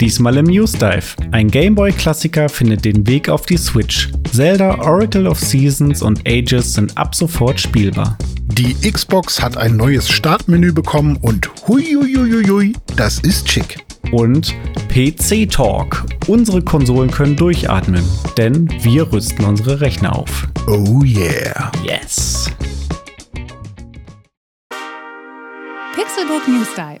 Diesmal im News Dive. Ein Gameboy-Klassiker findet den Weg auf die Switch. Zelda Oracle of Seasons und Ages sind ab sofort spielbar. Die Xbox hat ein neues Startmenü bekommen und huiuiuiui, das ist schick. Und PC Talk. Unsere Konsolen können durchatmen, denn wir rüsten unsere Rechner auf. Oh yeah. Yes. Pixelbook News Dive.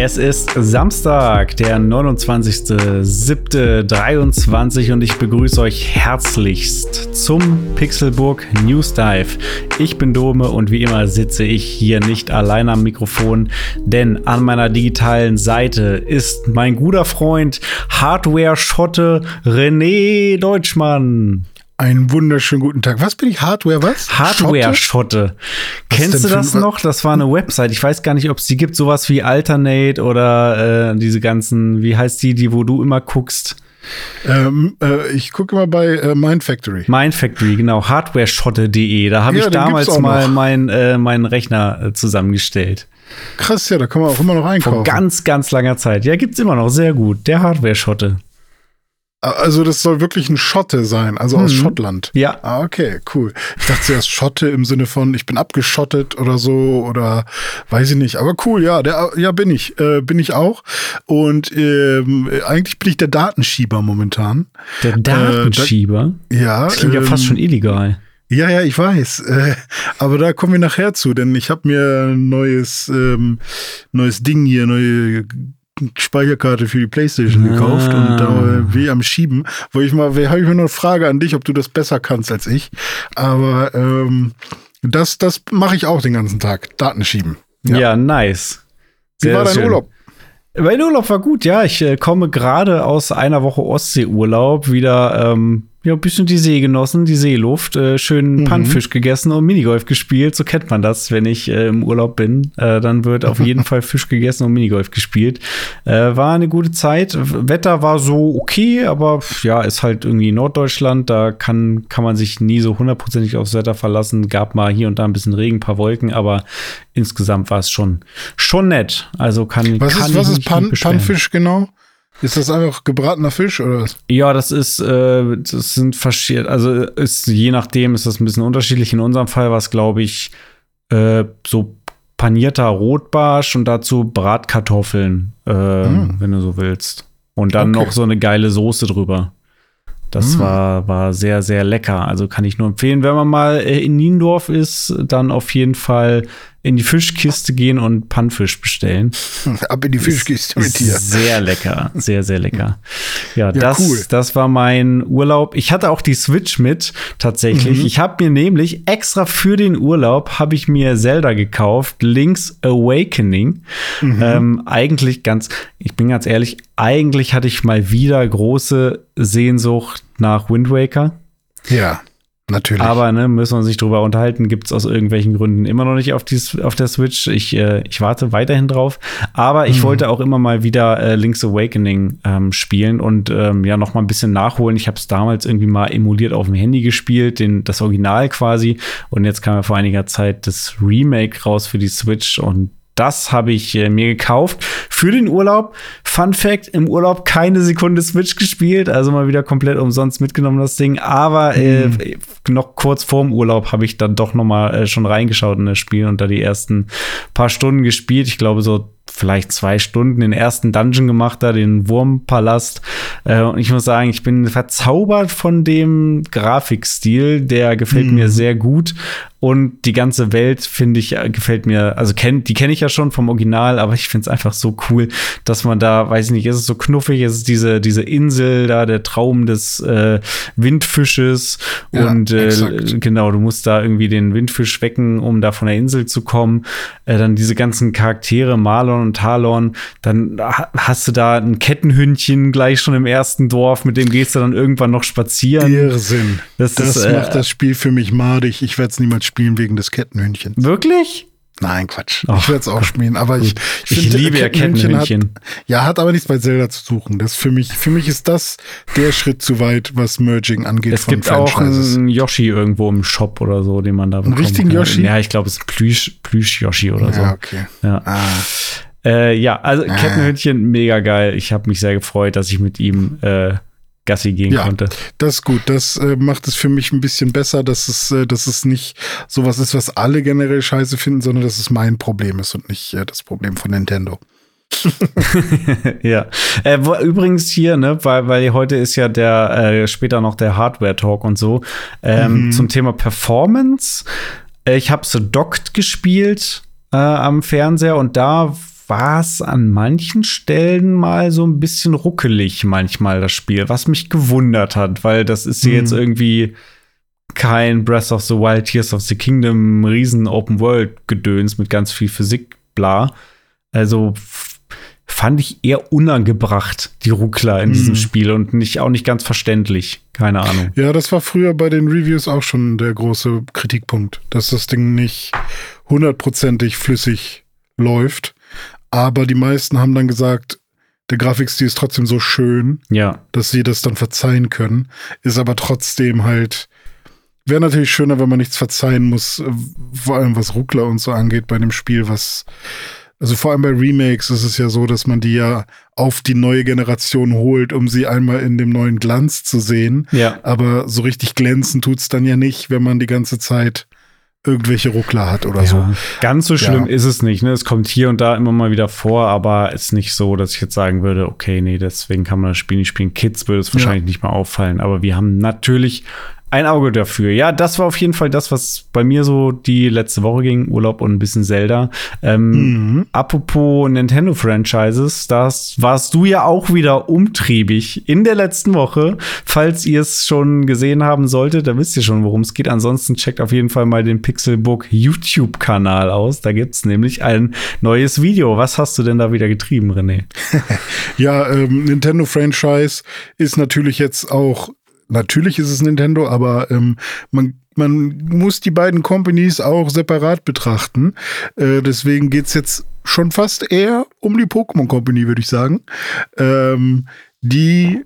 Es ist Samstag, der 29.07.23 und ich begrüße euch herzlichst zum Pixelburg News Dive. Ich bin Dome und wie immer sitze ich hier nicht allein am Mikrofon, denn an meiner digitalen Seite ist mein guter Freund Hardware-Schotte René Deutschmann. Einen wunderschönen guten Tag. Was bin ich? Hardware, was? Hardware-Schotte. Kennst du das noch? Das war eine Website. Ich weiß gar nicht, ob es die gibt. Sowas wie Alternate oder äh, diese ganzen, wie heißt die, die, wo du immer guckst? Ähm, äh, ich gucke immer bei äh, Mind Factory. Mind Factory, genau. Hardwareschotte.de. Da habe ja, ich damals mal meinen äh, mein Rechner äh, zusammengestellt. Krass, ja, da kann man auch immer noch einkaufen. Vor ganz, ganz langer Zeit. Ja, gibt's immer noch. Sehr gut. Der Hardware-Schotte. Also das soll wirklich ein Schotte sein, also aus mhm. Schottland. Ja. Ah, okay, cool. Ich dachte zuerst Schotte im Sinne von, ich bin abgeschottet oder so oder weiß ich nicht. Aber cool, ja, der, ja bin ich, äh, bin ich auch. Und ähm, eigentlich bin ich der Datenschieber momentan. Der Datenschieber? Äh, da, ja. Das klingt ähm, ja fast ähm, schon illegal. Ja, ja, ich weiß. Äh, aber da kommen wir nachher zu, denn ich habe mir ein neues, ähm, neues Ding hier, neue Speicherkarte für die Playstation ah. gekauft und da wie am Schieben. Wo ich mal, habe ich mir noch eine Frage an dich, ob du das besser kannst als ich. Aber ähm, das, das mache ich auch den ganzen Tag. Daten schieben. Ja, ja nice. Sehr wie war dein schön. Urlaub? Mein Urlaub war gut, ja. Ich äh, komme gerade aus einer Woche Ostseeurlaub wieder ähm, ja, ein bisschen die See genossen, die Seeluft, äh, schön mhm. Pannfisch gegessen und Minigolf gespielt. So kennt man das, wenn ich äh, im Urlaub bin. Äh, dann wird auf jeden Fall Fisch gegessen und Minigolf gespielt. Äh, war eine gute Zeit. Wetter war so okay, aber ja, ist halt irgendwie Norddeutschland. Da kann, kann man sich nie so hundertprozentig aufs Wetter verlassen. Gab mal hier und da ein bisschen Regen, ein paar Wolken, aber insgesamt war es schon, schon nett. Also kann, was kann ist, was ist Pan, Pannfisch genau? Ist das einfach gebratener Fisch oder was? Ja, das ist, äh, das sind verschiedene, also ist je nachdem ist das ein bisschen unterschiedlich. In unserem Fall war es, glaube ich, äh, so panierter Rotbarsch und dazu Bratkartoffeln, äh, mm. wenn du so willst. Und dann okay. noch so eine geile Soße drüber. Das mm. war, war sehr, sehr lecker. Also kann ich nur empfehlen, wenn man mal äh, in Niendorf ist, dann auf jeden Fall in die Fischkiste gehen und Pannfisch bestellen. Ab in die Fischkiste mit dir. Sehr lecker, sehr, sehr lecker. Ja, ja das, cool. das war mein Urlaub. Ich hatte auch die Switch mit, tatsächlich. Mhm. Ich habe mir nämlich extra für den Urlaub habe ich mir Zelda gekauft, Link's Awakening. Mhm. Ähm, eigentlich ganz, ich bin ganz ehrlich, eigentlich hatte ich mal wieder große Sehnsucht nach Wind Waker. Ja. Natürlich. Aber ne, müssen wir uns nicht drüber unterhalten, gibt es aus irgendwelchen Gründen immer noch nicht auf, die, auf der Switch. Ich, äh, ich warte weiterhin drauf. Aber ich mhm. wollte auch immer mal wieder äh, Link's Awakening ähm, spielen und ähm, ja noch mal ein bisschen nachholen. Ich habe es damals irgendwie mal emuliert auf dem Handy gespielt, den, das Original quasi. Und jetzt kam ja vor einiger Zeit das Remake raus für die Switch und das habe ich äh, mir gekauft für den Urlaub. Fun Fact: Im Urlaub keine Sekunde Switch gespielt, also mal wieder komplett umsonst mitgenommen das Ding. Aber äh, mhm. noch kurz vorm Urlaub habe ich dann doch noch mal äh, schon reingeschaut in das Spiel und da die ersten paar Stunden gespielt. Ich glaube so vielleicht zwei Stunden den ersten Dungeon gemacht, da den Wurmpalast. Äh, und ich muss sagen, ich bin verzaubert von dem Grafikstil. Der gefällt mhm. mir sehr gut. Und die ganze Welt, finde ich, gefällt mir, also kenn, die kenne ich ja schon vom Original, aber ich finde es einfach so cool, dass man da, weiß ich nicht, ist es so knuffig, ist es diese, diese Insel da, der Traum des äh, Windfisches. Ja, und äh, genau, du musst da irgendwie den Windfisch wecken, um da von der Insel zu kommen. Äh, dann diese ganzen Charaktere, Marlon und Talon, dann hast du da ein Kettenhündchen gleich schon im ersten Dorf, mit dem gehst du dann irgendwann noch spazieren. Irrsinn. Das, das ist, macht äh, das Spiel für mich madig. Ich werde es niemals spielen wegen des Kettenhündchens. Wirklich? Nein, Quatsch. Ach, ich werde es auch spielen, aber ich, ich, ich liebe ja Kettenhündchen. Hat, ja, hat aber nichts bei Zelda zu suchen. Das für mich, für mich ist das der Schritt zu weit, was Merging angeht. Es gibt auch einen Yoshi irgendwo im Shop oder so, den man da bekommt. Einen richtigen Yoshi? Ja, ich glaube, es ist Plüsch, Plüsch Yoshi oder so. Ja, okay. Ja. Ah. Äh, ja, also ah. Kettenhündchen, mega geil. Ich habe mich sehr gefreut, dass ich mit ihm äh, Gassi gehen ja, konnte. Das ist gut. Das äh, macht es für mich ein bisschen besser, dass es, äh, dass es nicht sowas ist, was alle generell scheiße finden, sondern dass es mein Problem ist und nicht äh, das Problem von Nintendo. ja. Äh, wo, übrigens hier, ne, weil, weil heute ist ja der äh, später noch der Hardware-Talk und so. Ähm, mhm. Zum Thema Performance. Äh, ich habe so Dockt gespielt äh, am Fernseher und da war es an manchen Stellen mal so ein bisschen ruckelig, manchmal das Spiel, was mich gewundert hat, weil das ist mhm. jetzt irgendwie kein Breath of the Wild, Tears of the Kingdom, riesen Open World Gedöns mit ganz viel Physik, bla. Also fand ich eher unangebracht, die Ruckler in diesem mhm. Spiel und nicht, auch nicht ganz verständlich. Keine Ahnung. Ja, das war früher bei den Reviews auch schon der große Kritikpunkt, dass das Ding nicht hundertprozentig flüssig läuft. Aber die meisten haben dann gesagt, der Grafikstil ist trotzdem so schön, ja. dass sie das dann verzeihen können. Ist aber trotzdem halt, wäre natürlich schöner, wenn man nichts verzeihen muss, vor allem was Ruckler und so angeht bei dem Spiel, was, also vor allem bei Remakes ist es ja so, dass man die ja auf die neue Generation holt, um sie einmal in dem neuen Glanz zu sehen. Ja. Aber so richtig glänzen tut's dann ja nicht, wenn man die ganze Zeit irgendwelche Ruckler hat oder ja, so. Ganz so schlimm ja. ist es nicht. Ne? Es kommt hier und da immer mal wieder vor, aber es ist nicht so, dass ich jetzt sagen würde, okay, nee, deswegen kann man das Spiel nicht spielen. Kids würde es wahrscheinlich ja. nicht mal auffallen. Aber wir haben natürlich ein Auge dafür. Ja, das war auf jeden Fall das, was bei mir so die letzte Woche ging. Urlaub und ein bisschen Zelda. Ähm, mhm. Apropos Nintendo-Franchises, das warst du ja auch wieder umtriebig in der letzten Woche. Falls ihr es schon gesehen haben solltet, da wisst ihr schon, worum es geht. Ansonsten checkt auf jeden Fall mal den Pixelbook YouTube-Kanal aus. Da gibt's nämlich ein neues Video. Was hast du denn da wieder getrieben, René? ja, ähm, Nintendo-Franchise ist natürlich jetzt auch natürlich ist es Nintendo, aber ähm, man man muss die beiden Companies auch separat betrachten. Äh, deswegen geht's jetzt schon fast eher um die Pokémon Company, würde ich sagen. Ähm, die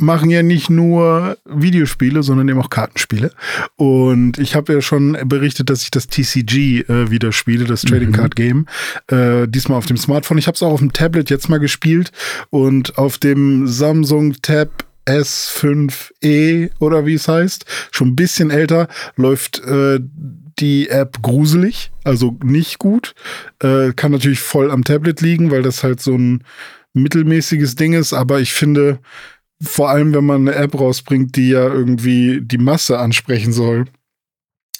machen ja nicht nur Videospiele, sondern eben auch Kartenspiele. Und ich habe ja schon berichtet, dass ich das TCG äh, wieder spiele, das Trading mhm. Card Game. Äh, diesmal auf dem Smartphone. Ich habe es auch auf dem Tablet jetzt mal gespielt und auf dem Samsung Tab S5e oder wie es heißt, schon ein bisschen älter, läuft äh, die App gruselig, also nicht gut. Äh, kann natürlich voll am Tablet liegen, weil das halt so ein mittelmäßiges Ding ist, aber ich finde, vor allem wenn man eine App rausbringt, die ja irgendwie die Masse ansprechen soll,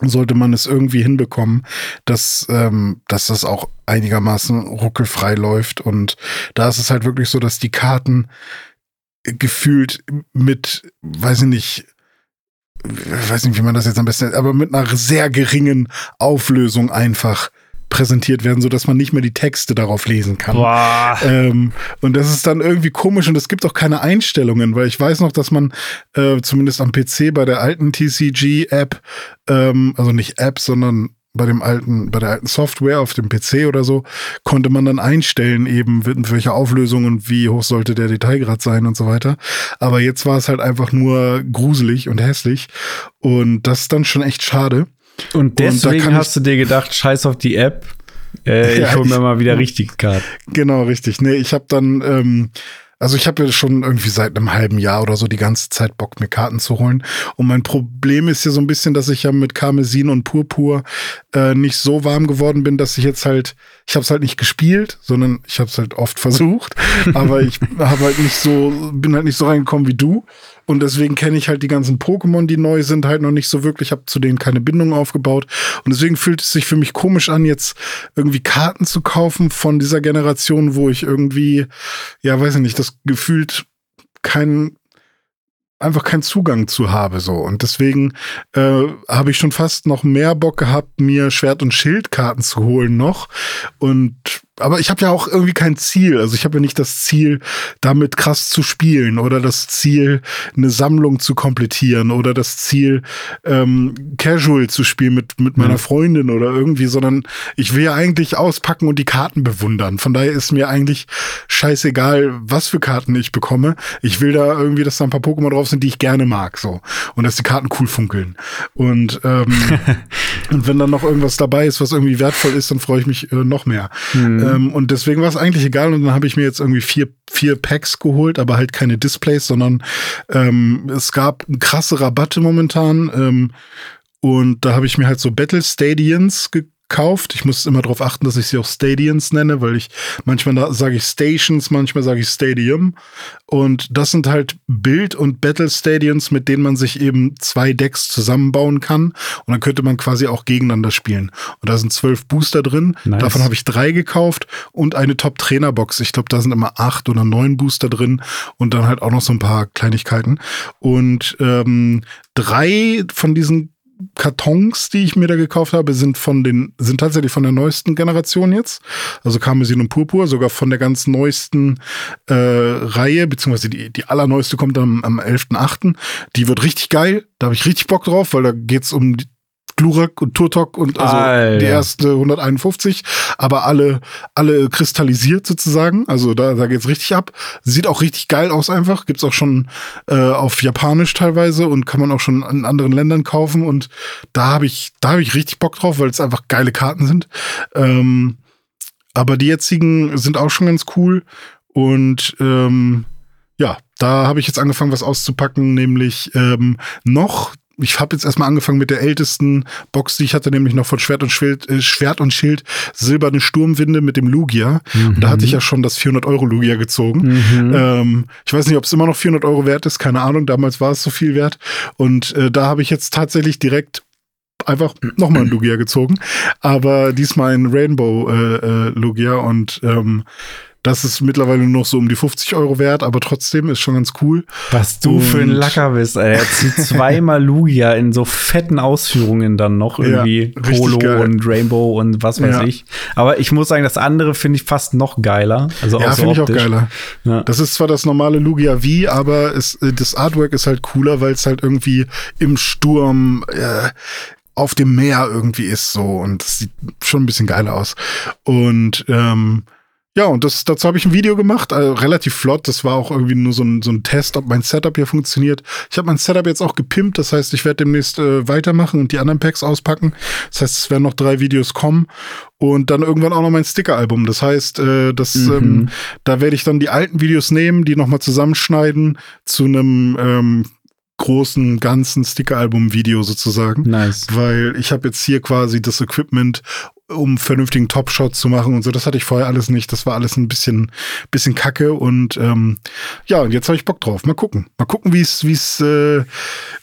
sollte man es irgendwie hinbekommen, dass, ähm, dass das auch einigermaßen ruckelfrei läuft. Und da ist es halt wirklich so, dass die Karten gefühlt mit, weiß ich nicht, weiß nicht, wie man das jetzt am besten, aber mit einer sehr geringen Auflösung einfach präsentiert werden, so dass man nicht mehr die Texte darauf lesen kann. Ähm, und das ist dann irgendwie komisch und es gibt auch keine Einstellungen, weil ich weiß noch, dass man äh, zumindest am PC bei der alten TCG-App, ähm, also nicht App, sondern bei dem alten, bei der alten Software auf dem PC oder so, konnte man dann einstellen, eben mit welcher Auflösung und wie hoch sollte der Detailgrad sein und so weiter. Aber jetzt war es halt einfach nur gruselig und hässlich. Und das ist dann schon echt schade. Und deswegen und hast du dir gedacht, scheiß auf die App. Äh, ich hole mir mal wieder richtige Karten. Genau, richtig. Nee, ich habe dann ähm, also ich habe ja schon irgendwie seit einem halben Jahr oder so die ganze Zeit Bock, mir Karten zu holen. Und mein Problem ist ja so ein bisschen, dass ich ja mit Karmesin und Purpur äh, nicht so warm geworden bin, dass ich jetzt halt, ich habe es halt nicht gespielt, sondern ich habe es halt oft versucht. aber ich habe halt nicht so, bin halt nicht so reingekommen wie du. Und deswegen kenne ich halt die ganzen Pokémon, die neu sind, halt noch nicht so wirklich. Ich habe zu denen keine Bindung aufgebaut. Und deswegen fühlt es sich für mich komisch an, jetzt irgendwie Karten zu kaufen von dieser Generation, wo ich irgendwie, ja, weiß ich nicht, das gefühlt kein einfach keinen Zugang zu habe so und deswegen äh, habe ich schon fast noch mehr Bock gehabt mir Schwert und Schildkarten zu holen noch und aber ich habe ja auch irgendwie kein Ziel. Also ich habe ja nicht das Ziel, damit krass zu spielen oder das Ziel, eine Sammlung zu komplettieren oder das Ziel, ähm, casual zu spielen mit, mit meiner Freundin oder irgendwie, sondern ich will ja eigentlich auspacken und die Karten bewundern. Von daher ist mir eigentlich scheißegal, was für Karten ich bekomme. Ich will da irgendwie, dass da ein paar Pokémon drauf sind, die ich gerne mag, so. Und dass die Karten cool funkeln. Und, ähm, und wenn dann noch irgendwas dabei ist, was irgendwie wertvoll ist, dann freue ich mich äh, noch mehr. Mhm. Ähm, und deswegen war es eigentlich egal. Und dann habe ich mir jetzt irgendwie vier, vier Packs geholt, aber halt keine Displays, sondern ähm, es gab krasse Rabatte momentan. Ähm, und da habe ich mir halt so Battle Stadions ge kauft. Ich muss immer darauf achten, dass ich sie auch Stadions nenne, weil ich manchmal sage ich Stations, manchmal sage ich Stadium. Und das sind halt Bild- und Battle Stadions, mit denen man sich eben zwei Decks zusammenbauen kann. Und dann könnte man quasi auch gegeneinander spielen. Und da sind zwölf Booster drin. Nice. Davon habe ich drei gekauft und eine Top-Trainer-Box. Ich glaube, da sind immer acht oder neun Booster drin und dann halt auch noch so ein paar Kleinigkeiten. Und ähm, drei von diesen Kartons, die ich mir da gekauft habe, sind von den, sind tatsächlich von der neuesten Generation jetzt. Also Karmesin und Purpur, sogar von der ganz neuesten äh, Reihe, beziehungsweise die, die allerneueste kommt am, am 11.8. Die wird richtig geil. Da habe ich richtig Bock drauf, weil da geht's um die, Glurak und Turtok und also Alter. die erste 151, aber alle, alle kristallisiert sozusagen. Also da, da geht's richtig ab. Sieht auch richtig geil aus einfach. Gibt's auch schon äh, auf Japanisch teilweise und kann man auch schon in anderen Ländern kaufen. Und da habe ich, da habe ich richtig Bock drauf, weil es einfach geile Karten sind. Ähm, aber die jetzigen sind auch schon ganz cool. Und ähm, ja, da habe ich jetzt angefangen, was auszupacken, nämlich ähm, noch ich habe jetzt erstmal angefangen mit der ältesten Box, die ich hatte, nämlich noch von Schwert und Schild, äh, Schwert und Schild silberne Sturmwinde mit dem Lugia. Mhm. Da hatte ich ja schon das 400 Euro Lugia gezogen. Mhm. Ähm, ich weiß nicht, ob es immer noch 400 Euro wert ist, keine Ahnung. Damals war es so viel wert. Und äh, da habe ich jetzt tatsächlich direkt einfach nochmal ein Lugia gezogen, aber diesmal ein Rainbow äh, äh, Lugia und ähm, das ist mittlerweile nur noch so um die 50 Euro wert, aber trotzdem ist schon ganz cool. Was du und für ein Lacker bist, ey. Zweimal Lugia in so fetten Ausführungen dann noch irgendwie. Ja, Polo und Rainbow und was weiß ja. ich. Aber ich muss sagen, das andere finde ich fast noch geiler. Also ja, finde ich auch geiler. Ja. Das ist zwar das normale Lugia V, aber es, äh, das Artwork ist halt cooler, weil es halt irgendwie im Sturm äh, auf dem Meer irgendwie ist so und das sieht schon ein bisschen geiler aus. Und ähm, ja, und das, dazu habe ich ein Video gemacht, also relativ flott. Das war auch irgendwie nur so ein, so ein Test, ob mein Setup hier funktioniert. Ich habe mein Setup jetzt auch gepimpt, das heißt, ich werde demnächst äh, weitermachen und die anderen Packs auspacken. Das heißt, es werden noch drei Videos kommen und dann irgendwann auch noch mein Sticker-Album. Das heißt, äh, das, mhm. ähm, da werde ich dann die alten Videos nehmen, die nochmal zusammenschneiden zu einem ähm, großen ganzen Sticker-Album-Video sozusagen. Nice. Weil ich habe jetzt hier quasi das Equipment um vernünftigen Top-Shot zu machen und so. Das hatte ich vorher alles nicht. Das war alles ein bisschen, bisschen kacke. Und ähm, ja, und jetzt habe ich Bock drauf. Mal gucken. Mal gucken, wie es, wie es, äh,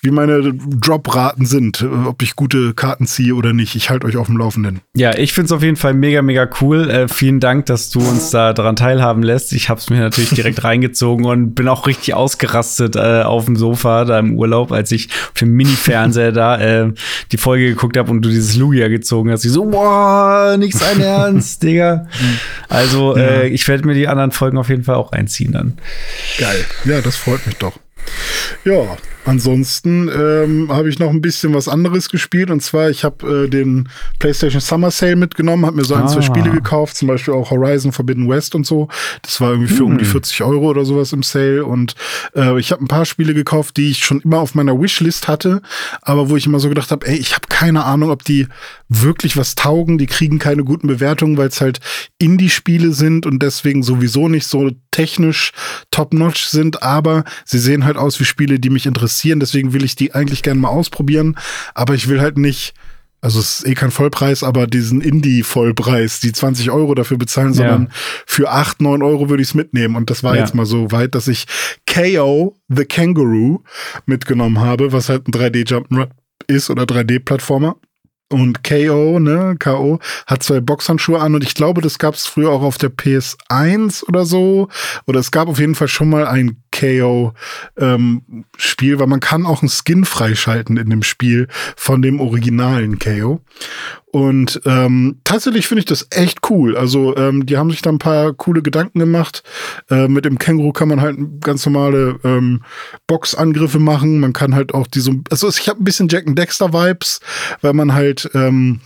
wie meine Drop-Raten sind, ob ich gute Karten ziehe oder nicht. Ich halte euch auf dem Laufenden. Ja, ich finde es auf jeden Fall mega, mega cool. Äh, vielen Dank, dass du uns da daran teilhaben lässt. Ich habe es mir natürlich direkt reingezogen und bin auch richtig ausgerastet äh, auf dem Sofa da im Urlaub, als ich auf dem Mini-Fernseher da äh, die Folge geguckt habe und du dieses Lugia gezogen hast. Ich so, wow, oh, nicht sein Ernst, Digga. Also, ja. äh, ich werde mir die anderen Folgen auf jeden Fall auch einziehen dann. Geil. Ja, das freut mich doch. Ja, ansonsten ähm, habe ich noch ein bisschen was anderes gespielt und zwar ich habe äh, den PlayStation Summer Sale mitgenommen, habe mir so ein, ah. zwei Spiele gekauft, zum Beispiel auch Horizon Forbidden West und so. Das war irgendwie für hm. um die 40 Euro oder sowas im Sale und äh, ich habe ein paar Spiele gekauft, die ich schon immer auf meiner Wishlist hatte, aber wo ich immer so gedacht habe, ey, ich habe keine Ahnung, ob die wirklich was taugen. Die kriegen keine guten Bewertungen, weil es halt Indie-Spiele sind und deswegen sowieso nicht so technisch top-notch sind, aber sie sehen halt aus wie Spiele, die mich interessieren. Deswegen will ich die eigentlich gerne mal ausprobieren, aber ich will halt nicht also es ist eh kein Vollpreis, aber diesen Indie-Vollpreis, die 20 Euro dafür bezahlen, sondern ja. für 8, 9 Euro würde ich es mitnehmen. Und das war ja. jetzt mal so weit, dass ich KO The Kangaroo mitgenommen habe, was halt ein 3D-Jump ist oder 3D-Plattformer. Und KO, ne, KO, hat zwei Boxhandschuhe an und ich glaube, das gab es früher auch auf der PS1 oder so. Oder es gab auf jeden Fall schon mal ein KO-Spiel, ähm, weil man kann auch einen Skin freischalten in dem Spiel von dem originalen KO. Und ähm, tatsächlich finde ich das echt cool. Also ähm, die haben sich da ein paar coole Gedanken gemacht. Äh, mit dem Känguru kann man halt ganz normale ähm, Boxangriffe machen. Man kann halt auch diese, also ich habe ein bisschen Jack and Dexter Vibes, weil man halt ähm,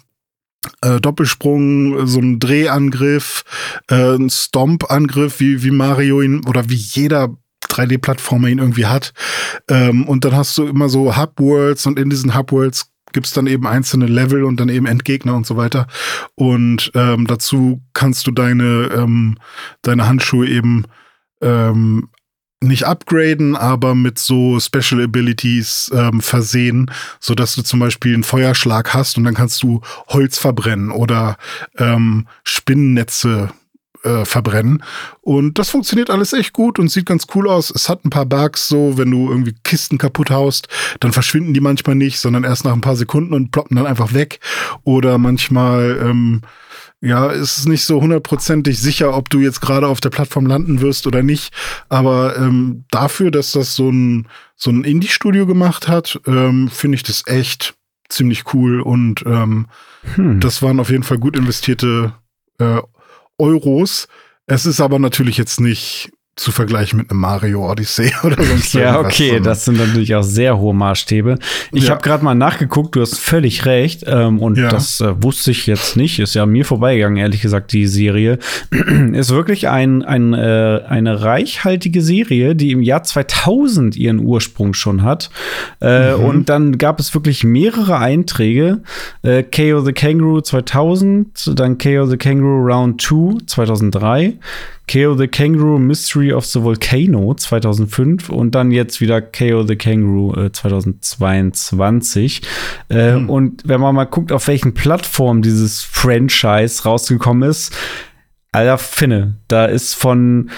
äh, Doppelsprung, so ein Drehangriff, äh, ein Stomp-Angriff, wie, wie Mario ihn oder wie jeder 3D-Plattformer ihn irgendwie hat. Ähm, und dann hast du immer so Hub-Worlds und in diesen Hub-Worlds gibt's dann eben einzelne Level und dann eben Endgegner und so weiter. Und ähm, dazu kannst du deine, ähm, deine Handschuhe eben ähm, nicht upgraden, aber mit so Special Abilities ähm, versehen, so dass du zum Beispiel einen Feuerschlag hast und dann kannst du Holz verbrennen oder ähm, Spinnennetze äh, verbrennen. Und das funktioniert alles echt gut und sieht ganz cool aus. Es hat ein paar Bugs, so wenn du irgendwie Kisten kaputt haust, dann verschwinden die manchmal nicht, sondern erst nach ein paar Sekunden und ploppen dann einfach weg. Oder manchmal ähm, ja, ist es nicht so hundertprozentig sicher, ob du jetzt gerade auf der Plattform landen wirst oder nicht. Aber ähm, dafür, dass das so ein, so ein Indie-Studio gemacht hat, ähm, finde ich das echt ziemlich cool. Und ähm, hm. das waren auf jeden Fall gut investierte äh, Euros. Es ist aber natürlich jetzt nicht zu vergleichen mit einem Mario Odyssey oder sonst Ja, okay, das sind natürlich auch sehr hohe Maßstäbe. Ich ja. habe gerade mal nachgeguckt, du hast völlig recht ähm, und ja. das äh, wusste ich jetzt nicht, ist ja mir vorbeigegangen, ehrlich gesagt, die Serie. ist wirklich ein, ein, äh, eine reichhaltige Serie, die im Jahr 2000 ihren Ursprung schon hat. Äh, mhm. Und dann gab es wirklich mehrere Einträge. Äh, KO the Kangaroo 2000, dann KO the Kangaroo Round 2 2003, KO the Kangaroo Mystery of the Volcano 2005 und dann jetzt wieder KO the Kangaroo äh, 2022. Äh, mhm. Und wenn man mal guckt, auf welchen Plattformen dieses Franchise rausgekommen ist, alter Finne, da ist von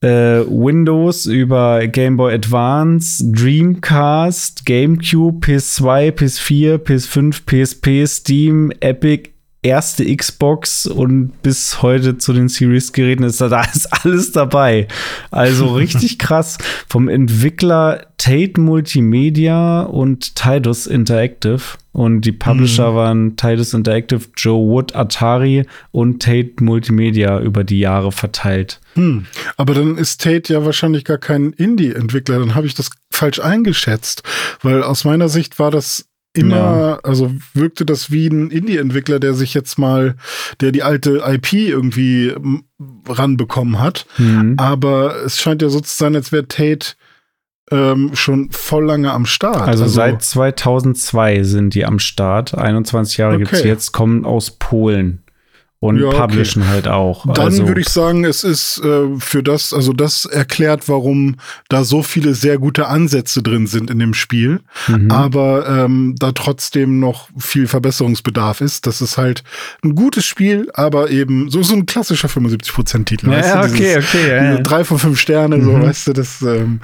äh, Windows über Game Boy Advance, Dreamcast, GameCube, PS2, PS4, PS5, PSP, Steam, Epic, erste Xbox und bis heute zu den Series-Geräten ist da, da ist alles dabei. Also richtig krass. Vom Entwickler Tate Multimedia und Tidus Interactive. Und die Publisher mhm. waren Tidus Interactive, Joe Wood, Atari und Tate Multimedia über die Jahre verteilt. Hm. Aber dann ist Tate ja wahrscheinlich gar kein Indie-Entwickler. Dann habe ich das falsch eingeschätzt. Weil aus meiner Sicht war das immer, ja. also wirkte das wie ein Indie-Entwickler, der sich jetzt mal, der die alte IP irgendwie ranbekommen hat. Mhm. Aber es scheint ja so zu sein, als wäre Tate ähm, schon voll lange am Start. Also, also, seit 2002 sind die am Start. 21 Jahre okay. gibt es jetzt, kommen aus Polen und ja, publishen okay. halt auch. Dann also, würde ich sagen, es ist äh, für das, also das erklärt, warum da so viele sehr gute Ansätze drin sind in dem Spiel, mhm. aber ähm, da trotzdem noch viel Verbesserungsbedarf ist. Das ist halt ein gutes Spiel, aber eben so, so ein klassischer 75%-Titel. Ja, ja okay, okay. Ja, ja. Drei von fünf Sterne, mhm. so, weißt du, das, ähm,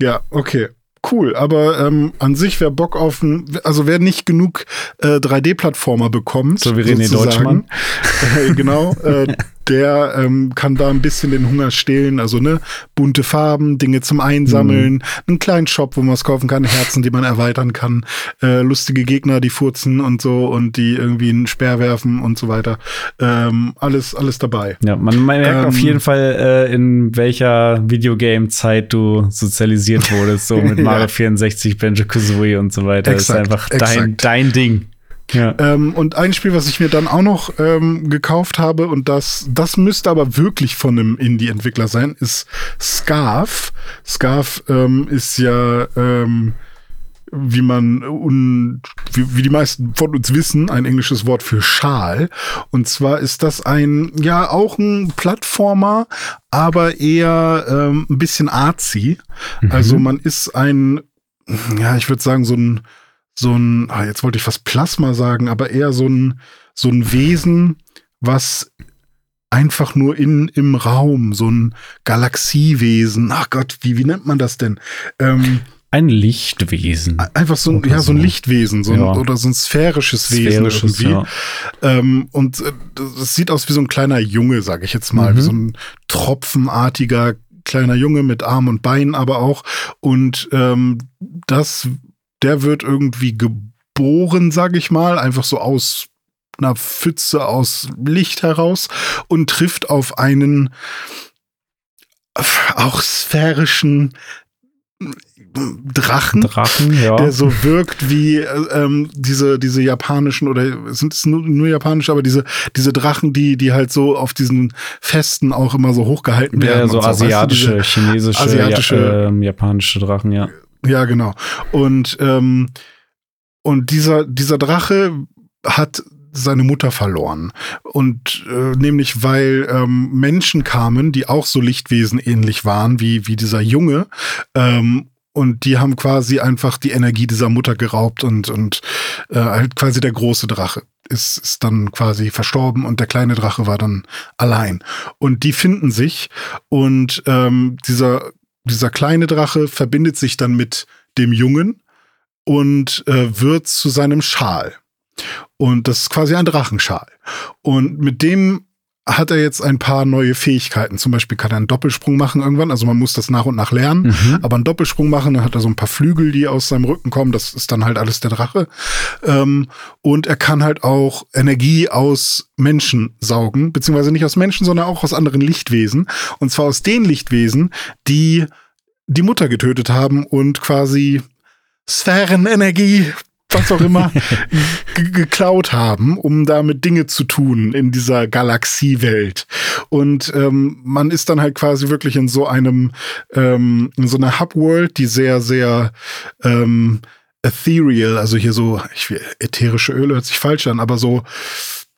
ja, okay cool, aber ähm, an sich, wer Bock auf ein, also wer nicht genug äh, 3D-Plattformer bekommt, so wie René Deutschmann, äh, genau, äh, der ähm, kann da ein bisschen den Hunger stillen. Also ne, bunte Farben, Dinge zum Einsammeln, mhm. einen kleinen Shop, wo man es kaufen kann, Herzen, die man erweitern kann, äh, lustige Gegner, die furzen und so und die irgendwie einen Speer werfen und so weiter. Ähm, alles, alles dabei. Ja, man, man merkt ähm, auf jeden Fall, äh, in welcher Videogame-Zeit du sozialisiert wurdest, so mit Mario ja. 64, Banjo Kazooie und so weiter. Exakt, das ist einfach dein, dein Ding. Ja. Ähm, und ein Spiel, was ich mir dann auch noch ähm, gekauft habe, und das, das müsste aber wirklich von einem Indie-Entwickler sein, ist Scarf. Scarf ähm, ist ja, ähm, wie man un, wie, wie die meisten von uns wissen, ein englisches Wort für Schal. Und zwar ist das ein, ja, auch ein Plattformer, aber eher ähm, ein bisschen artsy. Mhm. Also man ist ein, ja, ich würde sagen, so ein so ein, ah, jetzt wollte ich fast Plasma sagen, aber eher so ein, so ein Wesen, was einfach nur in, im Raum, so ein Galaxiewesen, ach Gott, wie, wie nennt man das denn? Ähm, ein Lichtwesen. Einfach so ein, ja, so ein Lichtwesen, so ein, ja. oder so ein sphärisches, sphärisches Wesen irgendwie. Ja. Ähm, und äh, das sieht aus wie so ein kleiner Junge, sage ich jetzt mal, mhm. wie so ein tropfenartiger kleiner Junge mit Arm und Beinen aber auch. Und ähm, das der wird irgendwie geboren, sag ich mal, einfach so aus einer Pfütze aus Licht heraus und trifft auf einen auch sphärischen Drachen, Drachen ja. der so wirkt wie äh, ähm, diese diese japanischen oder sind es nur, nur japanische, aber diese diese Drachen, die die halt so auf diesen Festen auch immer so hochgehalten werden. Ja, so, und asiatische, weißt du, chinesische, asiatische- ja, ähm, japanische Drachen, ja. Ja, genau. Und ähm, und dieser dieser Drache hat seine Mutter verloren. Und äh, nämlich weil ähm, Menschen kamen, die auch so Lichtwesen ähnlich waren wie wie dieser Junge. Ähm, und die haben quasi einfach die Energie dieser Mutter geraubt und und äh, halt quasi der große Drache ist, ist dann quasi verstorben und der kleine Drache war dann allein. Und die finden sich und ähm, dieser dieser kleine Drache verbindet sich dann mit dem Jungen und äh, wird zu seinem Schal. Und das ist quasi ein Drachenschal. Und mit dem hat er jetzt ein paar neue Fähigkeiten. Zum Beispiel kann er einen Doppelsprung machen irgendwann. Also man muss das nach und nach lernen. Mhm. Aber einen Doppelsprung machen, dann hat er so ein paar Flügel, die aus seinem Rücken kommen. Das ist dann halt alles der Drache. Ähm, und er kann halt auch Energie aus Menschen saugen. Beziehungsweise nicht aus Menschen, sondern auch aus anderen Lichtwesen. Und zwar aus den Lichtwesen, die die Mutter getötet haben und quasi Sphärenenergie, was auch immer, ge- geklaut haben, um damit Dinge zu tun in dieser Galaxiewelt. Und ähm, man ist dann halt quasi wirklich in so einem, ähm, in so einer Hub-World, die sehr, sehr ähm, ethereal, also hier so, ich will, ätherische Öle hört sich falsch an, aber so,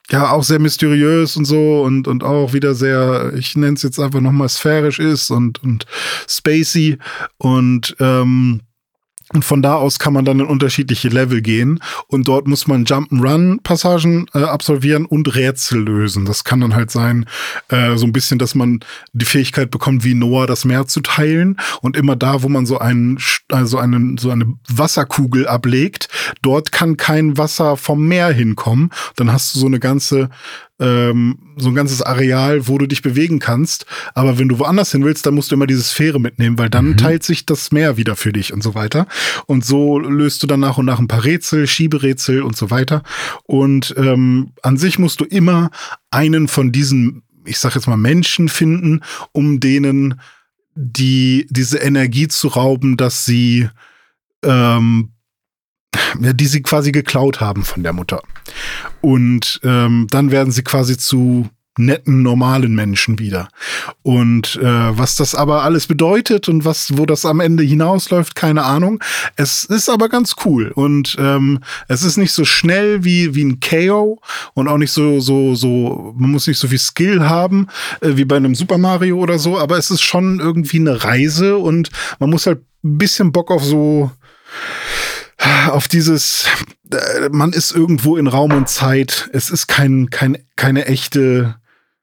ja, auch sehr mysteriös und so und, und auch wieder sehr, ich nenne es jetzt einfach nochmal sphärisch ist und, und spacey und ähm, und von da aus kann man dann in unterschiedliche Level gehen und dort muss man Jump'n'Run-Passagen äh, absolvieren und Rätsel lösen. Das kann dann halt sein, äh, so ein bisschen, dass man die Fähigkeit bekommt, wie Noah das Meer zu teilen und immer da, wo man so einen, also einen, so eine Wasserkugel ablegt, dort kann kein Wasser vom Meer hinkommen. Dann hast du so eine ganze ähm, so ein ganzes Areal, wo du dich bewegen kannst. Aber wenn du woanders hin willst, dann musst du immer diese Sphäre mitnehmen, weil dann teilt sich das Meer wieder für dich und so weiter. Und so löst du dann nach und nach ein paar Rätsel, Schieberätsel und so weiter. Und ähm, an sich musst du immer einen von diesen, ich sag jetzt mal, Menschen finden, um denen die diese Energie zu rauben, dass sie ähm, die sie quasi geklaut haben von der Mutter. Und ähm, dann werden sie quasi zu netten, normalen Menschen wieder. Und äh, was das aber alles bedeutet und was, wo das am Ende hinausläuft, keine Ahnung. Es ist aber ganz cool. Und ähm, es ist nicht so schnell wie, wie ein KO und auch nicht so, so, so, man muss nicht so viel Skill haben, äh, wie bei einem Super Mario oder so, aber es ist schon irgendwie eine Reise und man muss halt ein bisschen Bock auf so, auf dieses, äh, man ist irgendwo in Raum und Zeit. Es ist kein, kein, keine echte,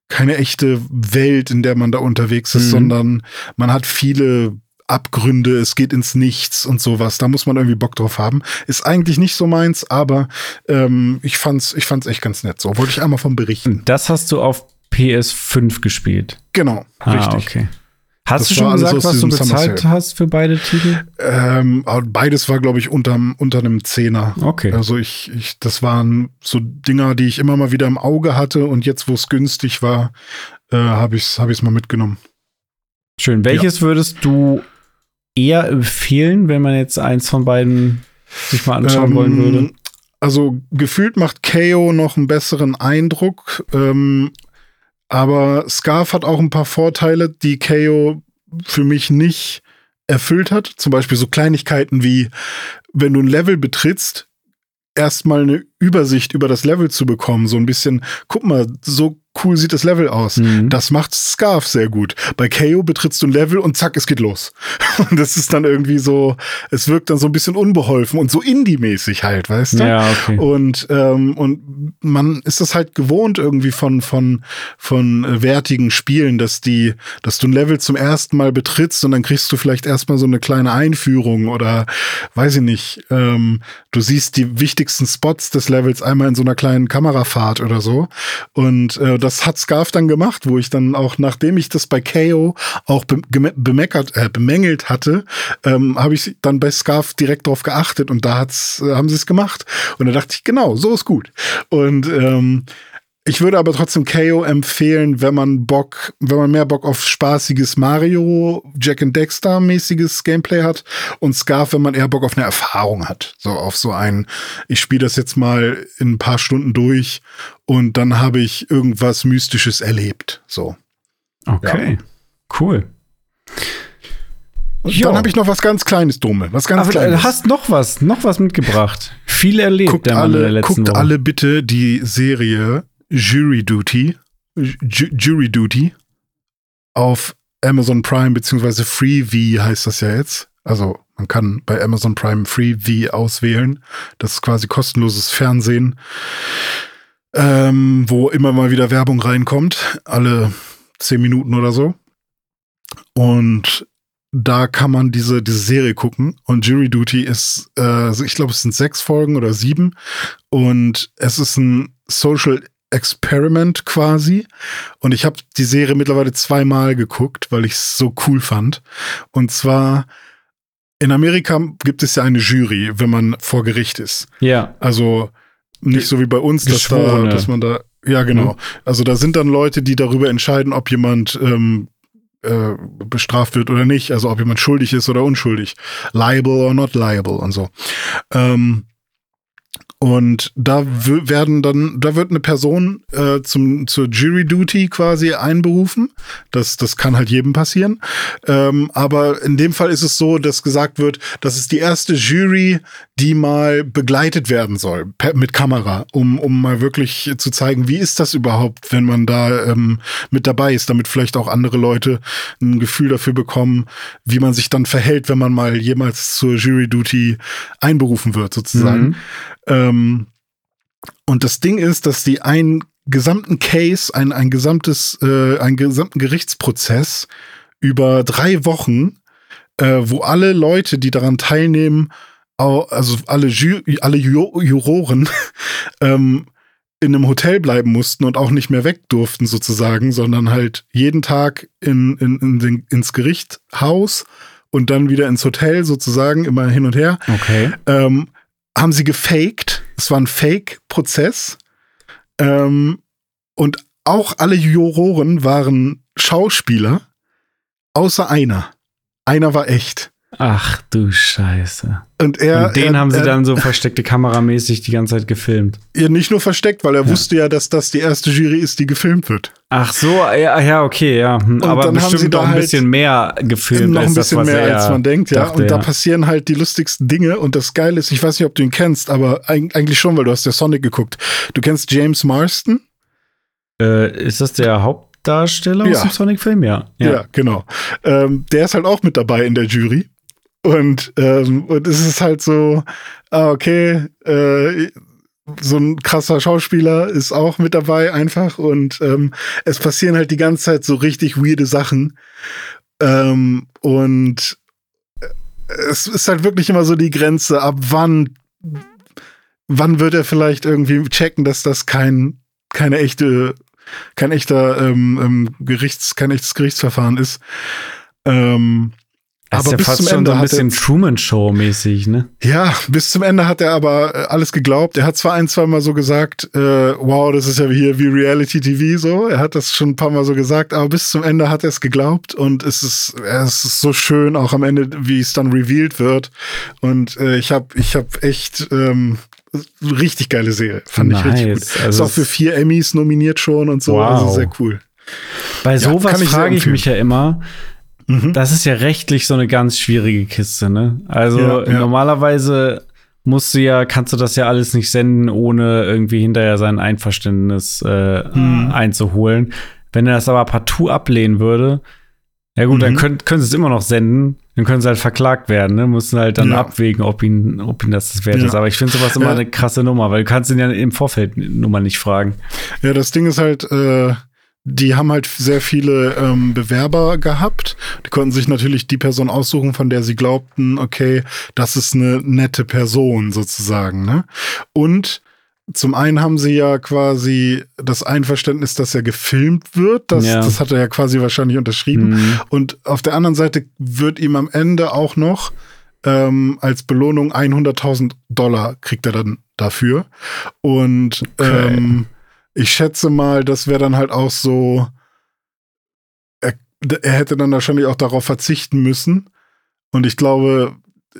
keine echte Welt, in der man da unterwegs ist, Mhm. sondern man hat viele Abgründe, es geht ins Nichts und sowas. Da muss man irgendwie Bock drauf haben. Ist eigentlich nicht so meins, aber ähm, ich fand's, ich fand's echt ganz nett. So wollte ich einmal von berichten. Das hast du auf PS5 gespielt. Genau, Ah, richtig. okay. Hast Das du schon gesagt, was du bezahlt hast für beide Titel? Ähm, beides war, glaube ich, unterm, unter einem Zehner. Okay. Also ich, ich, das waren so Dinger, die ich immer mal wieder im Auge hatte und jetzt, wo es günstig war, äh, habe ich es hab ich's mal mitgenommen. Schön. Welches würdest du eher empfehlen, wenn man jetzt eins von beiden sich mal anschauen Ähm, wollen würde? Also gefühlt macht KO noch einen besseren Eindruck, ähm, aber Scarf hat auch ein paar Vorteile, die KO für mich nicht erfüllt hat. Zum Beispiel so Kleinigkeiten wie, wenn du ein Level betrittst, erstmal eine Übersicht über das Level zu bekommen. So ein bisschen, guck mal, so cool sieht das Level aus. Mhm. Das macht Scarf sehr gut. Bei KO betrittst du ein Level und zack, es geht los. Und das ist dann irgendwie so, es wirkt dann so ein bisschen unbeholfen und so Indie-mäßig halt, weißt du? Ja, okay. Und, ähm, und man ist das halt gewohnt irgendwie von, von, von wertigen Spielen, dass die, dass du ein Level zum ersten Mal betrittst und dann kriegst du vielleicht erstmal so eine kleine Einführung oder weiß ich nicht, ähm, du siehst die wichtigsten Spots des Levels einmal in so einer kleinen Kamerafahrt oder so. Und äh, das hat Scarf dann gemacht, wo ich dann auch, nachdem ich das bei KO auch be bemeckert, äh, bemängelt hatte, ähm, habe ich dann bei Scarf direkt drauf geachtet und da hat's, äh, haben sie es gemacht. Und da dachte ich, genau, so ist gut. Und ähm, ich würde aber trotzdem KO empfehlen, wenn man Bock, wenn man mehr Bock auf spaßiges Mario, Jack and Dexter mäßiges Gameplay hat und Scarf, wenn man eher Bock auf eine Erfahrung hat. So auf so ein, ich spiele das jetzt mal in ein paar Stunden durch und dann habe ich irgendwas Mystisches erlebt. So. Okay. Ja. Cool. Und dann habe ich noch was ganz Kleines, Dumme. Was ganz Aber Kleines. Du hast noch was, noch was mitgebracht. Viel erlebt, guckt alle, Guckt alle bitte die Serie Jury Duty, Ju Jury Duty auf Amazon Prime beziehungsweise Freevee heißt das ja jetzt. Also man kann bei Amazon Prime Freevee auswählen. Das ist quasi kostenloses Fernsehen, ähm, wo immer mal wieder Werbung reinkommt, alle zehn Minuten oder so. Und da kann man diese, diese Serie gucken. Und Jury Duty ist, äh, ich glaube, es sind sechs Folgen oder sieben. Und es ist ein Social Experiment quasi. Und ich habe die Serie mittlerweile zweimal geguckt, weil ich es so cool fand. Und zwar in Amerika gibt es ja eine Jury, wenn man vor Gericht ist. Ja. Also nicht so wie bei uns, dass, da, dass man da, ja genau. Mhm. Also da sind dann Leute, die darüber entscheiden, ob jemand ähm, äh, bestraft wird oder nicht. Also ob jemand schuldig ist oder unschuldig. Liable or not liable und so. Ähm, und da werden dann, da wird eine Person äh, zum, zur Jury Duty quasi einberufen. Das, das kann halt jedem passieren. Ähm, aber in dem Fall ist es so, dass gesagt wird, das ist die erste Jury, die mal begleitet werden soll per, mit Kamera, um, um mal wirklich zu zeigen, wie ist das überhaupt, wenn man da ähm, mit dabei ist, damit vielleicht auch andere Leute ein Gefühl dafür bekommen, wie man sich dann verhält, wenn man mal jemals zur Jury Duty einberufen wird, sozusagen. Mhm. Ähm, und das Ding ist, dass die einen gesamten Case, ein, ein gesamtes, äh, einen gesamten Gerichtsprozess über drei Wochen, äh, wo alle Leute, die daran teilnehmen, also alle, Ju alle Ju Juroren, ähm, in einem Hotel bleiben mussten und auch nicht mehr weg durften sozusagen, sondern halt jeden Tag in, in, in den, ins Gerichtshaus und dann wieder ins Hotel sozusagen, immer hin und her Okay. ähm, haben sie gefaked. Es war ein Fake-Prozess. Ähm, und auch alle Juroren waren Schauspieler, außer einer. Einer war echt. Ach du Scheiße. Und er. Und den er, haben sie er, dann so versteckte kameramäßig die ganze Zeit gefilmt. Ja, nicht nur versteckt, weil er wusste ja, dass das die erste Jury ist, die gefilmt wird. Ach so, ja, ja okay, ja. Und Aber dann haben sie bestimmt da auch ein halt bisschen mehr gefilmt. noch ein bisschen das, mehr, als man denkt, ja. dachte, und da ja. passieren halt die lustigsten Dinge. Und das Geile ist, ich weiß nicht, ob du ihn kennst, aber eig- eigentlich schon, weil du hast ja Sonic geguckt. Du kennst James Marston? Äh, ist das der Hauptdarsteller Ja. aus dem Sonic-Film? Ja. Ja, genau. Ähm, der ist halt auch mit dabei in der Jury. Und, ähm, und es ist halt so, ah, okay, äh, so ein krasser Schauspieler ist auch mit dabei einfach. Und ähm, es passieren halt die ganze Zeit so richtig weirde Sachen. Ähm, und es ist halt wirklich immer so die Grenze, ab wann, wann wird er vielleicht irgendwie checken, dass das kein, keine echte, kein echter ähm, ähm, Gerichts, kein echtes Gerichtsverfahren ist. Ähm, Das ist aber ja bis fast zum schon Ende so ein hat er, bisschen Truman-Show-mäßig, ne? ja, bis zum Ende hat er aber äh, alles geglaubt. Er hat zwar ein, zwei Mal so gesagt, äh, wow, das ist ja hier wie Reality TV so. Er hat das schon ein paar Mal so gesagt, aber bis zum Ende hat er es geglaubt und es ist, es ist so schön, auch am Ende, wie es dann revealed wird. Und äh, ich habe, ich habe echt ähm, richtig geile Serie, fand ich richtig gut. Nice. Also ist auch für vier Emmys nominiert schon und so, Wow. also sehr cool. Bei sowas sehr frage ich mich ja immer, Mhm. das ist ja rechtlich so eine ganz schwierige Kiste, ne? Also Ja, ja. normalerweise musst du ja, kannst du das ja alles nicht senden, ohne irgendwie hinterher sein Einverständnis äh, Mhm. einzuholen. Wenn er das aber partout ablehnen würde, ja gut, dann Mhm. können, können sie es immer noch senden, dann können sie halt verklagt werden, ne? Müssen halt dann Ja. abwägen, ob ihn, ob ihn das das wert Ja. ist. Aber ich finde sowas immer Ja. eine krasse Nummer, weil du kannst ihn ja im Vorfeld Nummer nicht fragen. Ja, das Ding ist halt, äh, die haben halt sehr viele ähm, Bewerber gehabt. Die konnten sich natürlich die Person aussuchen, von der sie glaubten, okay, das ist eine nette Person sozusagen. Ne? Und zum einen haben sie ja quasi das Einverständnis, dass er gefilmt wird. Das, Ja. das hat er ja quasi wahrscheinlich unterschrieben. Mhm. Und auf der anderen Seite wird ihm am Ende auch noch ähm, als Belohnung 100.000 Dollar kriegt er dann dafür. Und Okay. ähm, ich schätze mal, das wäre dann halt auch so, er, er hätte dann wahrscheinlich auch darauf verzichten müssen. Und ich glaube,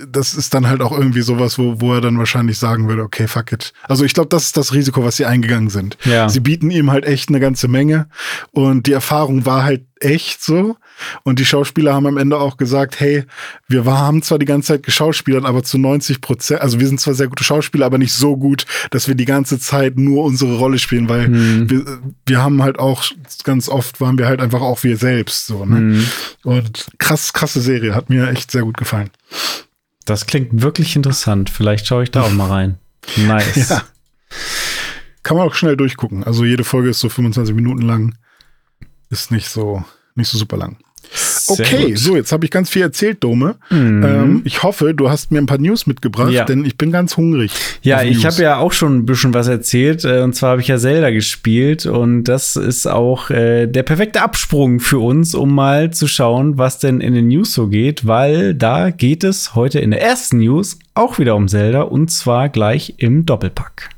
das ist dann halt auch irgendwie sowas, wo, wo er dann wahrscheinlich sagen würde, okay, fuck it. Also ich glaube, das ist das Risiko, was sie eingegangen sind. Ja. Sie bieten ihm halt echt eine ganze Menge und die Erfahrung war halt echt so. Und die Schauspieler haben am Ende auch gesagt, hey, wir haben zwar die ganze Zeit geschauspielert, aber zu 90 Prozent, also wir sind zwar sehr gute Schauspieler, aber nicht so gut, dass wir die ganze Zeit nur unsere Rolle spielen, weil Mhm. wir, wir haben halt auch ganz oft waren wir halt einfach auch wir selbst so. Ne? Mhm. Und krass, krasse Serie, hat mir echt sehr gut gefallen. Das klingt wirklich interessant. Vielleicht schaue ich da auch mal rein. Nice. Ja. Kann man auch schnell durchgucken. Also jede Folge ist so 25 Minuten lang. Ist nicht so, nicht so super lang. Okay, gut. so, jetzt habe ich ganz viel erzählt, Dome. Mhm. Ähm, ich hoffe, du hast mir ein paar News mitgebracht, Ja. denn ich bin ganz hungrig. Ja, ich habe ja auch schon ein bisschen was erzählt. äh, Und zwar habe ich ja Zelda gespielt. Und das ist auch äh, der perfekte Absprung für uns, um mal zu schauen, was denn in den News so geht. Weil da geht es heute in der ersten News auch wieder um Zelda. Und zwar gleich im Doppelpack.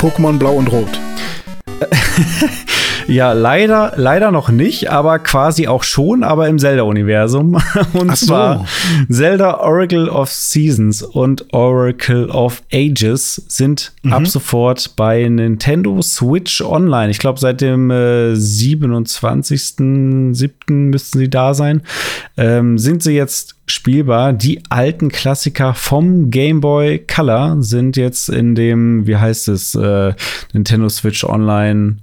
Pokémon Blau und Rot. Ja, leider, leider noch nicht, aber quasi auch schon, aber im Zelda-Universum. Und so. zwar Zelda Oracle of Seasons und Oracle of Ages sind Mhm. ab sofort bei Nintendo Switch Online. Ich glaube, seit dem äh, 27.07. müssten sie da sein. Ähm, sind sie jetzt spielbar. Die alten Klassiker vom Game Boy Color sind jetzt in dem, wie heißt es, äh, Nintendo Switch Online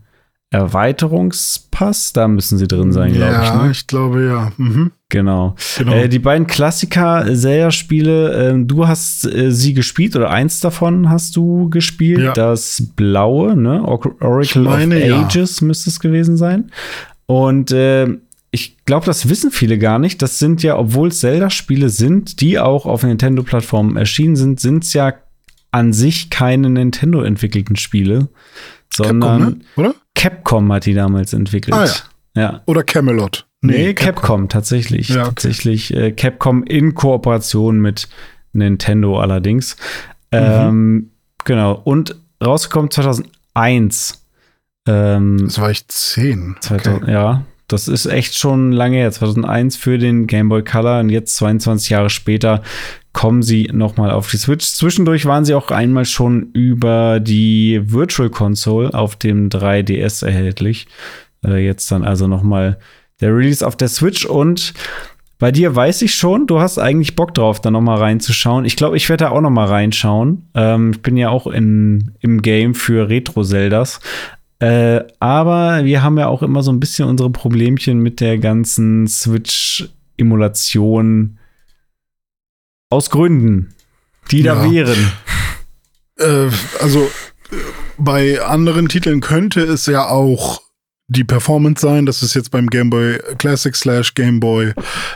Erweiterungspass. Da müssen sie drin sein, glaube ich. ja, Ne? ich glaube ja. Mhm. Genau. Genau. Äh, die beiden Klassiker Zelda-Spiele, ähm, du hast äh, sie gespielt oder eins davon hast du gespielt. Ja. Das blaue, ne? Or Oracle meine, of ja. Ages müsste es gewesen sein. Und äh, ich glaube, das wissen viele gar nicht. Das sind ja, obwohl es Zelda-Spiele sind, die auch auf Nintendo-Plattformen erschienen sind, sind es ja an sich keine Nintendo-entwickelten Spiele, sondern Capcom, ne? oder? Capcom hat die damals entwickelt. Ah, ja. ja. Oder Camelot. Nee, Capcom, tatsächlich. Ja, okay. Tatsächlich äh, Capcom in Kooperation mit Nintendo allerdings. Mhm. Ähm, genau. Und rausgekommen 2001. Ähm, Das war ich zehn. 2000, Ja, das ist echt schon lange her. 2001 für den Game Boy Color und jetzt 22 Jahre später kommen sie noch mal auf die Switch. Zwischendurch waren sie auch einmal schon über die Virtual Console auf dem 3DS erhältlich. Äh, jetzt dann also noch mal der Release auf der Switch und bei dir weiß ich schon, du hast eigentlich Bock drauf, da noch mal reinzuschauen. Ich glaube, ich werde da auch noch mal reinschauen. Ähm, ich bin ja auch in, im Game für Retro-Zeldas. Äh, aber wir haben ja auch immer so ein bisschen unsere Problemchen mit der ganzen Switch-Emulation aus Gründen, die da Ja. wären. Äh, also äh, bei anderen Titeln könnte es ja auch die Performance sein. Das ist jetzt beim Game Boy Classic slash Game Boy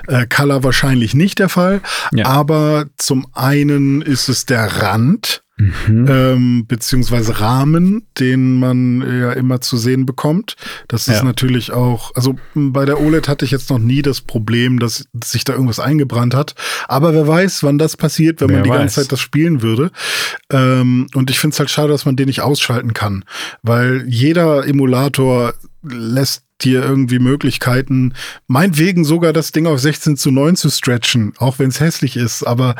äh, Color wahrscheinlich nicht der Fall. Ja. Aber zum einen ist es der Rand, Mhm. ähm, beziehungsweise Rahmen, den man ja immer zu sehen bekommt. Das ist Ja. natürlich auch, also bei der OLED hatte ich jetzt noch nie das Problem, dass sich da irgendwas eingebrannt hat. Aber wer weiß, wann das passiert, wenn Wer man die weiß. ganze Zeit das spielen würde. Ähm, und ich finde es halt schade, dass man den nicht ausschalten kann, weil jeder Emulator lässt dir irgendwie Möglichkeiten, meinetwegen sogar das Ding auf 16 zu 9 zu stretchen, auch wenn es hässlich ist, aber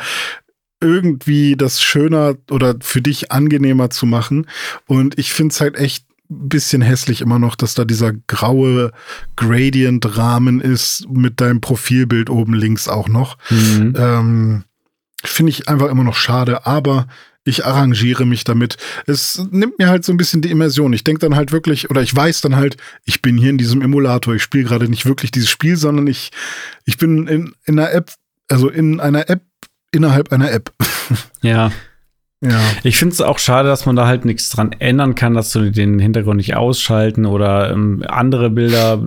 irgendwie das schöner oder für dich angenehmer zu machen. Und ich finde es halt echt ein bisschen hässlich immer noch, dass da dieser graue Gradient-Rahmen ist mit deinem Profilbild oben links auch noch. Mhm. Ähm, finde ich einfach immer noch schade, aber ich arrangiere mich damit. Es nimmt mir halt so ein bisschen die Immersion. Ich denke dann halt wirklich, oder ich weiß dann halt, ich bin hier in diesem Emulator. Ich spiele gerade nicht wirklich dieses Spiel, sondern ich, ich bin in, in einer App, also in einer App innerhalb einer App. Ja. Ja. Ich finde es auch schade, dass man da halt nichts dran ändern kann, dass du den Hintergrund nicht ausschalten oder ähm, andere Bilder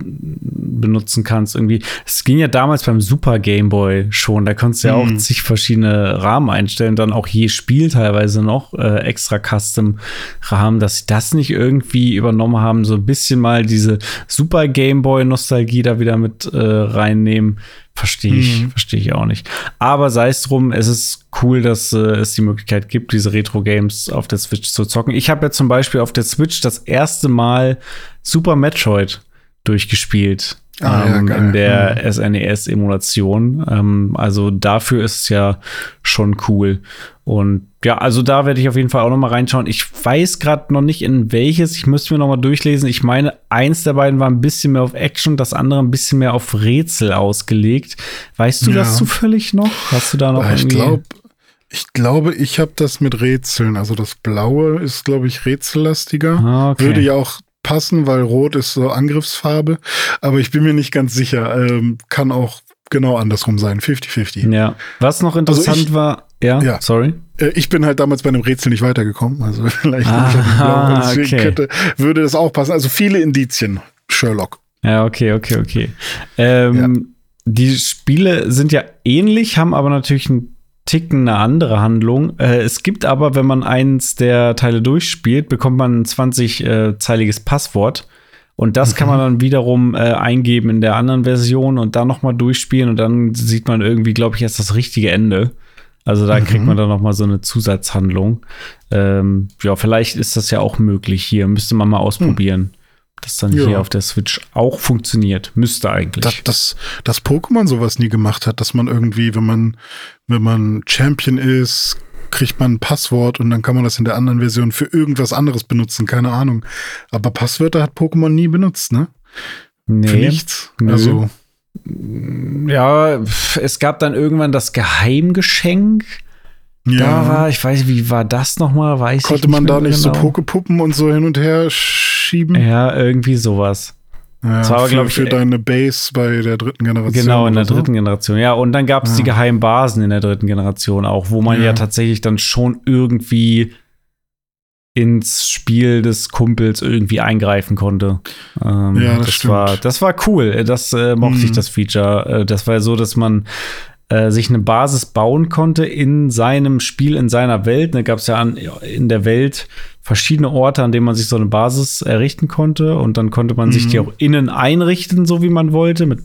benutzen kannst. Irgendwie. Es ging ja damals beim Super Game Boy schon. Da konntest du ja auch hm. zig verschiedene Rahmen einstellen, dann auch je Spiel teilweise noch äh, extra Custom Rahmen, dass sie das nicht irgendwie übernommen haben, so ein bisschen mal diese Super Game Boy Nostalgie da wieder mit äh, reinnehmen. Verstehe ich, mhm. verstehe ich auch nicht. Aber sei es drum, es ist cool, dass äh, es die Möglichkeit gibt, diese Retro-Games auf der Switch zu zocken. Ich habe ja zum Beispiel auf der Switch das erste Mal Super Metroid durchgespielt. Ah, ähm, ja, in der mhm. SNES-Emulation. Ähm, also dafür ist es ja schon cool. Und ja, also da werde ich auf jeden Fall auch noch mal reinschauen. Ich weiß gerade noch nicht in welches. Ich müsste mir noch mal durchlesen. Ich meine, eins der beiden war ein bisschen mehr auf Action, das andere ein bisschen mehr auf Rätsel ausgelegt. Weißt du ja. das zufällig noch? Hast du da noch ich irgendwie? Glaub, ich glaube, ich habe das mit Rätseln. Also das Blaue ist, glaube ich, rätsellastiger. Ah, okay. Würde ja auch passen, weil Rot ist so Angriffsfarbe. Aber ich bin mir nicht ganz sicher. Ähm, kann auch genau andersrum sein. 50-50. Ja. Was noch also interessant also ich, war, ja, ja, sorry. Äh, ich bin halt damals bei einem Rätsel nicht weitergekommen. Also vielleicht ah, okay. könnte, würde das auch passen. Also viele Indizien, Sherlock. Ja, okay, okay, okay. Ähm, ja. Die Spiele sind ja ähnlich, haben aber natürlich einen Ticken eine andere Handlung. Äh, es gibt aber, wenn man eins der Teile durchspielt, bekommt man ein 20-zeiliges Passwort. Und das mhm. kann man dann wiederum äh, eingeben in der anderen Version und dann noch mal durchspielen und dann sieht man irgendwie, glaube ich, erst das richtige Ende. Also da mhm. kriegt man dann noch mal so eine Zusatzhandlung. Ähm, ja, vielleicht ist das ja auch möglich hier. Müsste man mal ausprobieren. Mhm das dann ja. hier auf der Switch auch funktioniert. Müsste eigentlich. Dass, dass, dass Pokémon sowas nie gemacht hat, dass man irgendwie, wenn man, wenn man Champion ist, kriegt man ein Passwort und dann kann man das in der anderen Version für irgendwas anderes benutzen, keine Ahnung. Aber Passwörter hat Pokémon nie benutzt, ne? Nee. Für nichts. Nö. Also. Ja, es gab dann irgendwann das Geheimgeschenk. Ja. Da war, ich weiß, wie war das nochmal? Weiß Konnte man da nicht genau. so Pokepuppen und so hin und her schieben? Ja, irgendwie sowas. Ja, das war aber, glaube ich, für deine Base bei der dritten Generation. Genau, in der so. dritten Generation. Ja, und dann gab es ja. die geheimen Basen in der dritten Generation auch, wo man ja. ja tatsächlich dann schon irgendwie ins Spiel des Kumpels irgendwie eingreifen konnte. Ähm, ja, das, das war das war cool. Das äh, mochte mhm. ich das Feature. Äh, das war so, dass man äh, sich eine Basis bauen konnte in seinem Spiel, in seiner Welt. Da gab es ja an, in der Welt verschiedene Orte, an denen man sich so eine Basis errichten konnte. Und dann konnte man mhm. sich die auch innen einrichten, so wie man wollte, mit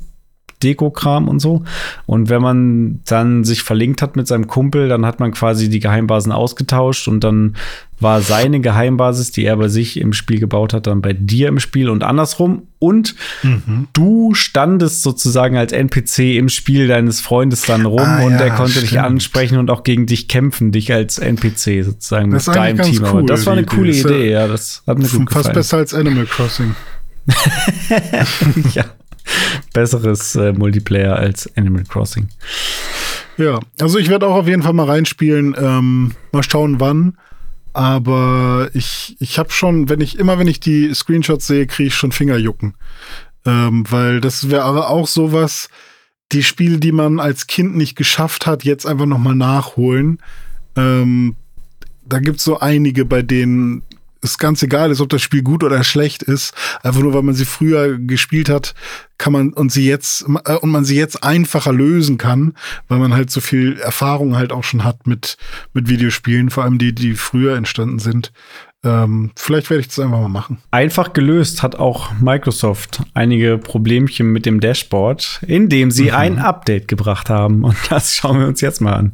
Dekokram und so. Und wenn man dann sich verlinkt hat mit seinem Kumpel, dann hat man quasi die Geheimbasen ausgetauscht und dann war seine Geheimbasis, die er bei sich im Spiel gebaut hat, dann bei dir im Spiel und andersrum. Und mhm. du standest sozusagen als NPC im Spiel deines Freundes dann rum ah, und ja, er konnte stimmt. dich ansprechen und auch gegen dich kämpfen, dich als NPC sozusagen das mit deinem Team. Cool, das war eine coole Idee, ja, das hat mir gut gefallen. Fast besser als Animal Crossing. ja. Besseres äh, Multiplayer als Animal Crossing. Ja, also ich werde auch auf jeden Fall mal reinspielen. Ähm, mal schauen, wann. Aber ich, ich habe schon, wenn ich, immer wenn ich die Screenshots sehe, kriege ich schon Fingerjucken. Ähm, weil das wäre aber auch sowas, die Spiele, die man als Kind nicht geschafft hat, jetzt einfach nochmal nachholen. Ähm, da gibt es so einige, bei denen es ganz egal ist, ob das Spiel gut oder schlecht ist. Einfach nur, weil man sie früher gespielt hat, kann man und sie jetzt äh, und man sie jetzt einfacher lösen kann, weil man halt so viel Erfahrung halt auch schon hat mit mit Videospielen, vor allem die, die früher entstanden sind. Ähm, vielleicht werde ich das einfach mal machen. Einfach gelöst hat auch Microsoft einige Problemchen mit dem Dashboard, indem sie mhm. ein Update gebracht haben. Und das schauen wir uns jetzt mal an.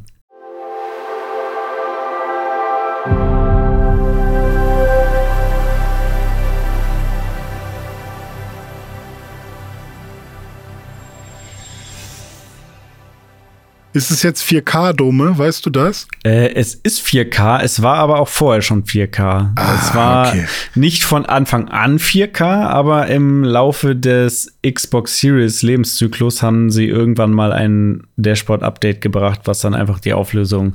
Ist es jetzt 4K-Dome? Weißt du das? Äh, es ist 4K, es war aber auch vorher schon 4K. Ah, es war okay. nicht von Anfang an 4K, aber im Laufe des Xbox Series Lebenszyklus haben sie irgendwann mal ein Dashboard-Update gebracht, was dann einfach die Auflösung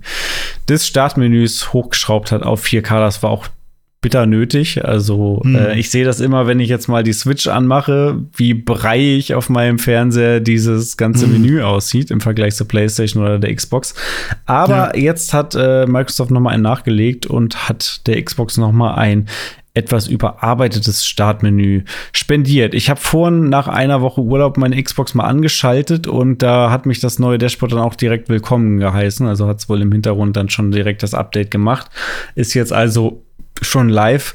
des Startmenüs hochgeschraubt hat auf 4K. Das war auch bitter nötig. Also Mhm. äh, ich sehe das immer, wenn ich jetzt mal die Switch anmache, wie breiig auf meinem Fernseher dieses ganze Mhm. Menü aussieht im Vergleich zur PlayStation oder der Xbox. Aber jetzt hat äh, Microsoft noch mal einen nachgelegt und hat der Xbox noch mal ein etwas überarbeitetes Startmenü spendiert. Ich habe vorhin nach einer Woche Urlaub meine Xbox mal angeschaltet und da hat mich das neue Dashboard dann auch direkt willkommen geheißen. Also hat es wohl im Hintergrund dann schon direkt das Update gemacht. Ist jetzt also schon live.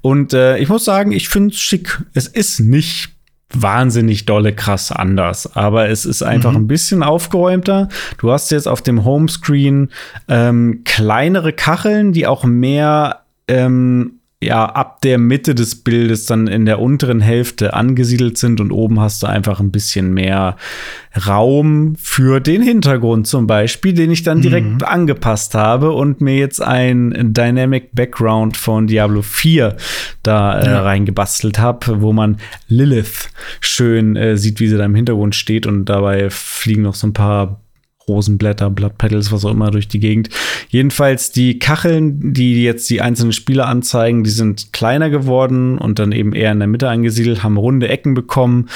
Und äh, ich muss sagen, ich finde es schick. Es ist nicht wahnsinnig dolle krass anders, aber es ist einfach ein bisschen aufgeräumter. Du hast jetzt auf dem Homescreen ähm, kleinere Kacheln, die auch mehr ähm, ja, ab der Mitte des Bildes dann in der unteren Hälfte angesiedelt sind und oben hast du einfach ein bisschen mehr Raum für den Hintergrund zum Beispiel, den ich dann direkt angepasst habe und mir jetzt ein Dynamic Background von Diablo 4 da äh, Ja. reingebastelt habe, wo man Lilith schön äh, sieht, wie sie da im Hintergrund steht und dabei fliegen noch so ein paar Rosenblätter, Blood Petals, was auch immer durch die Gegend. Jedenfalls die Kacheln, die jetzt die einzelnen Spieler anzeigen, die sind kleiner geworden und dann eben eher in der Mitte angesiedelt, haben runde Ecken bekommen.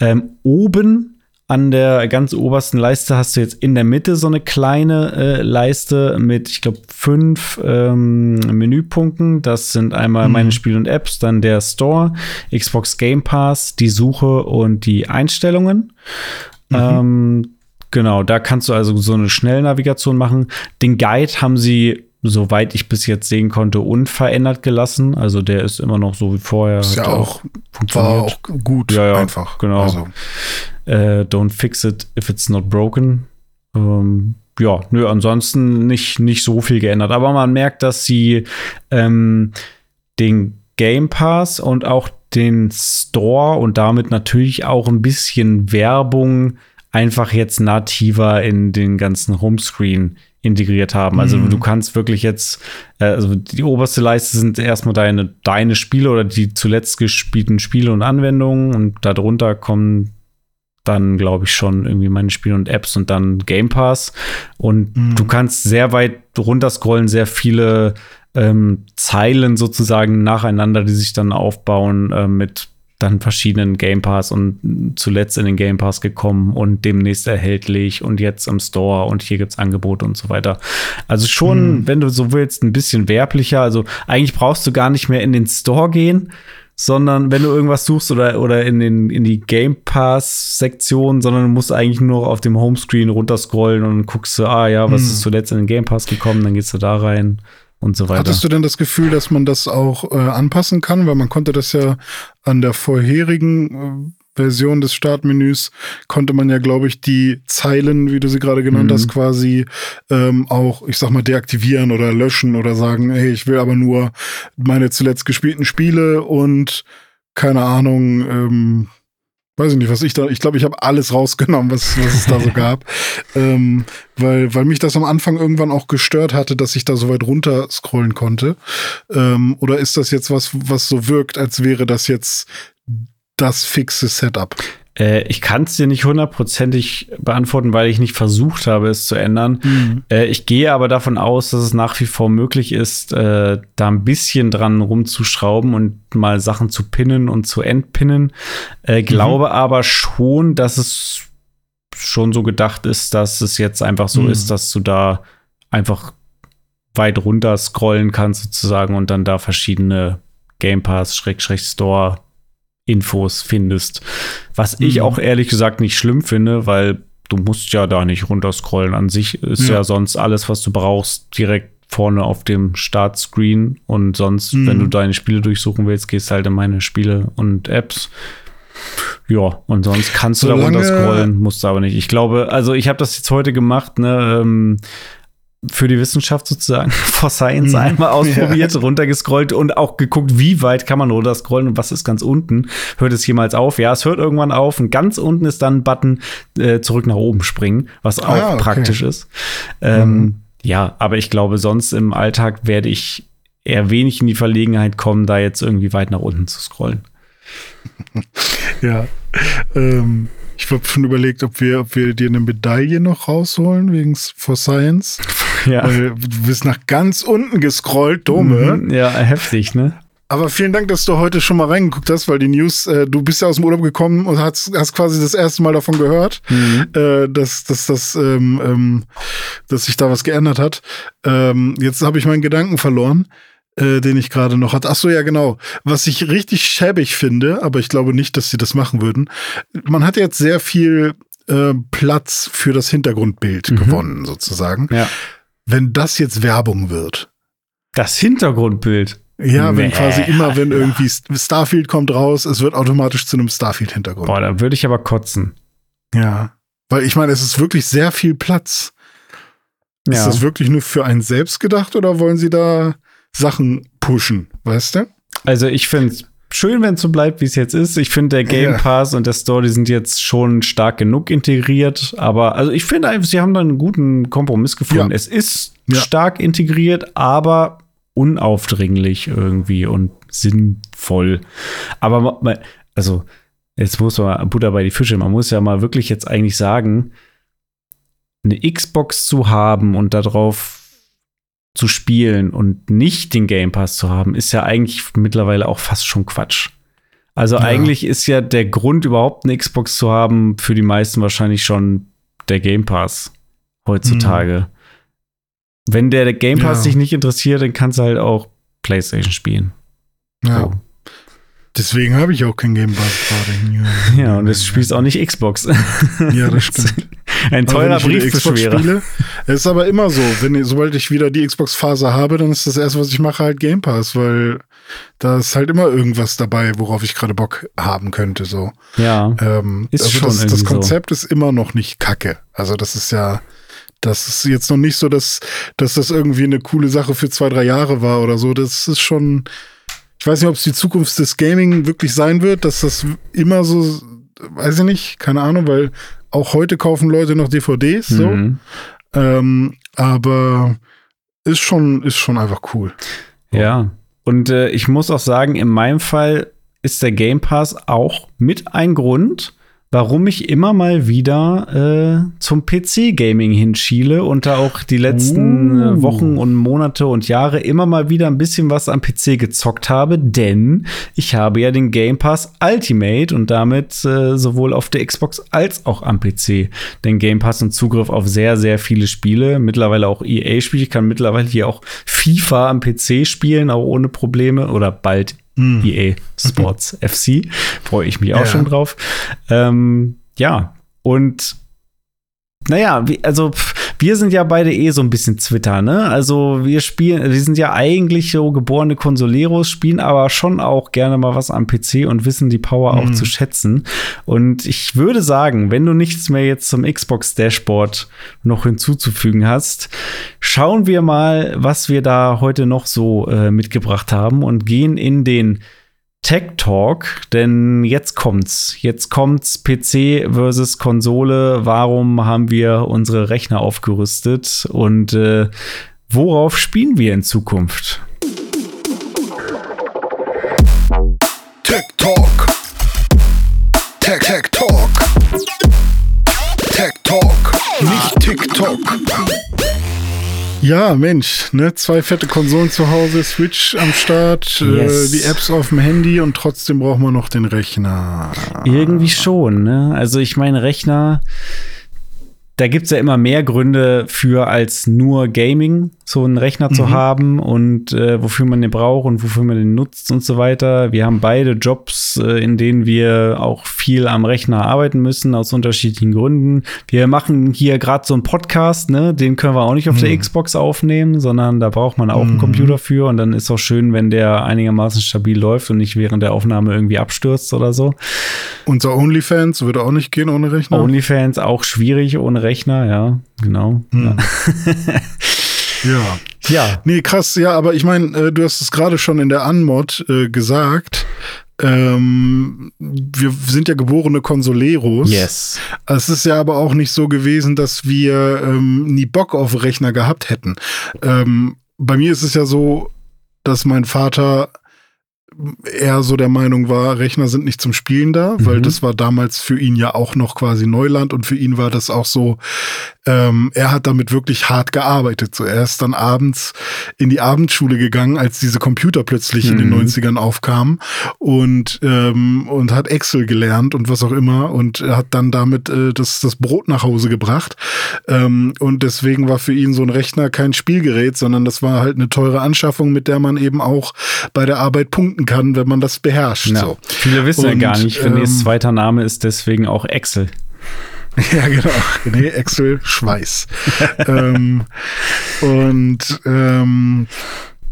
Ähm, oben an der ganz obersten Leiste hast du jetzt in der Mitte so eine kleine äh, Leiste mit, ich glaube, fünf ähm, Menüpunkten. Das sind einmal meine Spiele und Apps, dann der Store, Xbox Game Pass, die Suche und die Einstellungen. Ähm, genau, da kannst du also so eine Schnellnavigation machen. Den Guide haben sie, soweit ich bis jetzt sehen konnte, unverändert gelassen. Also der ist immer noch so wie vorher. Ist ja Hat auch, war funktioniert. auch gut Ja, ja, einfach. genau. Also, Äh, don't fix it if it's not broken. Ähm, ja, nö, ansonsten nicht, nicht so viel geändert. Aber man merkt, dass sie ähm, den Game Pass und auch den Store und damit natürlich auch ein bisschen Werbung einfach jetzt nativer in den ganzen Homescreen integriert haben. Also Mhm. du kannst wirklich jetzt, äh, also die oberste Leiste sind erstmal deine, deine Spiele oder die zuletzt gespielten Spiele und Anwendungen und darunter kommen dann, glaube ich, schon irgendwie meine Spiele und Apps und dann Game Pass. Und Mhm. du kannst sehr weit runterscrollen, sehr viele ähm, Zeilen sozusagen nacheinander, die sich dann aufbauen äh, mit dann verschiedenen Game Pass und zuletzt in den Game Pass gekommen und demnächst erhältlich und jetzt im Store und hier gibt's Angebote und so weiter. Also schon, wenn du so willst, ein bisschen werblicher. Also eigentlich brauchst du gar nicht mehr in den Store gehen, sondern wenn du irgendwas suchst oder, oder in, den, in die Game Pass-Sektion, sondern du musst eigentlich nur auf dem Homescreen runterscrollen und guckst du, ah ja, was Hm. ist zuletzt in den Game Pass gekommen, dann gehst du da rein und so weiter. Hattest du denn das Gefühl, dass man das auch äh, anpassen kann? Weil man konnte das ja an der vorherigen äh, Version des Startmenüs, konnte man ja, glaube ich, die Zeilen, wie du sie gerade genannt Mhm. hast, quasi ähm, auch, ich sag mal, deaktivieren oder löschen oder sagen, hey, ich will aber nur meine zuletzt gespielten Spiele und keine Ahnung, ähm, weiß ich nicht, was ich da, ich glaube, ich habe alles rausgenommen, was, was es da so gab. Ähm, weil, weil mich das am Anfang irgendwann auch gestört hatte, dass ich da so weit runter scrollen konnte. Ähm, oder ist das jetzt was, was so wirkt, als wäre das jetzt das fixe Setup? Äh, ich kann es dir nicht hundertprozentig beantworten, weil ich nicht versucht habe, es zu ändern. Äh, ich gehe aber davon aus, dass es nach wie vor möglich ist, äh, da ein bisschen dran rumzuschrauben und mal Sachen zu pinnen und zu entpinnen. Äh, glaube aber schon, dass es schon so gedacht ist, dass es jetzt einfach so Mhm. ist, dass du da einfach weit runter scrollen kannst sozusagen und dann da verschiedene Game Pass, Schräg, Store Infos findest. Was ich Mhm. auch ehrlich gesagt nicht schlimm finde, weil du musst ja da nicht runterscrollen. An sich ist ja, Ja. sonst alles, was du brauchst, direkt vorne auf dem Startscreen. Und sonst, Mhm. wenn du deine Spiele durchsuchen willst, gehst halt in meine Spiele und Apps. Ja, und sonst kannst du da Solange- runterscrollen, musst du aber nicht. Ich glaube, also ich habe das jetzt heute gemacht, ne, ähm, für die Wissenschaft sozusagen, for Science Mhm. einmal ausprobiert, runtergescrollt und auch geguckt, wie weit kann man runterscrollen und was ist ganz unten. Hört es jemals auf? Ja, es hört irgendwann auf und ganz unten ist dann ein Button äh, zurück nach oben springen, was auch Ah, okay. praktisch ist. Ähm, Mhm. Ja, aber ich glaube, sonst im Alltag werde ich eher wenig in die Verlegenheit kommen, da jetzt irgendwie weit nach unten zu scrollen. Ja. Ähm, ich habe schon überlegt, ob wir, ob wir dir eine Medaille noch rausholen wegen For Science. Ja. Du bist nach ganz unten gescrollt, Dome. Mhm, Ja, heftig, ne? Aber vielen Dank, dass du heute schon mal reingeguckt hast, weil die News, äh, du bist ja aus dem Urlaub gekommen und hast, hast quasi das erste Mal davon gehört, äh, dass, dass, dass, ähm, ähm, dass sich da was geändert hat. Ähm, jetzt habe ich meinen Gedanken verloren, äh, den ich gerade noch hatte. Ach so, ja, genau. Was ich richtig schäbig finde, aber ich glaube nicht, dass sie das machen würden. Man hat jetzt sehr viel äh, Platz für das Hintergrundbild Mhm. gewonnen, sozusagen. Ja. Wenn das jetzt Werbung wird. Das Hintergrundbild. Ja, wenn Nee. quasi immer, wenn irgendwie St- Starfield kommt raus, es wird automatisch zu einem Starfield-Hintergrund. Boah, da würde ich aber kotzen. Ja. Weil ich meine, es ist wirklich sehr viel Platz. Ist Ja. das wirklich nur für einen selbst gedacht oder wollen sie da Sachen pushen? Weißt du? Also ich finde es schön, wenn es so bleibt, wie es jetzt ist. Ich finde, der Game Ja. Pass und der Store, die sind jetzt schon stark genug integriert. Aber also ich finde einfach, sie haben da einen guten Kompromiss gefunden. Ja. Es ist Ja. stark integriert, aber unaufdringlich irgendwie und sinnvoll. Aber also jetzt muss man Butter bei die Fische. Man muss ja mal wirklich jetzt eigentlich sagen, eine Xbox zu haben und darauf zu spielen und nicht den Game Pass zu haben, ist ja eigentlich mittlerweile auch fast schon Quatsch. Also Ja. eigentlich ist ja der Grund, überhaupt eine Xbox zu haben, für die meisten wahrscheinlich schon der Game Pass heutzutage. Wenn der Game Pass Ja. dich nicht interessiert, dann kannst du halt auch PlayStation spielen. Ja. So. Deswegen habe ich auch kein Game Pass gerade. Ja, und das spielst auch nicht Xbox. Ja, das stimmt. Ein teurer wieder Xbox Briefbeschwerer. spiele, es ist aber immer so, wenn sobald ich wieder die Xbox-Phase habe, dann ist das erste, was ich mache, halt Game Pass, weil da ist halt immer irgendwas dabei, worauf ich gerade Bock haben könnte. So. Ja. Ähm, Ist also schon das, das irgendwie so. Konzept ist immer noch nicht kacke. Also das ist ja, das ist jetzt noch nicht so, dass, dass das irgendwie eine coole Sache für zwei, drei Jahre war oder so. Das ist schon, ich weiß nicht, ob es die Zukunft des Gaming wirklich sein wird, dass das immer so, weiß ich nicht, keine Ahnung, weil auch heute kaufen Leute noch DVDs, so. Mhm. Ähm, aber ist schon, ist schon einfach cool. Ja. Und äh, ich muss auch sagen, in meinem Fall ist der Game Pass auch mit ein Grund, warum ich immer mal wieder äh, zum PC-Gaming hinschiele und da auch die letzten äh, Wochen und Monate und Jahre immer mal wieder ein bisschen was am PC gezockt habe, denn ich habe ja den Game Pass Ultimate und damit äh, sowohl auf der Xbox als auch am PC den Game Pass und Zugriff auf sehr, sehr viele Spiele, mittlerweile auch EA-Spiele. Ich kann mittlerweile hier auch FIFA am PC spielen, auch ohne Probleme oder bald EA Sports FC. Freue ich mich auch Ja. schon drauf. Ähm, ja, und naja, wie, also pff, wir sind ja beide eh so ein bisschen Twitter, ne? Also wir spielen, wir sind ja eigentlich so geborene Consoleros, spielen aber schon auch gerne mal was am PC und wissen die Power auch Mhm. zu schätzen. Und ich würde sagen, wenn du nichts mehr jetzt zum Xbox Dashboard noch hinzuzufügen hast, schauen wir mal, was wir da heute noch so äh, mitgebracht haben und gehen in den Tech Talk, denn jetzt kommt's. Jetzt kommt's PC versus Konsole. Warum haben wir unsere Rechner aufgerüstet und äh, worauf spielen wir in Zukunft? Tech Talk. Tech, Tech Talk. Ja, Mensch, ne? Zwei fette Konsolen zu Hause, Switch am Start, Yes. äh, die Apps auf dem Handy und trotzdem braucht man noch den Rechner. Irgendwie schon, ne? Also ich meine, Rechner, da gibt's ja immer mehr Gründe für als nur Gaming, so einen Rechner zu Mhm. haben und äh, wofür man den braucht und wofür man den nutzt und so weiter. Wir haben beide Jobs, äh, in denen wir auch viel am Rechner arbeiten müssen, aus unterschiedlichen Gründen. Wir machen hier gerade so einen Podcast, ne? Den können wir auch nicht auf der Mhm. Xbox aufnehmen, sondern da braucht man auch einen Mhm. Computer für und dann ist auch schön, wenn der einigermaßen stabil läuft und nicht während der Aufnahme irgendwie abstürzt oder so. Unser OnlyFans würde auch nicht gehen ohne Rechner. OnlyFans auch schwierig ohne Rechner, ja, genau. Hm. ja. Ja, Nee, krass, ja, aber ich meine, äh, du hast es gerade schon in der Anmod äh, gesagt. Ähm, wir sind ja geborene Consoleros. yes. Es ist ja aber auch nicht so gewesen, dass wir ähm, nie Bock auf Rechner gehabt hätten. Ähm, bei mir ist es ja so, dass mein Vater er so der Meinung war, Rechner sind nicht zum Spielen da, weil mhm. das war damals für ihn ja auch noch quasi Neuland und für ihn war das auch so, ähm, er hat damit wirklich hart gearbeitet. So, er ist dann abends in die Abendschule gegangen, als diese Computer plötzlich mhm. in den 90ern mhm. aufkamen und, ähm, und hat Excel gelernt und was auch immer und hat dann damit äh, das, das Brot nach Hause gebracht. Ähm, und deswegen war für ihn so ein Rechner kein Spielgerät, sondern das war halt eine teure Anschaffung, mit der man eben auch bei der Arbeit punkten kann, wenn man das beherrscht. Ja. So. Viele wissen und, ja gar nicht, Renés ähm, zweiter Name ist deswegen auch Excel. Ja, genau. René Excel Schweiß. ähm, und ähm,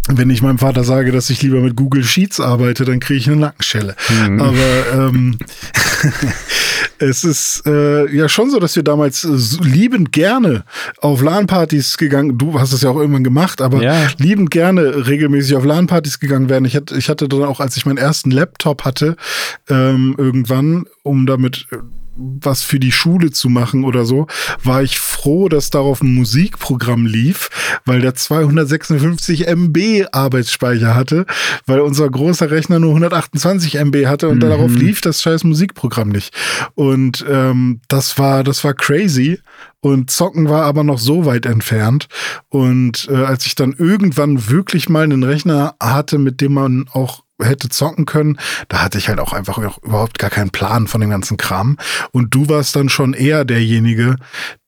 wenn ich meinem Vater sage, dass ich lieber mit Google Sheets arbeite, dann kriege ich eine Nackenschelle. Mhm. Aber ähm, es ist äh, ja schon so, dass wir damals äh, liebend gerne auf LAN-Partys gegangen, du hast es ja auch irgendwann gemacht, aber ja. liebend gerne regelmäßig auf LAN-Partys gegangen werden. Ich hatte, ich hatte dann auch, als ich meinen ersten Laptop hatte, ähm, irgendwann, um damit was für die Schule zu machen oder so, war ich froh, dass darauf ein Musikprogramm lief, weil der 256 MB Arbeitsspeicher hatte, weil unser großer Rechner nur 128 MB hatte und mhm. darauf lief das scheiß Musikprogramm nicht. Und ähm, das war, das war crazy. Und Zocken war aber noch so weit entfernt. Und äh, als ich dann irgendwann wirklich mal einen Rechner hatte, mit dem man auch hätte zocken können. Da hatte ich halt auch einfach überhaupt gar keinen Plan von dem ganzen Kram. Und du warst dann schon eher derjenige,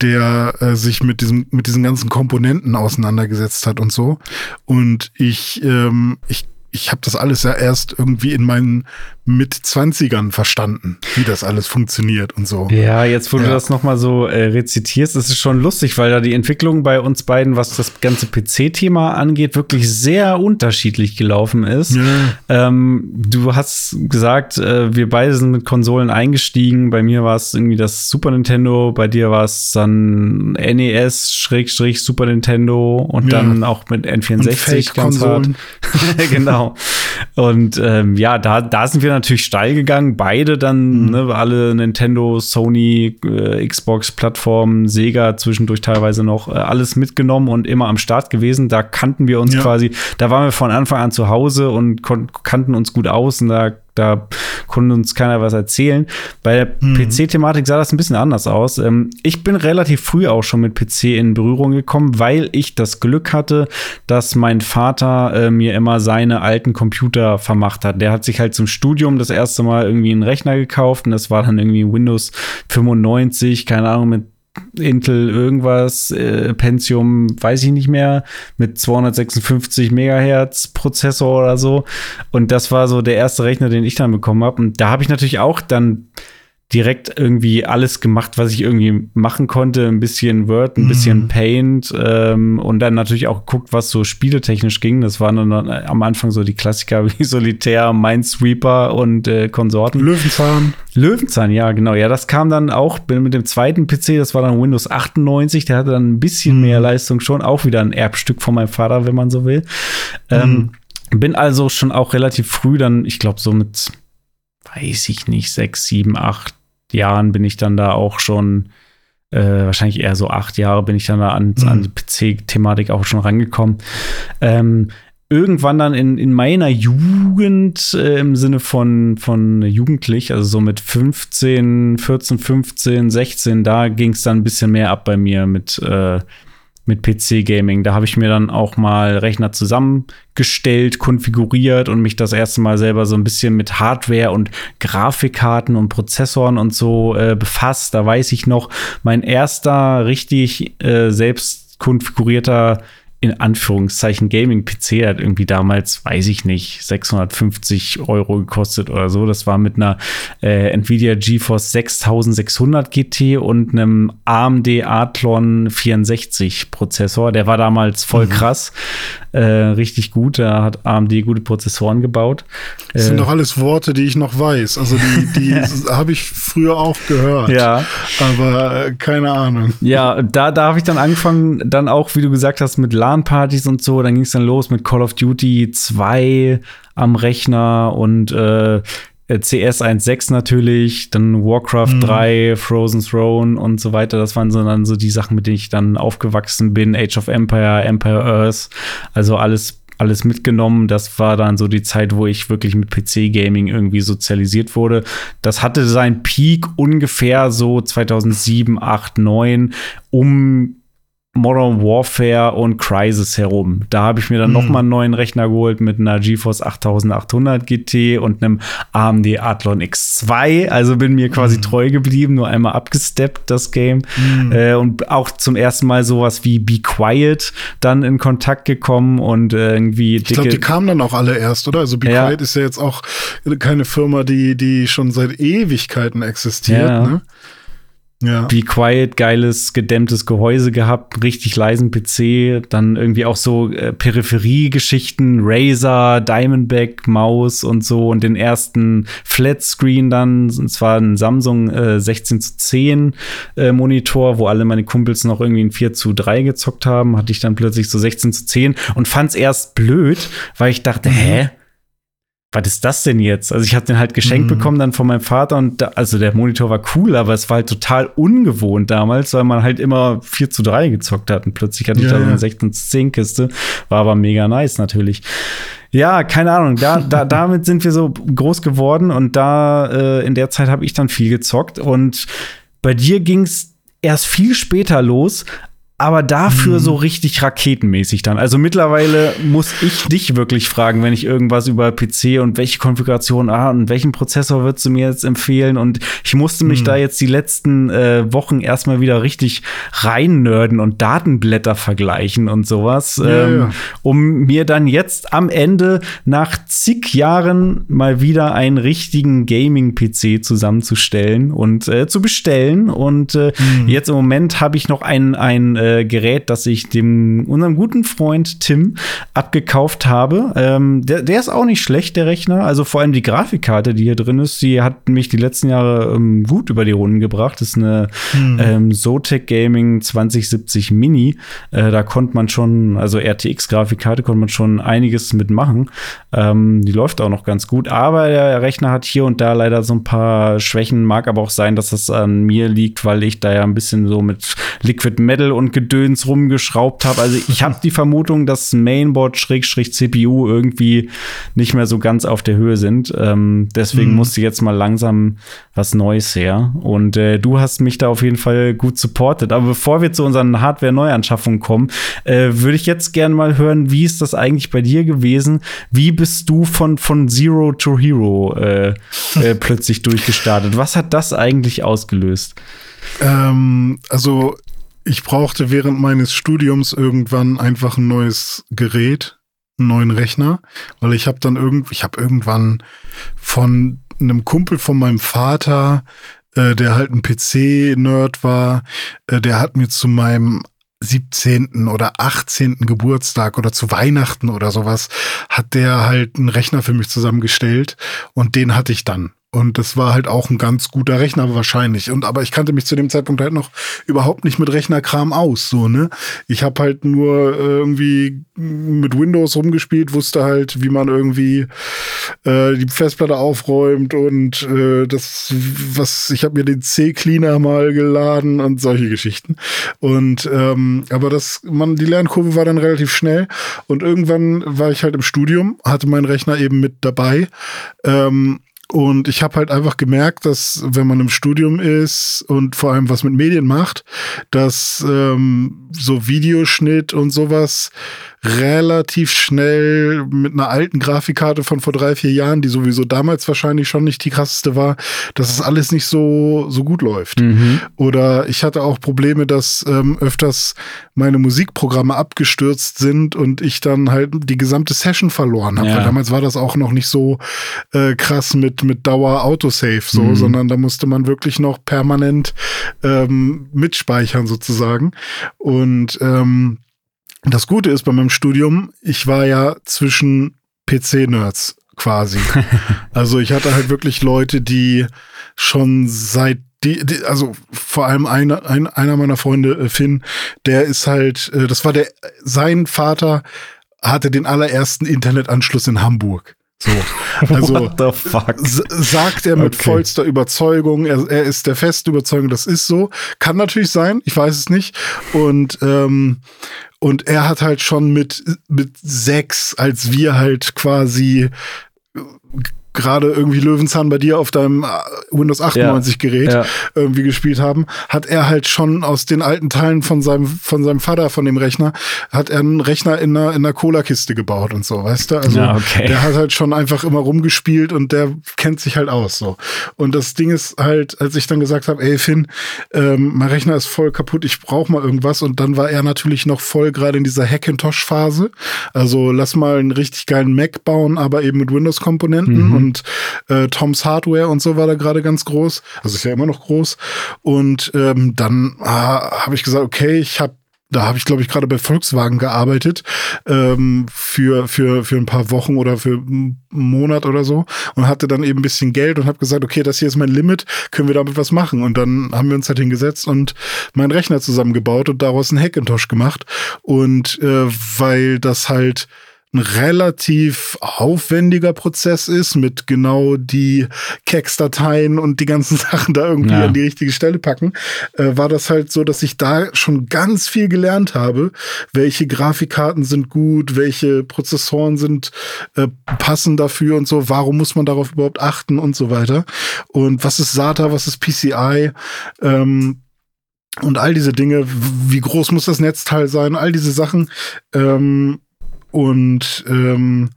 der äh, sich mit diesem, mit diesen ganzen Komponenten auseinandergesetzt hat und so. Und ich, ähm, ich ich habe das alles ja erst irgendwie in meinen mit 20ern verstanden, wie das alles funktioniert und so. Ja, jetzt wo ja. du das nochmal so äh, rezitierst, ist es schon lustig, weil da die Entwicklung bei uns beiden, was das ganze PC-Thema angeht, wirklich sehr unterschiedlich gelaufen ist. Ja. Ähm, du hast gesagt, äh, wir beide sind mit Konsolen eingestiegen. Bei mir war es irgendwie das Super Nintendo, bei dir war es dann NES, Schrägstrich Super Nintendo und ja. dann auch mit N64 ganz hart. genau. Und ähm, ja, da, da sind wir natürlich steil gegangen. Beide dann, mhm. ne, alle Nintendo, Sony, äh, Xbox-Plattformen, Sega zwischendurch teilweise noch, äh, alles mitgenommen und immer am Start gewesen. Da kannten wir uns ja. quasi, da waren wir von Anfang an zu Hause und kannten uns gut aus und da da konnte uns keiner was erzählen. Bei der mhm. PC-Thematik sah das ein bisschen anders aus. Ähm, ich bin relativ früh auch schon mit PC in Berührung gekommen, weil ich das Glück hatte, dass mein Vater äh, mir immer seine alten Computer vermacht hat. Der hat sich halt zum Studium das erste Mal irgendwie einen Rechner gekauft und das war dann irgendwie Windows 95, keine Ahnung, mit Intel irgendwas, äh, Pentium, weiß ich nicht mehr, mit 256 Megahertz Prozessor oder so. Und das war so der erste Rechner, den ich dann bekommen habe. Und da habe ich natürlich auch dann direkt irgendwie alles gemacht, was ich irgendwie machen konnte. Ein bisschen Word, ein mhm. bisschen Paint ähm, und dann natürlich auch geguckt, was so spieletechnisch ging. Das waren dann am Anfang so die Klassiker wie Solitär, Minesweeper und äh, Konsorten. Löwenzahn. Löwenzahn, ja, genau. Ja, das kam dann auch mit dem zweiten PC, das war dann Windows 98. Der hatte dann ein bisschen mhm. mehr Leistung schon. Auch wieder ein Erbstück von meinem Vater, wenn man so will. Ähm, mhm. bin also schon auch relativ früh dann, ich glaube, so mit weiß ich nicht, sechs, sieben, acht, Jahren bin ich dann da auch schon, äh, wahrscheinlich eher so acht Jahre bin ich dann da an, mhm. an die PC-Thematik auch schon rangekommen. Ähm, irgendwann dann in, in meiner Jugend äh, im Sinne von, von jugendlich, also so mit 15, 14, 15, 16, da ging es dann ein bisschen mehr ab bei mir mit, äh, mit PC-Gaming. Da habe ich mir dann auch mal Rechner zusammengestellt, konfiguriert und mich das erste Mal selber so ein bisschen mit Hardware und Grafikkarten und Prozessoren und so äh, befasst. Da weiß ich noch, mein erster richtig äh, selbst konfigurierter in Anführungszeichen Gaming-PC hat irgendwie damals, weiß ich nicht, 650 Euro gekostet oder so. Das war mit einer äh, Nvidia GeForce 6600 GT und einem AMD Athlon 64 Prozessor. Der war damals voll mhm. krass, äh, richtig gut. Da hat AMD gute Prozessoren gebaut. Das sind äh, doch alles Worte, die ich noch weiß. Also die, die habe ich früher auch gehört. Ja. Aber äh, keine Ahnung. Ja, da, da habe ich dann angefangen, dann auch, wie du gesagt hast, mit LAN-Partys und so. Dann ging es dann los mit Call of Duty 2 am Rechner und äh, CS 1.6 natürlich, dann Warcraft mhm. 3, Frozen Throne und so weiter. Das waren so dann so die Sachen, mit denen ich dann aufgewachsen bin. Age of Empire, Empire Earth, also alles alles mitgenommen. Das war dann so die Zeit, wo ich wirklich mit PC-Gaming irgendwie sozialisiert wurde. Das hatte seinen Peak ungefähr so 2007, 8, 9 um Modern Warfare und Crisis herum. Da habe ich mir dann mhm. noch mal einen neuen Rechner geholt mit einer GeForce 8800 GT und einem AMD Athlon X2. Also bin mir quasi mhm. treu geblieben, nur einmal abgesteppt das Game mhm. äh, und auch zum ersten Mal sowas wie Be Quiet dann in Kontakt gekommen und äh, irgendwie. Ich glaube, die kamen dann auch alle erst, oder? Also Be ja. Quiet ist ja jetzt auch keine Firma, die die schon seit Ewigkeiten existiert. Ja. Ne? Ja. Be Quiet, geiles, gedämmtes Gehäuse gehabt, richtig leisen PC, dann irgendwie auch so äh, Peripheriegeschichten, Razer, Diamondback, Maus und so und den ersten Flatscreen dann, und zwar ein Samsung äh, 16 zu 10 äh, Monitor, wo alle meine Kumpels noch irgendwie ein 4 zu 3 gezockt haben, hatte ich dann plötzlich so 16 zu 10 und fand's erst blöd, weil ich dachte, mhm. hä? Was ist das denn jetzt? Also ich habe den halt geschenkt mhm. bekommen dann von meinem Vater und da, also der Monitor war cool, aber es war halt total ungewohnt damals, weil man halt immer 4 zu 3 gezockt hat und plötzlich hatte ja, ich da so eine 16 zu 10 Kiste, war aber mega nice natürlich. Ja, keine Ahnung, da, da, damit sind wir so groß geworden und da äh, in der Zeit habe ich dann viel gezockt und bei dir ging's erst viel später los, aber dafür mhm. so richtig raketenmäßig dann. Also mittlerweile muss ich dich wirklich fragen, wenn ich irgendwas über PC und welche Konfiguration ah, und welchen Prozessor würdest du mir jetzt empfehlen? Und ich musste mich mhm. da jetzt die letzten äh, Wochen erstmal wieder richtig reinnörden und Datenblätter vergleichen und sowas, ja, ähm, ja. um mir dann jetzt am Ende nach zig Jahren mal wieder einen richtigen Gaming-PC zusammenzustellen und äh, zu bestellen. Und äh, mhm. jetzt im Moment habe ich noch ein, ein äh, Gerät, das ich dem unserem guten Freund Tim abgekauft habe. Ähm, der, der ist auch nicht schlecht, der Rechner. Also vor allem die Grafikkarte, die hier drin ist, die hat mich die letzten Jahre ähm, gut über die Runden gebracht. Das ist eine hm. ähm, Zotac Gaming 2070 Mini. Äh, da konnte man schon, also RTX-Grafikkarte konnte man schon einiges mitmachen. Ähm, die läuft auch noch ganz gut. Aber der Rechner hat hier und da leider so ein paar Schwächen. Mag aber auch sein, dass das an mir liegt, weil ich da ja ein bisschen so mit Liquid Metal und Gedöns rumgeschraubt habe. Also ich habe die Vermutung, dass Mainboard Schrägstrich CPU irgendwie nicht mehr so ganz auf der Höhe sind. Ähm, deswegen mhm. musste jetzt mal langsam was Neues her. Und äh, du hast mich da auf jeden Fall gut supportet. Aber bevor wir zu unseren Hardware-Neuanschaffungen kommen, äh, würde ich jetzt gerne mal hören, wie ist das eigentlich bei dir gewesen? Wie bist du von, von Zero to Hero äh, äh plötzlich durchgestartet? Was hat das eigentlich ausgelöst? Ähm, also ich brauchte während meines Studiums irgendwann einfach ein neues Gerät, einen neuen Rechner, weil ich habe dann irgend, ich habe irgendwann von einem Kumpel von meinem Vater, äh, der halt ein PC-Nerd war, äh, der hat mir zu meinem 17. oder 18. Geburtstag oder zu Weihnachten oder sowas, hat der halt einen Rechner für mich zusammengestellt und den hatte ich dann. Und das war halt auch ein ganz guter Rechner wahrscheinlich. Und aber ich kannte mich zu dem Zeitpunkt halt noch überhaupt nicht mit Rechnerkram aus. So, ne? Ich habe halt nur irgendwie mit Windows rumgespielt, wusste halt, wie man irgendwie äh, die Festplatte aufräumt und äh, das, was, ich habe mir den C-Cleaner mal geladen und solche Geschichten. Und ähm, aber das, man, die Lernkurve war dann relativ schnell. Und irgendwann war ich halt im Studium, hatte meinen Rechner eben mit dabei. Ähm, und ich habe halt einfach gemerkt, dass wenn man im Studium ist und vor allem was mit Medien macht, dass ähm, so Videoschnitt und sowas relativ schnell mit einer alten Grafikkarte von vor drei, vier Jahren, die sowieso damals wahrscheinlich schon nicht die krasseste war, dass es alles nicht so, so gut läuft. Mhm. Oder ich hatte auch Probleme, dass ähm, öfters meine Musikprogramme abgestürzt sind und ich dann halt die gesamte Session verloren habe. Ja. Damals war das auch noch nicht so äh, krass mit, mit Dauer Autosave so, mhm. sondern da musste man wirklich noch permanent ähm, mitspeichern sozusagen. Und ähm, das Gute ist bei meinem Studium, ich war ja zwischen PC-Nerds quasi. also ich hatte halt wirklich Leute, die schon seit die, die, also vor allem einer, ein, einer meiner Freunde, äh, Finn, der ist halt, äh, das war der, sein Vater hatte den allerersten Internetanschluss in Hamburg. So, also sagt er mit okay. vollster Überzeugung, er, er ist der festen Überzeugung, das ist so. Kann natürlich sein, ich weiß es nicht. Und ähm, Und er hat halt schon mit, mit sechs, als wir halt quasi gerade irgendwie Löwenzahn bei dir auf deinem äh, Windows 98 ja, Gerät ja. irgendwie gespielt haben, hat er halt schon aus den alten Teilen von seinem von seinem Vater von dem Rechner hat er einen Rechner in einer in einer Cola Kiste gebaut und so, weißt du? Also ja, okay. der hat halt schon einfach immer rumgespielt und der kennt sich halt aus so. Und das Ding ist halt, als ich dann gesagt habe, ey Finn, ähm, mein Rechner ist voll kaputt, ich brauche mal irgendwas und dann war er natürlich noch voll gerade in dieser Hackintosh Phase. Also lass mal einen richtig geilen Mac bauen, aber eben mit Windows Komponenten mhm. Und und äh, Tom's Hardware und so war da gerade ganz groß. Also ist ja immer noch groß. Und ähm, dann ah, habe ich gesagt, okay, ich habe da habe ich, glaube ich, gerade bei Volkswagen gearbeitet ähm, für, für, für ein paar Wochen oder für einen Monat oder so und hatte dann eben ein bisschen Geld und habe gesagt, okay, das hier ist mein Limit, können wir damit was machen? Und dann haben wir uns halt hingesetzt und meinen Rechner zusammengebaut und daraus einen Hackintosh gemacht. Und äh, weil das halt ein relativ aufwendiger Prozess ist, mit genau die Kex-Dateien und die ganzen Sachen da irgendwie ja. an die richtige Stelle packen, äh, war das halt so, dass ich da schon ganz viel gelernt habe, welche Grafikkarten sind gut, welche Prozessoren sind äh, passend dafür und so, warum muss man darauf überhaupt achten und so weiter. Und was ist SATA, was ist PCI? Ähm, und all diese Dinge, wie groß muss das Netzteil sein, all diese Sachen, ähm, und ähm,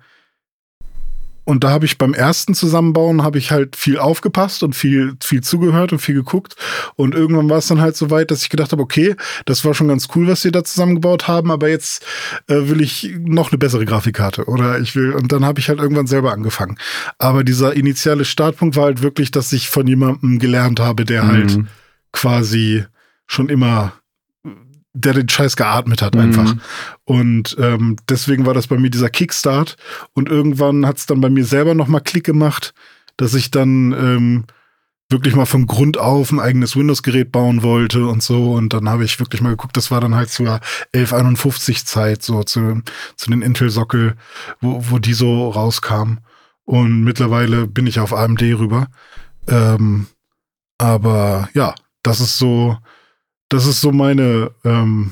und da habe ich beim ersten Zusammenbauen habe ich halt viel aufgepasst und viel viel zugehört und viel geguckt und irgendwann war es dann halt so weit, dass ich gedacht habe, okay, das war schon ganz cool, was sie da zusammengebaut haben, aber jetzt äh, will ich noch eine bessere Grafikkarte oder ich will und dann habe ich halt irgendwann selber angefangen. Aber dieser initiale Startpunkt war halt wirklich, dass ich von jemandem gelernt habe, der halt mhm. halt quasi schon immer der den Scheiß geatmet hat einfach. Mhm. Und ähm, deswegen war das bei mir dieser Kickstart. Und irgendwann hat es dann bei mir selber nochmal Klick gemacht, dass ich dann ähm, wirklich mal von Grund auf ein eigenes Windows-Gerät bauen wollte und so. Und dann habe ich wirklich mal geguckt, das war dann halt zur 1151-Zeit, so zu, zu den Intel-Sockel, wo, wo die so rauskam. Und mittlerweile bin ich auf AMD rüber. Ähm, aber ja, das ist so, das ist so meine, ähm,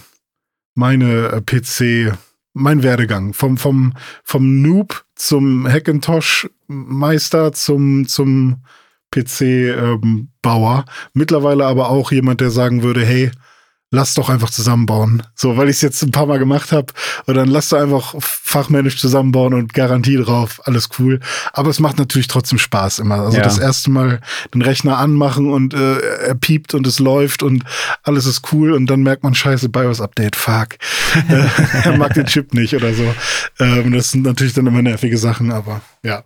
meine äh, PC, mein Werdegang. Vom, vom, vom Noob zum Hackintosh-Meister zum, zum PC-Bauer. Ähm, Mittlerweile aber auch jemand, der sagen würde, hey, lass doch einfach zusammenbauen. So, weil ich es jetzt ein paar Mal gemacht habe. Und dann lass doch einfach fachmännisch zusammenbauen und Garantie drauf. Alles cool. Aber es macht natürlich trotzdem Spaß immer. Also ja. das erste Mal den Rechner anmachen und äh, er piept und es läuft und alles ist cool. Und dann merkt man, scheiße, BIOS-Update, fuck. Er mag den Chip nicht oder so. Ähm, das sind natürlich dann immer nervige Sachen, aber ja.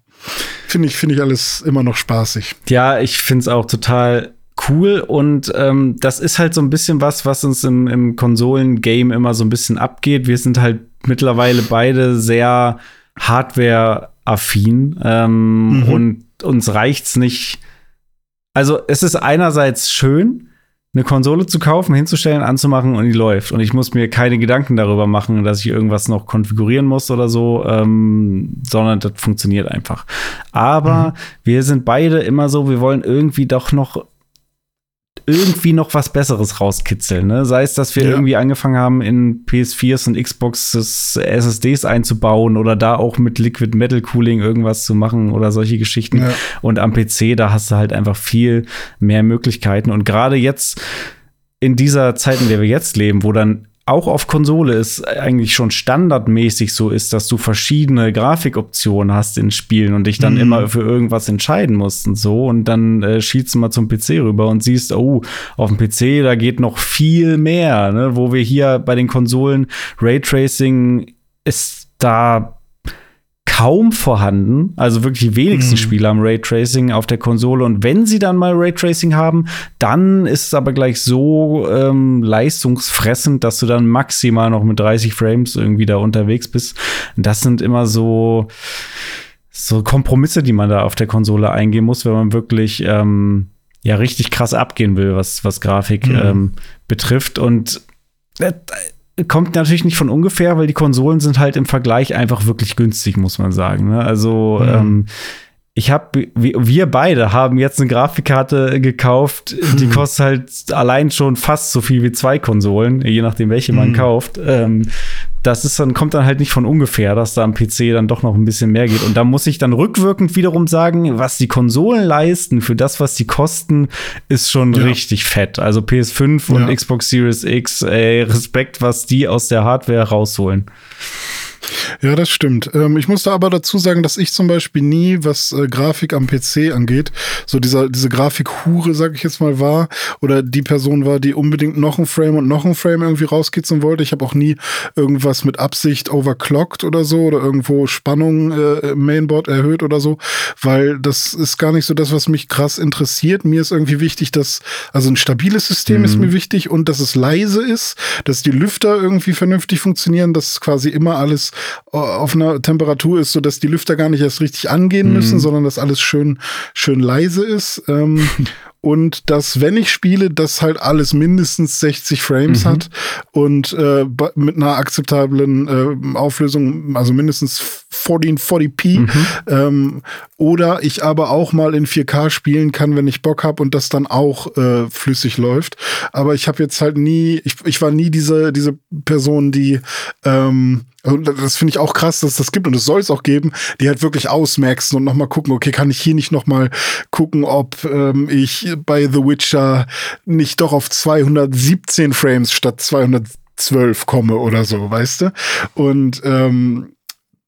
Finde ich, finde ich alles immer noch spaßig. Ja, ich finde es auch total cool und ähm, das ist halt so ein bisschen was, was uns im, im Konsolen-Game immer so ein bisschen abgeht. Wir sind halt mittlerweile beide sehr Hardware-affin ähm, mhm. und uns reicht's nicht. Also es ist einerseits schön, eine Konsole zu kaufen, hinzustellen, anzumachen und die läuft. Und ich muss mir keine Gedanken darüber machen, dass ich irgendwas noch konfigurieren muss oder so, ähm, sondern das funktioniert einfach. Aber mhm. wir sind beide immer so, wir wollen irgendwie doch noch irgendwie noch was Besseres rauskitzeln. Ne? Sei es, dass wir ja. irgendwie angefangen haben, in PS4s und Xboxes SSDs einzubauen oder da auch mit Liquid Metal Cooling irgendwas zu machen oder solche Geschichten. Ja. Und am PC, da hast du halt einfach viel mehr Möglichkeiten. Und gerade jetzt in dieser Zeit, in der wir jetzt leben, wo dann auch auf Konsole es eigentlich schon standardmäßig so ist, dass du verschiedene Grafikoptionen hast in Spielen und dich dann mhm. immer für irgendwas entscheiden musst und so. Und dann äh, schielst du mal zum PC rüber und siehst, oh, auf dem PC, da geht noch viel mehr, ne? wo wir hier bei den Konsolen Raytracing ist da kaum vorhanden. Also wirklich die wenigsten mhm. Spiele haben Raytracing auf der Konsole. Und wenn sie dann mal Raytracing haben, dann ist es aber gleich so ähm, leistungsfressend, dass du dann maximal noch mit 30 Frames irgendwie da unterwegs bist. Das sind immer so so Kompromisse, die man da auf der Konsole eingehen muss, wenn man wirklich ähm, ja richtig krass abgehen will, was was Grafik mhm. ähm, betrifft. Und äh, kommt natürlich nicht von ungefähr, weil die Konsolen sind halt im Vergleich einfach wirklich günstig, muss man sagen. Ne? Also mhm. ähm, ich habe, wir beide haben jetzt eine Grafikkarte gekauft, die kostet halt allein schon fast so viel wie zwei Konsolen, je nachdem welche man mhm. kauft. Ähm, das ist dann, kommt dann halt nicht von ungefähr, dass da am PC dann doch noch ein bisschen mehr geht. Und da muss ich dann rückwirkend wiederum sagen, was die Konsolen leisten für das, was die kosten, ist schon ja. richtig fett. Also PS5 und ja. Xbox Series X, ey, Respekt, was die aus der Hardware rausholen. Ja, das stimmt. Ähm, ich muss da aber dazu sagen, dass ich zum Beispiel nie, was äh, Grafik am PC angeht, so dieser, diese Grafikhure, sag ich jetzt mal, war oder die Person war, die unbedingt noch ein Frame und noch ein Frame irgendwie rauskitzeln wollte. Ich habe auch nie irgendwas mit Absicht overclocked oder so oder irgendwo Spannung äh, im Mainboard erhöht oder so, weil das ist gar nicht so das, was mich krass interessiert. Mir ist irgendwie wichtig, dass, also ein stabiles System mhm. ist mir wichtig und dass es leise ist, dass die Lüfter irgendwie vernünftig funktionieren, dass quasi immer alles auf einer Temperatur ist, so dass die Lüfter gar nicht erst richtig angehen müssen, mhm. sondern dass alles schön, schön leise ist. Ähm, und dass, wenn ich spiele, das halt alles mindestens 60 Frames mhm. hat und äh, mit einer akzeptablen äh, Auflösung, also mindestens 1440p. Mhm. Ähm, oder ich aber auch mal in 4K spielen kann, wenn ich Bock habe und das dann auch äh, flüssig läuft. Aber ich habe jetzt halt nie, ich, ich war nie diese, diese Person, die ähm, das finde ich auch krass, dass das gibt und es soll es auch geben, die halt wirklich ausmaxen und nochmal gucken, okay, kann ich hier nicht nochmal gucken, ob ähm, ich bei The Witcher nicht doch auf 217 Frames statt 212 komme oder so, weißt du? Und ähm,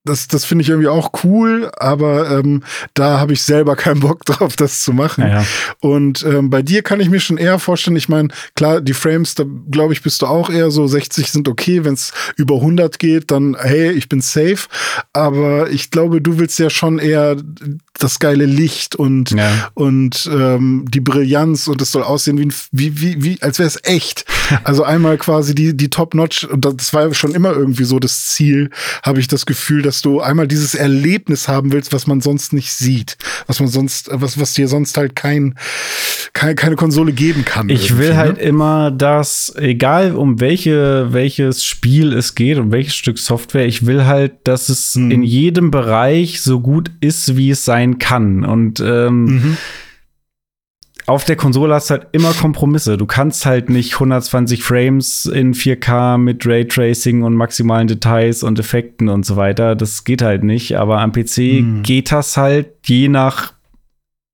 das, das finde ich irgendwie auch cool, aber ähm, da habe ich selber keinen Bock drauf, das zu machen. Ja, ja. Und ähm, bei dir kann ich mir schon eher vorstellen, ich meine, klar, die Frames, da glaube ich, bist du auch eher so 60 sind okay, wenn es über 100 geht, dann hey, ich bin safe. Aber ich glaube, du willst ja schon eher das geile Licht und ja. und ähm, die Brillanz und es soll aussehen wie, wie, wie, wie als wäre es echt. Also einmal quasi die die Top Notch und das war schon immer irgendwie so das Ziel, habe ich das Gefühl, dass du einmal dieses Erlebnis haben willst, was man sonst nicht sieht, was man sonst was was dir sonst halt kein, kein keine Konsole geben kann. Ich will halt ne? immer, dass egal um welche welches Spiel es geht, um welches Stück Software, ich will halt, dass es hm. in jedem Bereich so gut ist, wie es sein sein kann. Und ähm, mhm. auf der Konsole hast du halt immer Kompromisse. Du kannst halt nicht 120 Frames in 4K mit Raytracing und maximalen Details und Effekten und so weiter. Das geht halt nicht. Aber am PC mhm. geht das halt je nach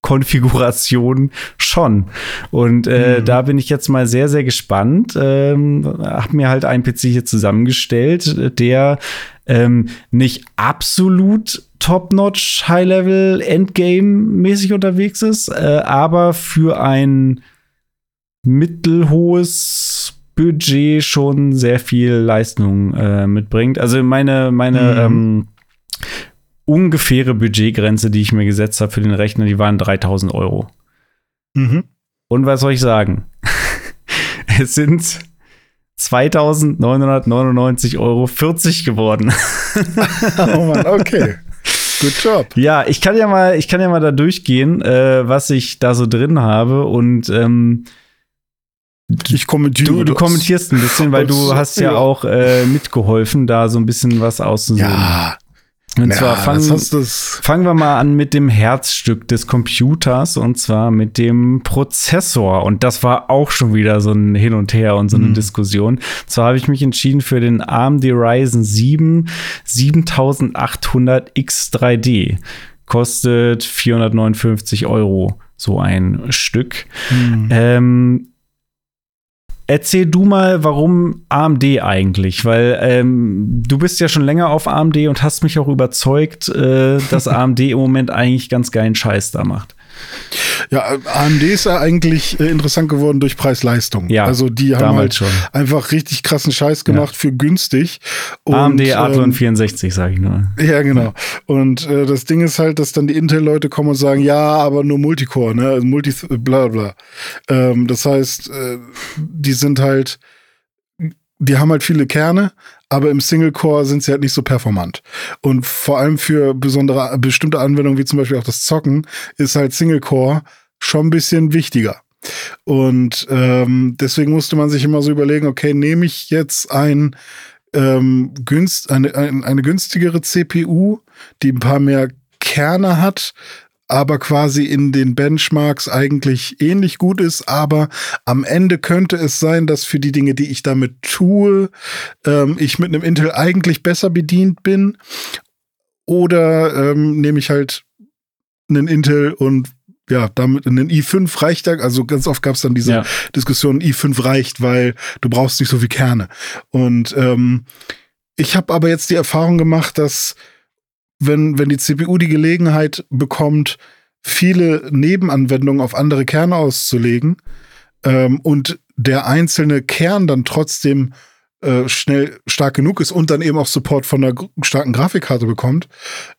Konfiguration schon. Und äh, mhm. da bin ich jetzt mal sehr, sehr gespannt. Ähm, hab mir halt einen PC hier zusammengestellt, der ähm, nicht absolut top-notch, High-Level, Endgame-mäßig unterwegs ist, äh, aber für ein mittelhohes Budget schon sehr viel Leistung äh, mitbringt. Also meine, meine mhm. ähm, ungefähre Budgetgrenze, die ich mir gesetzt habe für den Rechner, die waren 3000 Euro. Mhm. Und was soll ich sagen? es sind 2999,40 Euro geworden. oh Mann, okay. Good job. Ja, ich kann ja mal, ich kann ja mal da durchgehen, äh, was ich da so drin habe und ähm, ich kommentiere. Du, du kommentierst ein bisschen, weil du hast ja auch äh, mitgeholfen, da so ein bisschen was auszusuchen. Ja, und ja, zwar fangen, fangen wir mal an mit dem Herzstück des Computers und zwar mit dem Prozessor. Und das war auch schon wieder so ein Hin und Her und so eine mhm. Diskussion. Zwar habe ich mich entschieden für den AMD Ryzen 7 7800 X3D. Kostet 459 Euro so ein Stück. Mhm. Ähm, Erzähl du mal, warum AMD eigentlich? Weil ähm, du bist ja schon länger auf AMD und hast mich auch überzeugt, äh, dass AMD im Moment eigentlich ganz geilen Scheiß da macht. Ja, AMD ist ja eigentlich äh, interessant geworden durch Preis-Leistung. Ja, also die haben halt schon. einfach richtig krassen Scheiß gemacht ja. für günstig. Und, AMD Athlon ähm, 64, sage ich nur. Ja, genau. Und äh, das Ding ist halt, dass dann die Intel-Leute kommen und sagen, ja, aber nur Multicore, ne? Also Multi, bla bla. Ähm, das heißt, äh, die sind halt die haben halt viele Kerne, aber im Single-Core sind sie halt nicht so performant. Und vor allem für besondere, bestimmte Anwendungen, wie zum Beispiel auch das Zocken, ist halt Single-Core schon ein bisschen wichtiger. Und ähm, deswegen musste man sich immer so überlegen, okay, nehme ich jetzt ein, ähm, günst, eine, ein, eine günstigere CPU, die ein paar mehr Kerne hat, aber quasi in den Benchmarks eigentlich ähnlich gut ist. Aber am Ende könnte es sein, dass für die Dinge, die ich damit tue, ähm, ich mit einem Intel eigentlich besser bedient bin. Oder ähm, nehme ich halt einen Intel und ja, damit einen i5 reicht ja, also ganz oft gab es dann diese ja. Diskussion, i5 reicht, weil du brauchst nicht so viel Kerne. Und ähm, ich habe aber jetzt die Erfahrung gemacht, dass wenn, wenn die CPU die Gelegenheit bekommt, viele Nebenanwendungen auf andere Kerne auszulegen ähm, und der einzelne Kern dann trotzdem äh, schnell stark genug ist und dann eben auch Support von einer starken Grafikkarte bekommt,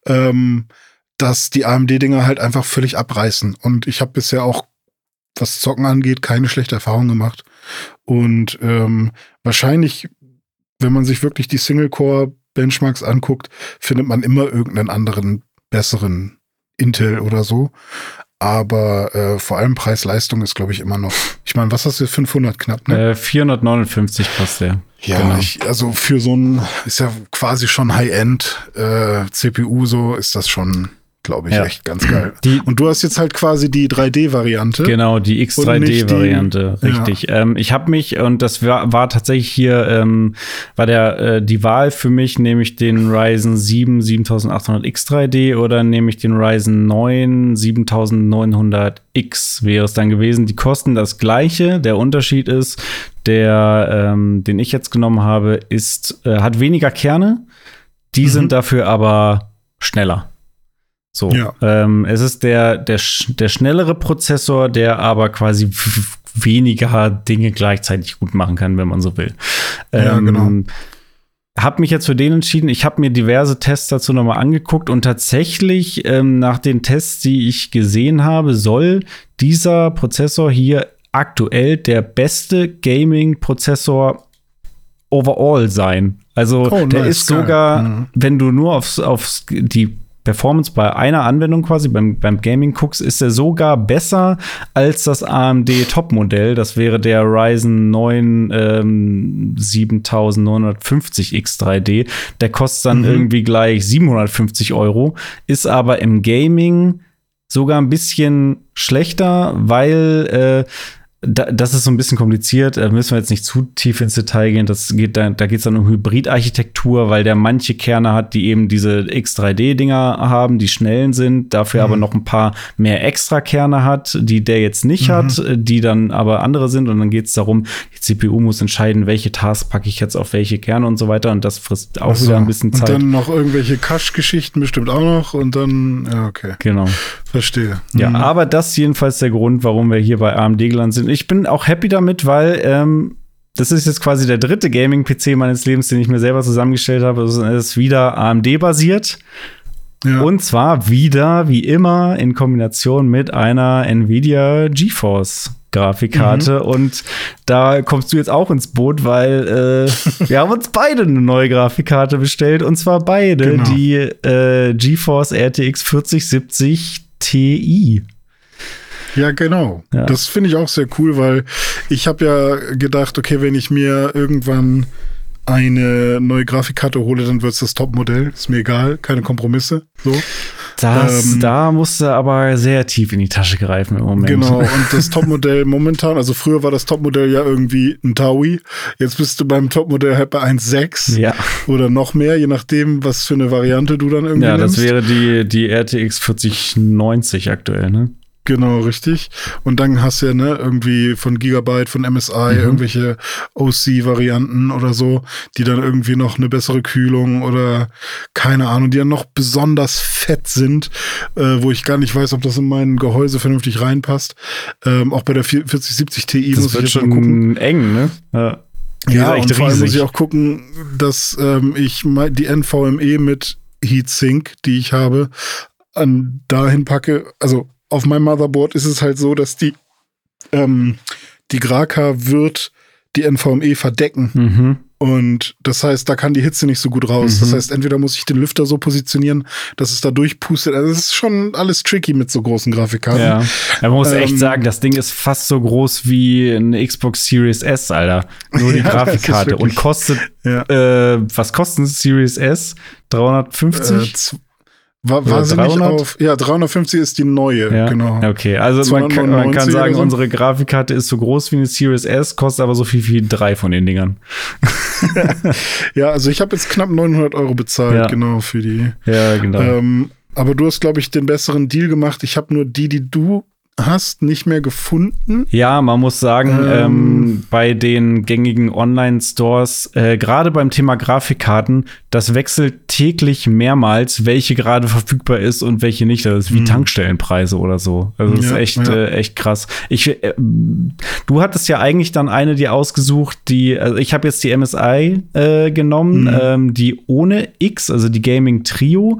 ähm, dass die AMD-Dinger halt einfach völlig abreißen. Und ich habe bisher auch, was Zocken angeht, keine schlechte Erfahrung gemacht. Und ähm, wahrscheinlich, wenn man sich wirklich die Single-Core-Benchmarks anguckt, findet man immer irgendeinen anderen besseren Intel oder so. Aber äh, vor allem Preis-Leistung ist, glaube ich, immer noch. Ich meine, was hast du? 500 knapp, ne? Äh, 459 kostet der. Ja, genau. ich, also für so ein, ist ja quasi schon High-End äh, CPU so, ist das schon glaube ich, ja. echt ganz geil. Die, und du hast jetzt halt quasi die 3D-Variante. Genau, die X3D-Variante, richtig. Ja. Ähm, ich habe mich, und das war, war tatsächlich hier, ähm, war der äh, die Wahl für mich, nehme ich den Ryzen 7 7800 X3D oder nehme ich den Ryzen 9 7900X wäre es dann gewesen. Die kosten das gleiche. Der Unterschied ist, der, ähm, den ich jetzt genommen habe, ist, äh, hat weniger Kerne. Die mhm. sind dafür aber schneller. So, ja. ähm, es ist der, der, der schnellere Prozessor, der aber quasi weniger Dinge gleichzeitig gut machen kann, wenn man so will. Ja, ähm, genau. Hab mich jetzt für den entschieden. Ich habe mir diverse Tests dazu nochmal angeguckt und tatsächlich ähm, nach den Tests, die ich gesehen habe, soll dieser Prozessor hier aktuell der beste Gaming-Prozessor overall sein. Also oh, der nice, ist sogar, mhm. wenn du nur aufs, aufs die Performance bei einer Anwendung quasi, beim, beim Gaming guckst, ist er sogar besser als das AMD Top-Modell. Das wäre der Ryzen 9 ähm, 7950 X3D. Der kostet dann mhm. irgendwie gleich 750 Euro, ist aber im Gaming sogar ein bisschen schlechter, weil äh, da, das ist so ein bisschen kompliziert. Da müssen wir jetzt nicht zu tief ins Detail gehen. Das geht da, da geht es dann um Hybridarchitektur, weil der manche Kerne hat, die eben diese X3D-Dinger haben, die schnellen sind, dafür mhm. aber noch ein paar mehr Extra-Kerne hat, die der jetzt nicht mhm. hat, die dann aber andere sind. Und dann geht es darum, die CPU muss entscheiden, welche Tasks packe ich jetzt auf welche Kerne und so weiter. Und das frisst auch so. wieder ein bisschen Zeit. Und dann noch irgendwelche Cache-Geschichten bestimmt auch noch. Und dann, ja, okay. Genau. Verstehe. Ja, mhm. aber das ist jedenfalls der Grund, warum wir hier bei AMD gelandet sind ich bin auch happy damit, weil ähm, das ist jetzt quasi der dritte Gaming-PC meines Lebens, den ich mir selber zusammengestellt habe. Es ist wieder AMD-basiert. Ja. Und zwar wieder, wie immer, in Kombination mit einer Nvidia GeForce. Grafikkarte mhm. und da kommst du jetzt auch ins Boot, weil äh, wir haben uns beide eine neue Grafikkarte bestellt und zwar beide genau. die äh, GeForce RTX 4070 Ti. Ja, genau. Ja. Das finde ich auch sehr cool, weil ich habe ja gedacht, okay, wenn ich mir irgendwann eine neue Grafikkarte hole, dann wird es das Topmodell. Ist mir egal, keine Kompromisse. So. Das, ähm, da musste aber sehr tief in die Tasche greifen im Moment. Genau, und das Topmodell momentan, also früher war das Topmodell ja irgendwie ein Taui. Jetzt bist du beim Topmodell halt bei 1,6 ja. oder noch mehr, je nachdem, was für eine Variante du dann irgendwie Ja, nimmst. das wäre die, die RTX 4090 aktuell, ne? Genau, richtig. Und dann hast du ja, ne, irgendwie von Gigabyte, von MSI, mhm. irgendwelche OC-Varianten oder so, die dann irgendwie noch eine bessere Kühlung oder keine Ahnung, die dann noch besonders fett sind, äh, wo ich gar nicht weiß, ob das in mein Gehäuse vernünftig reinpasst. Ähm, auch bei der 4070 Ti das muss ich jetzt mal gucken. eng, ne? Ja. Ja, und vor allem muss ich auch gucken, dass ähm, ich die NVMe mit Heatsink, die ich habe, an dahin packe, also auf meinem Motherboard ist es halt so, dass die, ähm, die Graka wird die NVMe verdecken. Mhm. Und das heißt, da kann die Hitze nicht so gut raus. Mhm. Das heißt, entweder muss ich den Lüfter so positionieren, dass es da durchpustet. Also es ist schon alles tricky mit so großen Grafikkarten. Ja, man muss ähm, echt sagen, das Ding ist fast so groß wie eine Xbox Series S, Alter. Nur die ja, Grafikkarte. Und kostet, ja. äh, was kostet Series S? 350? Äh, War, war sie nicht auf, ja, 350 ist die neue, ja? genau. Okay, also man kann, man kann sagen, so? unsere Grafikkarte ist so groß wie eine Series S, kostet aber so viel wie drei von den Dingern. ja, also ich habe jetzt knapp 900 Euro bezahlt, ja. genau, für die. Ja, genau. Ähm, aber du hast, glaube ich, den besseren Deal gemacht. Ich habe nur die, die du hast, nicht mehr gefunden. Ja, man muss sagen, ähm, ähm, bei den gängigen Online-Stores, äh, gerade beim Thema Grafikkarten, das wechselt täglich mehrmals, welche gerade verfügbar ist und welche nicht. Das ist wie mhm. Tankstellenpreise oder so. Also das ja, ist echt, ja. äh, echt krass. Ich, äh, du hattest ja eigentlich dann eine, die ausgesucht, die, also ich habe jetzt die MSI äh, genommen, mhm. ähm, die ohne X, also die Gaming Trio.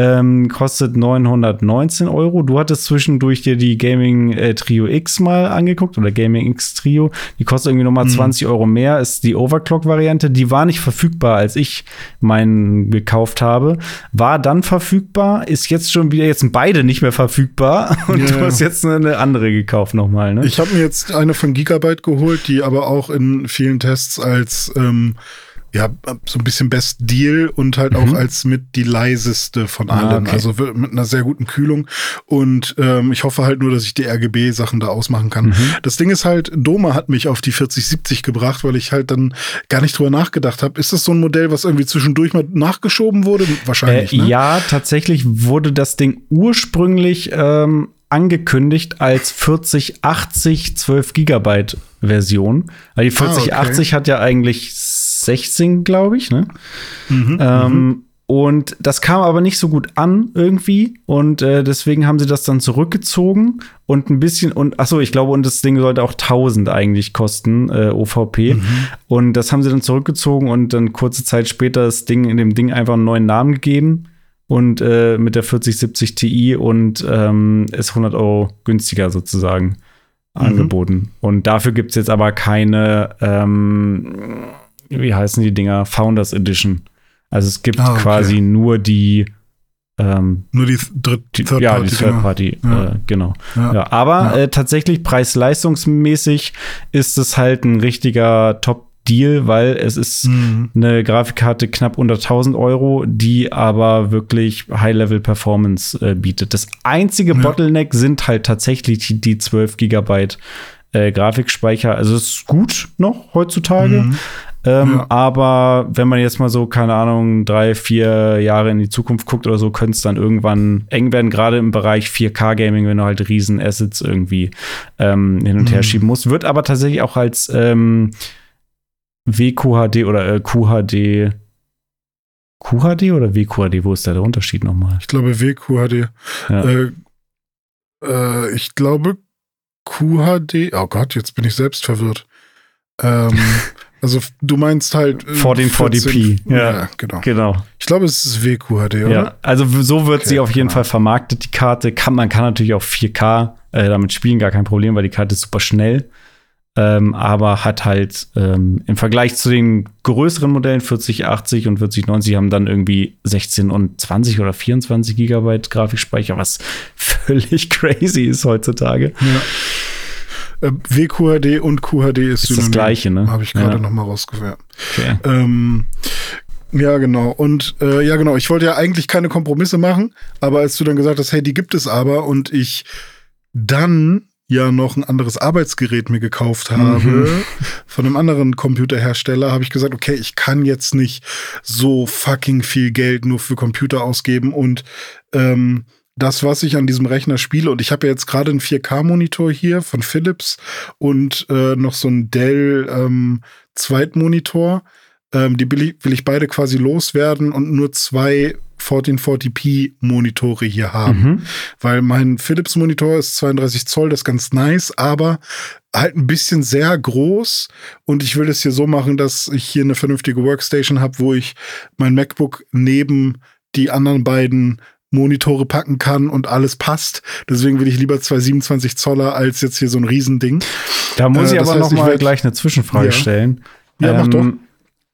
Ähm, kostet 919 Euro. Du hattest zwischendurch dir die Gaming äh, Trio X mal angeguckt oder Gaming X Trio. Die kostet irgendwie nochmal mhm. 20 Euro mehr. Ist die Overclock-Variante. Die war nicht verfügbar, als ich meinen gekauft habe. War dann verfügbar, ist jetzt schon wieder, jetzt sind beide nicht mehr verfügbar. Und yeah. du hast jetzt eine andere gekauft nochmal, ne? Ich habe mir jetzt eine von Gigabyte geholt, die aber auch in vielen Tests als ähm, ja, so ein bisschen Best Deal und halt mhm. auch als mit die leiseste von ah, allen. okay. Also mit einer sehr guten Kühlung. Und ähm, ich hoffe halt nur, dass ich die RGB-Sachen da ausmachen kann. Mhm. Das Ding ist halt, Doma hat mich auf die 4070 gebracht, weil ich halt dann gar nicht drüber nachgedacht habe. Ist das so ein Modell, was irgendwie zwischendurch mal nachgeschoben wurde? Wahrscheinlich. Äh, ne? Ja, tatsächlich wurde das Ding ursprünglich ähm, angekündigt als 4080 12 Gigabyte Version. Weil die 4080 ah, okay. hat ja eigentlich 16, glaube ich, ne? Mhm, ähm, mhm. Und das kam aber nicht so gut an irgendwie. Und äh, deswegen haben sie das dann zurückgezogen und ein bisschen und achso, ich glaube, und das Ding sollte auch 1000 eigentlich kosten, äh, OVP. Mhm. Und das haben sie dann zurückgezogen und dann kurze Zeit später das Ding in dem Ding einfach einen neuen Namen gegeben und äh, mit der 4070 Ti und ähm, ist 100 Euro günstiger sozusagen mhm. angeboten. Und dafür gibt es jetzt aber keine, ähm, wie heißen die Dinger, Founders Edition. Also es gibt ah, okay. quasi nur die ähm, Nur die, Dritt Third Ja, die Third Party, ja. Äh, genau. Ja. ja aber. Äh, tatsächlich preis-leistungsmäßig ist es halt ein richtiger Top Deal, weil es ist mhm. eine Grafikkarte knapp unter 1000 Euro, die aber wirklich High-Level-Performance äh, bietet. Das einzige. Bottleneck sind halt tatsächlich die, die 12 Gigabyte äh, Grafikspeicher. Also es ist gut noch heutzutage. Mhm. Ähm, ja. Aber wenn man jetzt mal so, keine Ahnung, drei, vier Jahre in die Zukunft guckt oder so, könnte es dann irgendwann eng werden, gerade im Bereich 4K-Gaming, wenn du halt riesen Assets irgendwie ähm, hin und her mhm. schieben musst. Wird aber tatsächlich auch als ähm, WQHD oder äh, QHD. QHD oder WQHD? Wo ist da der Unterschied nochmal? Ich glaube WQHD. Ja. Äh, äh, ich glaube QHD. Oh Gott, jetzt bin ich selbst verwirrt. Ähm, also du meinst halt 1440p. Äh, ja, ja, genau. genau. Ich glaube, es ist WQHD, oder? Ja, also so wird okay, sie auf jeden genau. Fall vermarktet, die Karte. Kann, man kann natürlich auch 4K äh, damit spielen, gar kein Problem, weil die Karte ist super schnell ähm, aber hat halt ähm, im Vergleich zu den größeren Modellen 4080 und 4090 haben dann irgendwie 16 und 20 oder 24 Gigabyte Grafikspeicher, was völlig crazy ist heutzutage. Ja. Äh, WQHD und QHD ist, ist das gleiche, ne? Habe ich gerade ja. noch mal rausgefunden. Okay. Ähm, ja, genau. Und äh, ja, genau. Ich wollte ja eigentlich keine Kompromisse machen, aber als du dann gesagt hast, hey, die gibt es aber und ich dann ja noch ein anderes Arbeitsgerät mir gekauft habe mhm. von einem anderen Computerhersteller, habe ich gesagt, okay, ich kann jetzt nicht so fucking viel Geld nur für Computer ausgeben und ähm, das, was ich an diesem Rechner spiele, und ich habe ja jetzt gerade einen 4K-Monitor hier von Philips und äh, noch so einen Dell ähm, Zweitmonitor. Ähm, die will ich, will ich beide quasi loswerden und nur zwei 1440p Monitore hier haben. Mhm. Weil mein Philips Monitor ist 32 Zoll, das ist ganz nice, aber halt ein bisschen sehr groß und ich will das hier so machen, dass ich hier eine vernünftige Workstation habe, wo ich mein MacBook neben die anderen beiden Monitore packen kann und alles passt. Deswegen will ich lieber zwei 27 Zoller als jetzt hier so ein Riesending. Da muss äh, ich aber heißt, noch mal gleich eine Zwischenfrage ja. stellen. Ja, ähm, mach doch.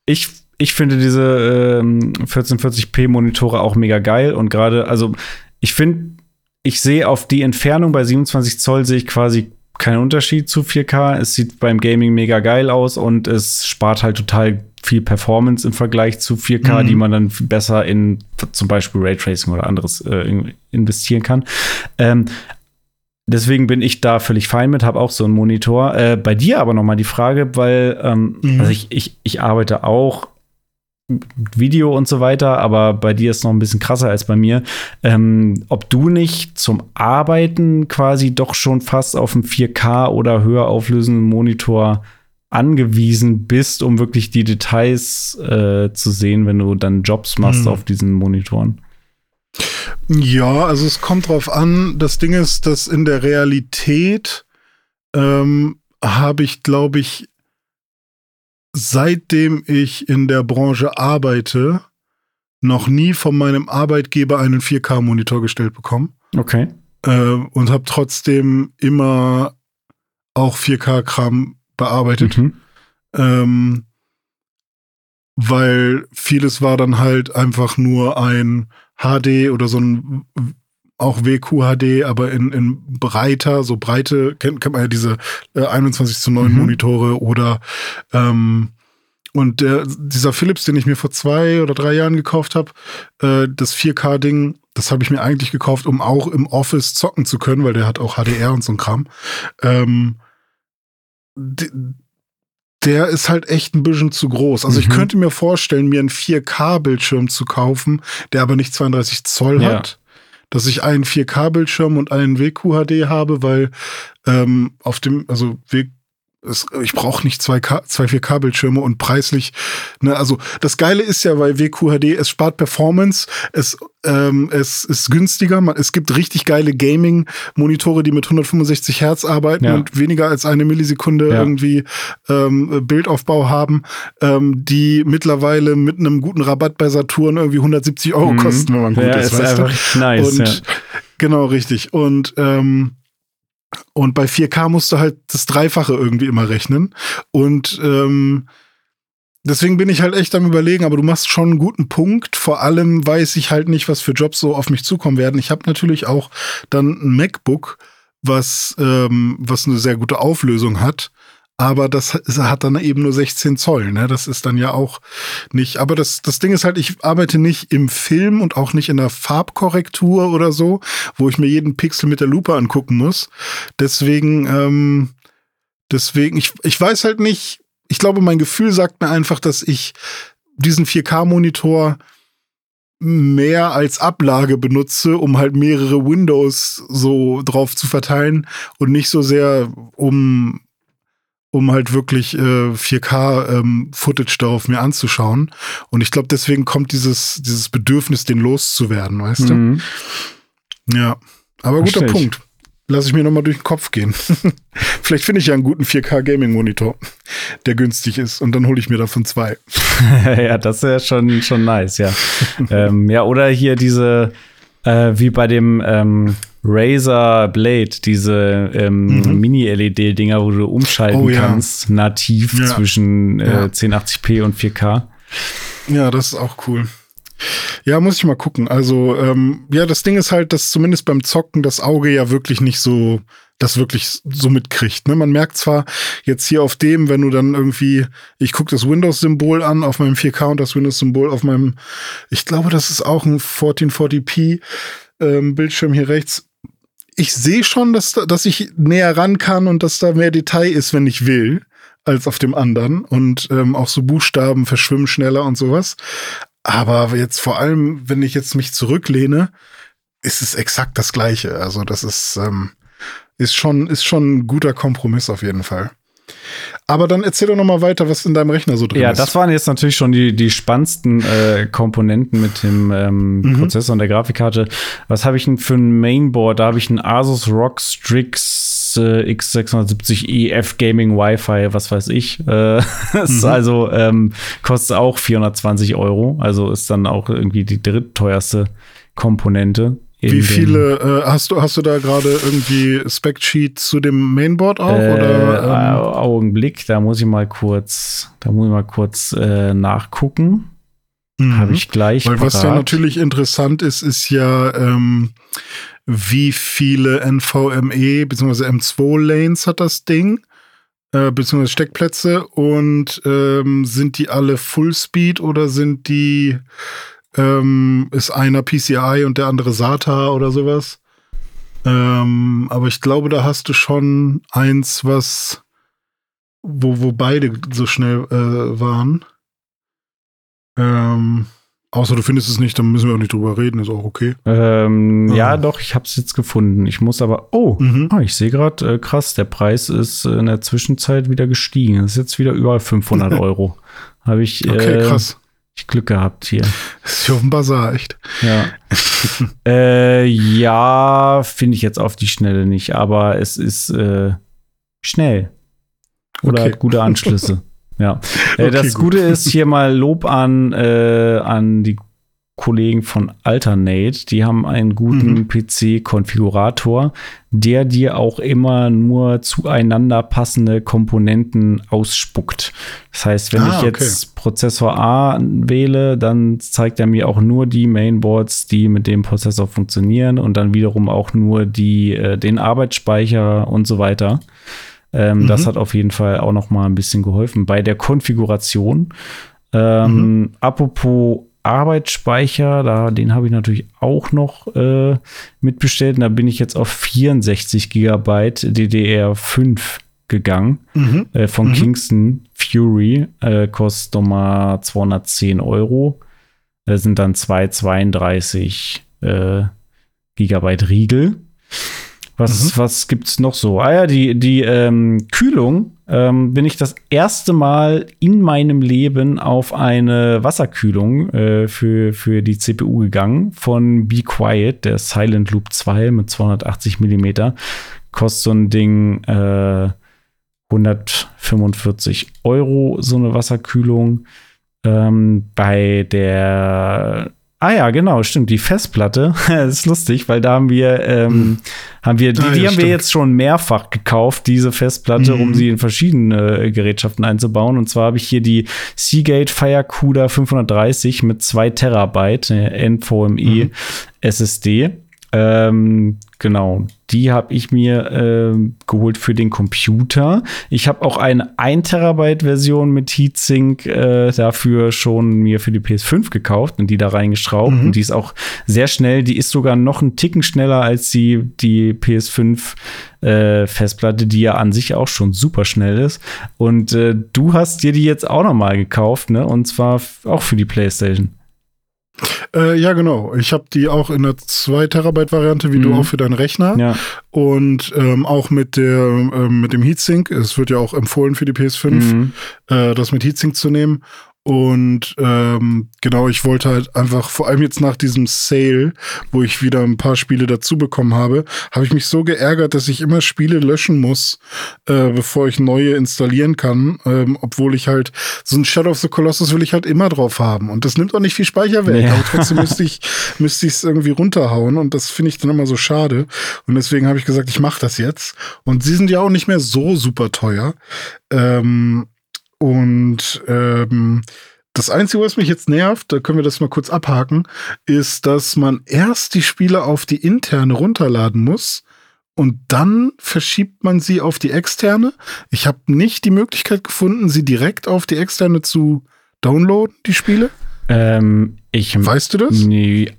Ich ich finde diese ähm, 1440p Monitore auch mega geil und gerade, also ich finde, ich sehe auf die Entfernung bei 27 Zoll sehe ich quasi keinen Unterschied zu 4K. Es sieht beim Gaming mega geil aus und es spart halt total viel Performance im Vergleich zu 4K, mhm. die man dann besser in zum Beispiel Raytracing oder anderes äh, investieren kann. Ähm, deswegen bin ich da völlig fein mit, habe auch so einen Monitor. Äh, bei dir aber noch mal die Frage, weil ähm, mhm. also ich, ich, ich arbeite auch Video und so weiter, aber bei dir ist es noch ein bisschen krasser als bei mir. Ähm, ob du nicht zum Arbeiten quasi doch schon fast auf einen 4K oder höher auflösenden Monitor angewiesen bist, um wirklich die Details äh, zu sehen, wenn du dann Jobs machst mhm. auf diesen Monitoren? Ja, also es kommt drauf an. Das Ding ist, dass in der Realität ähm, habe ich, glaube ich, seitdem ich in der Branche arbeite, noch nie von meinem Arbeitgeber einen 4K-Monitor gestellt bekommen. Okay. Äh, und habe trotzdem immer auch 4K-Kram bearbeitet. Mhm. Ähm, weil vieles war dann halt einfach nur ein HD oder so ein auch WQHD, aber in, in breiter, so breite, kennt, kennt man ja diese äh, 21 zu 9 mhm. Monitore oder ähm, und der, dieser Philips, den ich mir vor zwei oder drei Jahren gekauft habe, äh, das 4K-Ding, das habe ich mir eigentlich gekauft, um auch im Office zocken zu können, weil der hat auch HDR und so ein Kram. Ähm, der ist halt echt ein bisschen zu groß. Also mhm. ich könnte mir vorstellen, mir einen 4K-Bildschirm zu kaufen, der aber nicht 32 Zoll ja. hat dass ich einen 4K-Bildschirm und einen WQHD habe, weil ähm, auf dem, also w es, ich brauche nicht zwei, K, zwei 4K-Bildschirme und preislich. Ne, also das Geile ist ja bei WQHD, es spart Performance, es, ähm, es ist günstiger. Man, es gibt richtig geile Gaming-Monitore, die mit 165 Hertz arbeiten ja. und weniger als eine Millisekunde ja. irgendwie ähm, Bildaufbau haben, ähm, die mittlerweile mit einem guten Rabatt bei Saturn irgendwie 170 Euro mhm. kosten, wenn man gut ja, ist. ist einfach nice, und, Genau, richtig. Und ähm, und bei 4K musst du halt das Dreifache irgendwie immer rechnen. Und ähm, deswegen bin ich halt echt am überlegen, aber du machst schon einen guten Punkt. Vor allem weiß ich halt nicht, was für Jobs so auf mich zukommen werden. Ich habe natürlich auch dann ein MacBook, was, ähm, was eine sehr gute Auflösung hat aber das hat dann eben nur 16 Zoll. Ne? Das ist dann ja auch nicht. Aber das, das Ding ist halt, ich arbeite nicht im Film und auch nicht in der Farbkorrektur oder so, wo ich mir jeden Pixel mit der Lupe angucken muss. Deswegen, ähm, deswegen, ich, ich weiß halt nicht, ich glaube, mein Gefühl sagt mir einfach, dass ich diesen 4K-Monitor mehr als Ablage benutze, um halt mehrere Windows so drauf zu verteilen und nicht so sehr um um halt wirklich äh, 4K-Footage ähm, darauf mir anzuschauen. Und ich glaube, deswegen kommt dieses, dieses Bedürfnis, den loszuwerden, weißt mhm. du? Ja. Aber guter Verstehe Punkt. Lass ich mir nochmal durch den Kopf gehen. Vielleicht finde ich ja einen guten 4K-Gaming-Monitor, der günstig ist. Und dann hole ich mir davon zwei. ja, das wäre schon, schon nice, ja. ähm, ja, oder hier diese, äh, wie bei dem ähm, Razer Blade, diese ähm, mhm. Mini-LED-Dinger, wo du umschalten oh, ja. kannst, nativ ja. zwischen äh, ja. 1080p und 4K. Ja, das ist auch cool. Ja, muss ich mal gucken. Also, ähm, ja, das Ding ist halt, dass zumindest beim Zocken das Auge ja wirklich nicht so, das wirklich so mitkriegt. Ne? Man merkt zwar jetzt hier auf dem, wenn du dann irgendwie, ich gucke das Windows-Symbol an auf meinem 4K und das Windows-Symbol auf meinem, ich glaube, das ist auch ein 1440p ähm, Bildschirm hier rechts ich sehe schon, dass, dass ich näher ran kann und dass da mehr Detail ist, wenn ich will, als auf dem anderen. Und ähm, auch so Buchstaben verschwimmen schneller und sowas. Aber jetzt vor allem, wenn ich jetzt mich zurücklehne, ist es exakt das Gleiche. Also das ist, ähm, ist schon, ist schon ein guter Kompromiss auf jeden Fall. Aber dann erzähl doch noch mal weiter, was in deinem Rechner so drin ja, ist. Ja, das waren jetzt natürlich schon die, die spannendsten äh, Komponenten mit dem ähm, mhm. Prozessor und der Grafikkarte. Was habe ich denn für ein Mainboard? Da habe ich ein Asus ROG Strix äh, X670 EF Gaming Wi-Fi, was weiß ich. Äh, mhm. also ähm, kostet auch 420 Euro. Also ist dann auch irgendwie die drittteuerste Komponente. Wie viele äh, hast du hast du da gerade irgendwie Spec Sheet zu dem Mainboard auch äh, oder ähm? Augenblick, da muss ich mal kurz, da muss ich mal kurz äh, nachgucken. Mhm. Habe ich gleich. Weil parat. was ja natürlich interessant ist, ist ja ähm, wie viele NVMe bzw. M2 Lanes hat das Ding äh, beziehungsweise Steckplätze und ähm, sind die alle Fullspeed oder sind die ähm, ist einer PCI und der andere SATA oder sowas? Ähm, aber ich glaube, da hast du schon eins, was wo, wo beide so schnell äh, waren. Ähm, außer du findest es nicht, dann müssen wir auch nicht drüber reden, ist auch okay. Ähm, Ah. Ja, doch, ich habe es jetzt gefunden. Ich muss aber. Oh, Mhm. ah, ich sehe gerade, äh, krass, der Preis ist äh, in der Zwischenzeit wieder gestiegen. Das ist jetzt wieder über 500 Euro. Habe ich, Okay, äh, krass. Ich Glück gehabt hier. Das ist ja auf dem Bazar, echt. Ja. äh, ja, finde ich jetzt auf die Schnelle nicht, aber es ist äh, schnell. Oder Okay. hat gute Anschlüsse. ja. Äh, Okay, das gut. Gute ist hier mal Lob an, äh, an die Kollegen von Alternate. Die haben einen guten Mhm. PC-Konfigurator, der dir auch immer nur zueinander passende Komponenten ausspuckt. Das heißt, wenn Ah, ich jetzt Prozessor A wähle, dann zeigt er mir auch nur die Mainboards, die mit dem Prozessor funktionieren und dann wiederum auch nur die, äh, den Arbeitsspeicher und so weiter. Ähm, Mhm. Das hat auf jeden Fall auch noch mal ein bisschen geholfen bei der Konfiguration. Ähm, Mhm. Apropos Arbeitsspeicher, da, den habe ich natürlich auch noch äh, mitbestellt. Und da bin ich jetzt auf 64 Gigabyte DDR5 gegangen Mhm. äh, von Mhm. Kingston Fury. Äh, kostet nochmal 210 Euro. Das sind dann 232 äh, Gigabyte Riegel. Was, was gibt's noch so? Ah ja, die, die ähm, Kühlung ähm, bin ich das erste Mal in meinem Leben auf eine Wasserkühlung äh, für, für die CPU gegangen von Be Quiet, der Silent Loop 2 mit 280 Millimeter. Kostet so ein Ding äh, 145 Euro, so eine Wasserkühlung. Ähm, bei der Ah ja, genau, stimmt. Die Festplatte ist lustig, weil da haben wir, ähm, haben wir, die, Ah, die ja, haben wir stimmt. jetzt schon mehrfach gekauft, diese Festplatte, um Mhm. sie in verschiedene äh, Gerätschaften einzubauen. Und zwar habe ich hier die Seagate Firecooler 530 mit 2 Terabyte äh, NVMe Mhm. SSD. Ähm, genau, die habe ich mir ähm, geholt für den Computer. Ich habe auch eine 1 Terabyte Version mit Heatsink äh, dafür schon mir für die PS5 gekauft und die da reingeschraubt. Mhm. Und die ist auch sehr schnell. Die ist sogar noch einen Ticken schneller als die, die PS5 äh, Festplatte, die ja an sich auch schon super schnell ist. Und äh, du hast dir die jetzt auch noch mal gekauft, ne? Und zwar auch für die PlayStation. Äh, ja, genau. Ich habe die auch in der 2 Terabyte Variante, wie du Mhm. auch für deinen Rechner. Ja. Und ähm, auch mit der ähm, mit dem Heatsink. Es wird ja auch empfohlen für die PS5, Mhm. äh, das mit Heatsink zu nehmen. Und ähm, genau, ich wollte halt einfach, vor allem jetzt nach diesem Sale, wo ich wieder ein paar Spiele dazu bekommen habe, habe ich mich so geärgert, dass ich immer Spiele löschen muss, äh, bevor ich neue installieren kann. Ähm, obwohl ich halt, so ein Shadow of the Colossus will ich halt immer drauf haben. Und das nimmt auch nicht viel Speicher weg. Ja. Aber trotzdem müsste ich müsste ich es irgendwie runterhauen. Und das finde ich dann immer so schade. Und deswegen habe ich gesagt, ich mache das jetzt. Und sie sind ja auch nicht mehr so super teuer. Ähm, und ähm, das Einzige, was mich jetzt nervt, da können wir das mal kurz abhaken, ist, dass man erst die Spiele auf die interne runterladen muss und dann verschiebt man sie auf die externe. Ich habe nicht die Möglichkeit gefunden, sie direkt auf die externe zu downloaden, die Spiele. Ähm, ich, Weißt du das?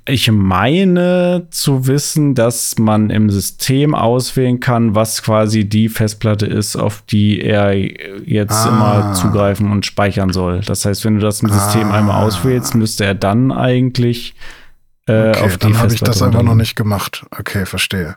ich meine zu wissen, dass man im System auswählen kann, was quasi die Festplatte ist, auf die er jetzt Ah. immer zugreifen und speichern soll. Das heißt, wenn du das im System Ah. einmal auswählst, müsste er dann eigentlich äh, Okay, dann habe ich das einfach noch nicht gemacht. Okay, verstehe.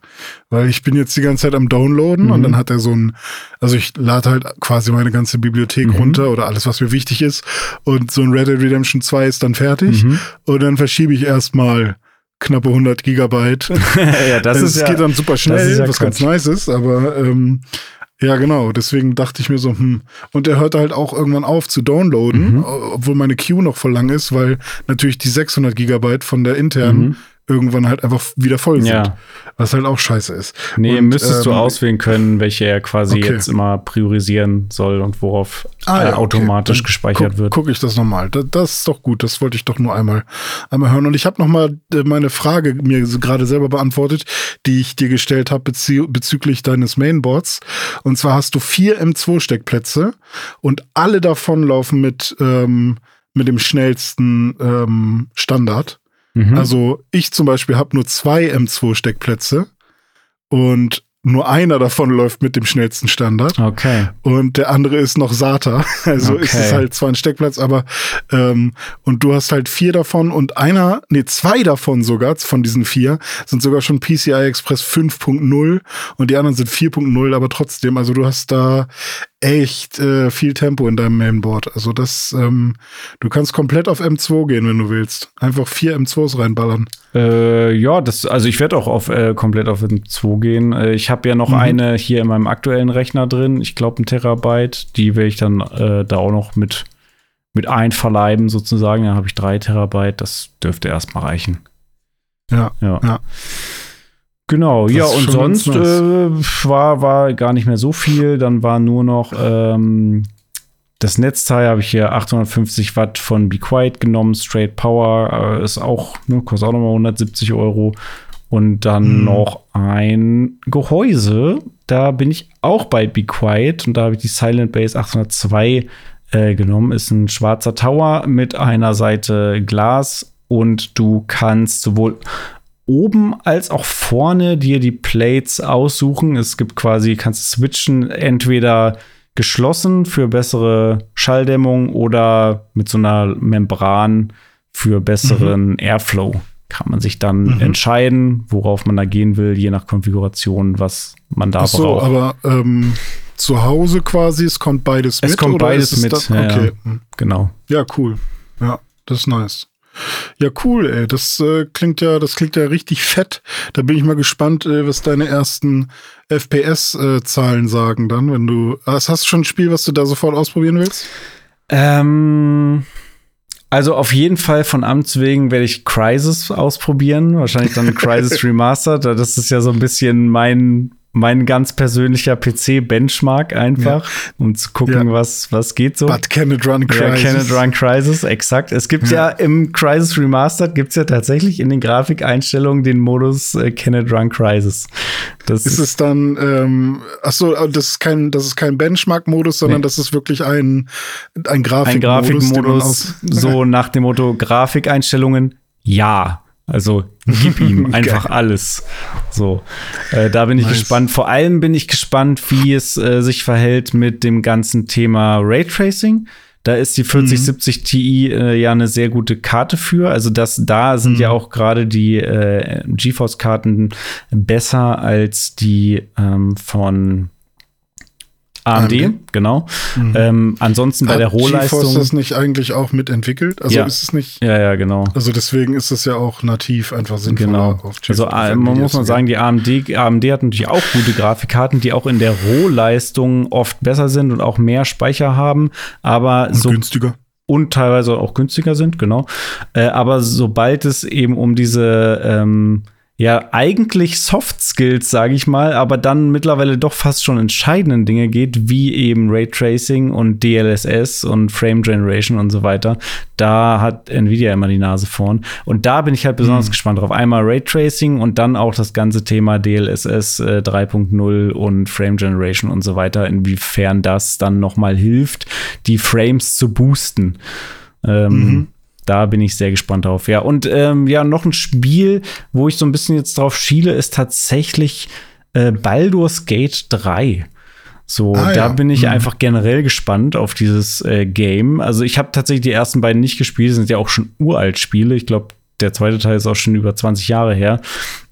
Weil ich bin jetzt die ganze Zeit am Downloaden Mhm. und dann hat er so ein, also ich lade halt quasi meine ganze Bibliothek Mhm. runter oder alles, was mir wichtig ist. Und so ein Red Dead Redemption 2 ist dann fertig. Mhm. Und dann verschiebe ich erstmal knappe 100 Gigabyte. ja, das Also ist es ja, geht dann super das schnell, ist ja was ganz Quatsch. nice ist, aber ähm, ja, genau. Deswegen dachte ich mir so, hm. Und er hört halt auch irgendwann auf zu downloaden, Mhm. obwohl meine Queue noch voll lang ist, weil natürlich die 600 Gigabyte von der internen Mhm. Irgendwann halt einfach wieder voll sind. Ja. Was halt auch scheiße ist. Nee, Und, müsstest du ähm, auswählen können, welche er quasi Okay. jetzt immer priorisieren soll und worauf Ah, äh, ja, okay. automatisch Dann gespeichert guck, wird. Gucke ich das nochmal. Das, das ist doch gut. Das wollte ich doch nur einmal, einmal hören. Und ich habe nochmal meine Frage mir gerade selber beantwortet, die ich dir gestellt habe bezü bezüglich deines Mainboards. Und zwar hast du vier M2-Steckplätze und alle davon laufen mit, ähm, mit dem schnellsten ähm, Standard. Mhm. Also ich zum Beispiel habe nur zwei M2-Steckplätze und nur einer davon läuft mit dem schnellsten Standard okay. und der andere ist noch SATA. Also ist Okay. es halt zwar ein Steckplatz, aber ähm, und du hast halt vier davon und einer, nee, zwei davon sogar, von diesen vier, sind sogar schon PCI Express 5.0 und die anderen sind 4.0, aber trotzdem, also du hast da echt äh, viel Tempo in deinem Mainboard. Also das, ähm, du kannst komplett auf M2 gehen, wenn du willst. Einfach vier M2s reinballern. Äh, ja, das, also ich werde auch auf äh, komplett auf den 2 gehen. Äh, ich habe ja noch Mhm. eine hier in meinem aktuellen Rechner drin. Ich glaube, ein Terabyte. Die will ich dann äh, da auch noch mit, mit einverleiben, sozusagen. Dann habe ich drei Terabyte. Das dürfte erstmal reichen. Ja, Ja. ja. Genau, Das ja, und sonst äh, war, war gar nicht mehr so viel. Dann war nur noch ähm, das Netzteil, habe ich hier 850 Watt von Be Quiet genommen, Straight Power, äh, ist auch, ne, kostet auch nochmal 170 Euro. Und dann Hm. noch ein Gehäuse, da bin ich auch bei Be Quiet und da habe ich die Silent Base 802 äh, genommen. Ist ein schwarzer Tower mit einer Seite Glas und du kannst sowohl oben als auch vorne dir die Plates aussuchen. Es gibt quasi, kannst switchen, entweder geschlossen für bessere Schalldämmung oder mit so einer Membran für besseren Airflow. Kann man sich dann Mhm. entscheiden, worauf man da gehen will, je nach Konfiguration, was man da Ach so, braucht. aber ähm, zu Hause quasi, es kommt beides Es mit. kommt beides ist es mit, dann- ja, ja. okay. hm. genau. Ja, cool. Ja, das ist nice. Ja, cool, ey. Das äh, klingt ja, das klingt ja richtig fett. Da bin ich mal gespannt, äh, was deine ersten FPS-Zahlen sagen dann, wenn du. Hast, hast du schon ein Spiel, was du da sofort ausprobieren willst? Ähm, also auf jeden Fall von Amts wegen werde ich Crisis ausprobieren. Wahrscheinlich dann Crisis Remastered. Das ist ja so ein bisschen mein, mein ganz persönlicher PC-Benchmark einfach, um zu gucken, Ja. was, was geht so. But can it run Ja, Crisis? Can It Run Crisis, exakt. Es gibt ja, im Crisis Remastered gibt es ja tatsächlich in den Grafikeinstellungen den Modus äh, Can It Run Crisis. Das Ist es dann, ähm, ach so, äh, das ist kein, das ist kein Benchmark-Modus, sondern Nee. das ist wirklich ein, ein ein Grafikmodus. man Grafikmodus, so nach dem Motto Grafikeinstellungen, ja. Also gib ihm einfach alles. So, äh, da bin ich Nice. gespannt. Vor allem bin ich gespannt, wie es äh, sich verhält mit dem ganzen Thema Raytracing. Da ist die 4070 Ti äh, ja eine sehr gute Karte für. Also das, da sind ja auch gerade die äh, GeForce-Karten besser als die ähm, von AMD, AMD? genau. Ähm, ansonsten bei Hat der GeForce Rohleistung. das nicht eigentlich auch mitentwickelt? Also Ja. ist es nicht. Ja, ja, genau. Also deswegen ist es ja auch nativ einfach sinnvoller Genau. auf Also äh, Nvidia man muss mal sagen, die AMD, AMD hat natürlich auch gute Grafikkarten, die auch in der Rohleistung oft besser sind und auch mehr Speicher haben, aber Und so günstiger. und teilweise auch günstiger sind, genau. Äh, aber sobald es eben um diese ähm, ja eigentlich Soft Skills, sage ich mal, aber dann mittlerweile doch fast schon entscheidenden Dinge geht, wie eben Raytracing und DLSS und Frame Generation und so weiter, da hat Nvidia immer die Nase vorn. Und da bin ich halt besonders gespannt drauf. Einmal Raytracing und dann auch das ganze Thema DLSS äh, 3.0 und Frame Generation und so weiter, inwiefern das dann noch mal hilft, die Frames zu boosten. Ähm, Da bin ich sehr gespannt drauf. Ja, und ähm, ja, noch ein Spiel, wo ich so ein bisschen jetzt drauf schiele, ist tatsächlich äh, Baldur's Gate 3. So, Ah, da ja. bin ich Mhm. einfach generell gespannt auf dieses äh, Game. Also ich habe tatsächlich die ersten beiden nicht gespielt, sind ja auch schon uralt Spiele. Ich glaube, der zweite Teil ist auch schon über 20 Jahre her.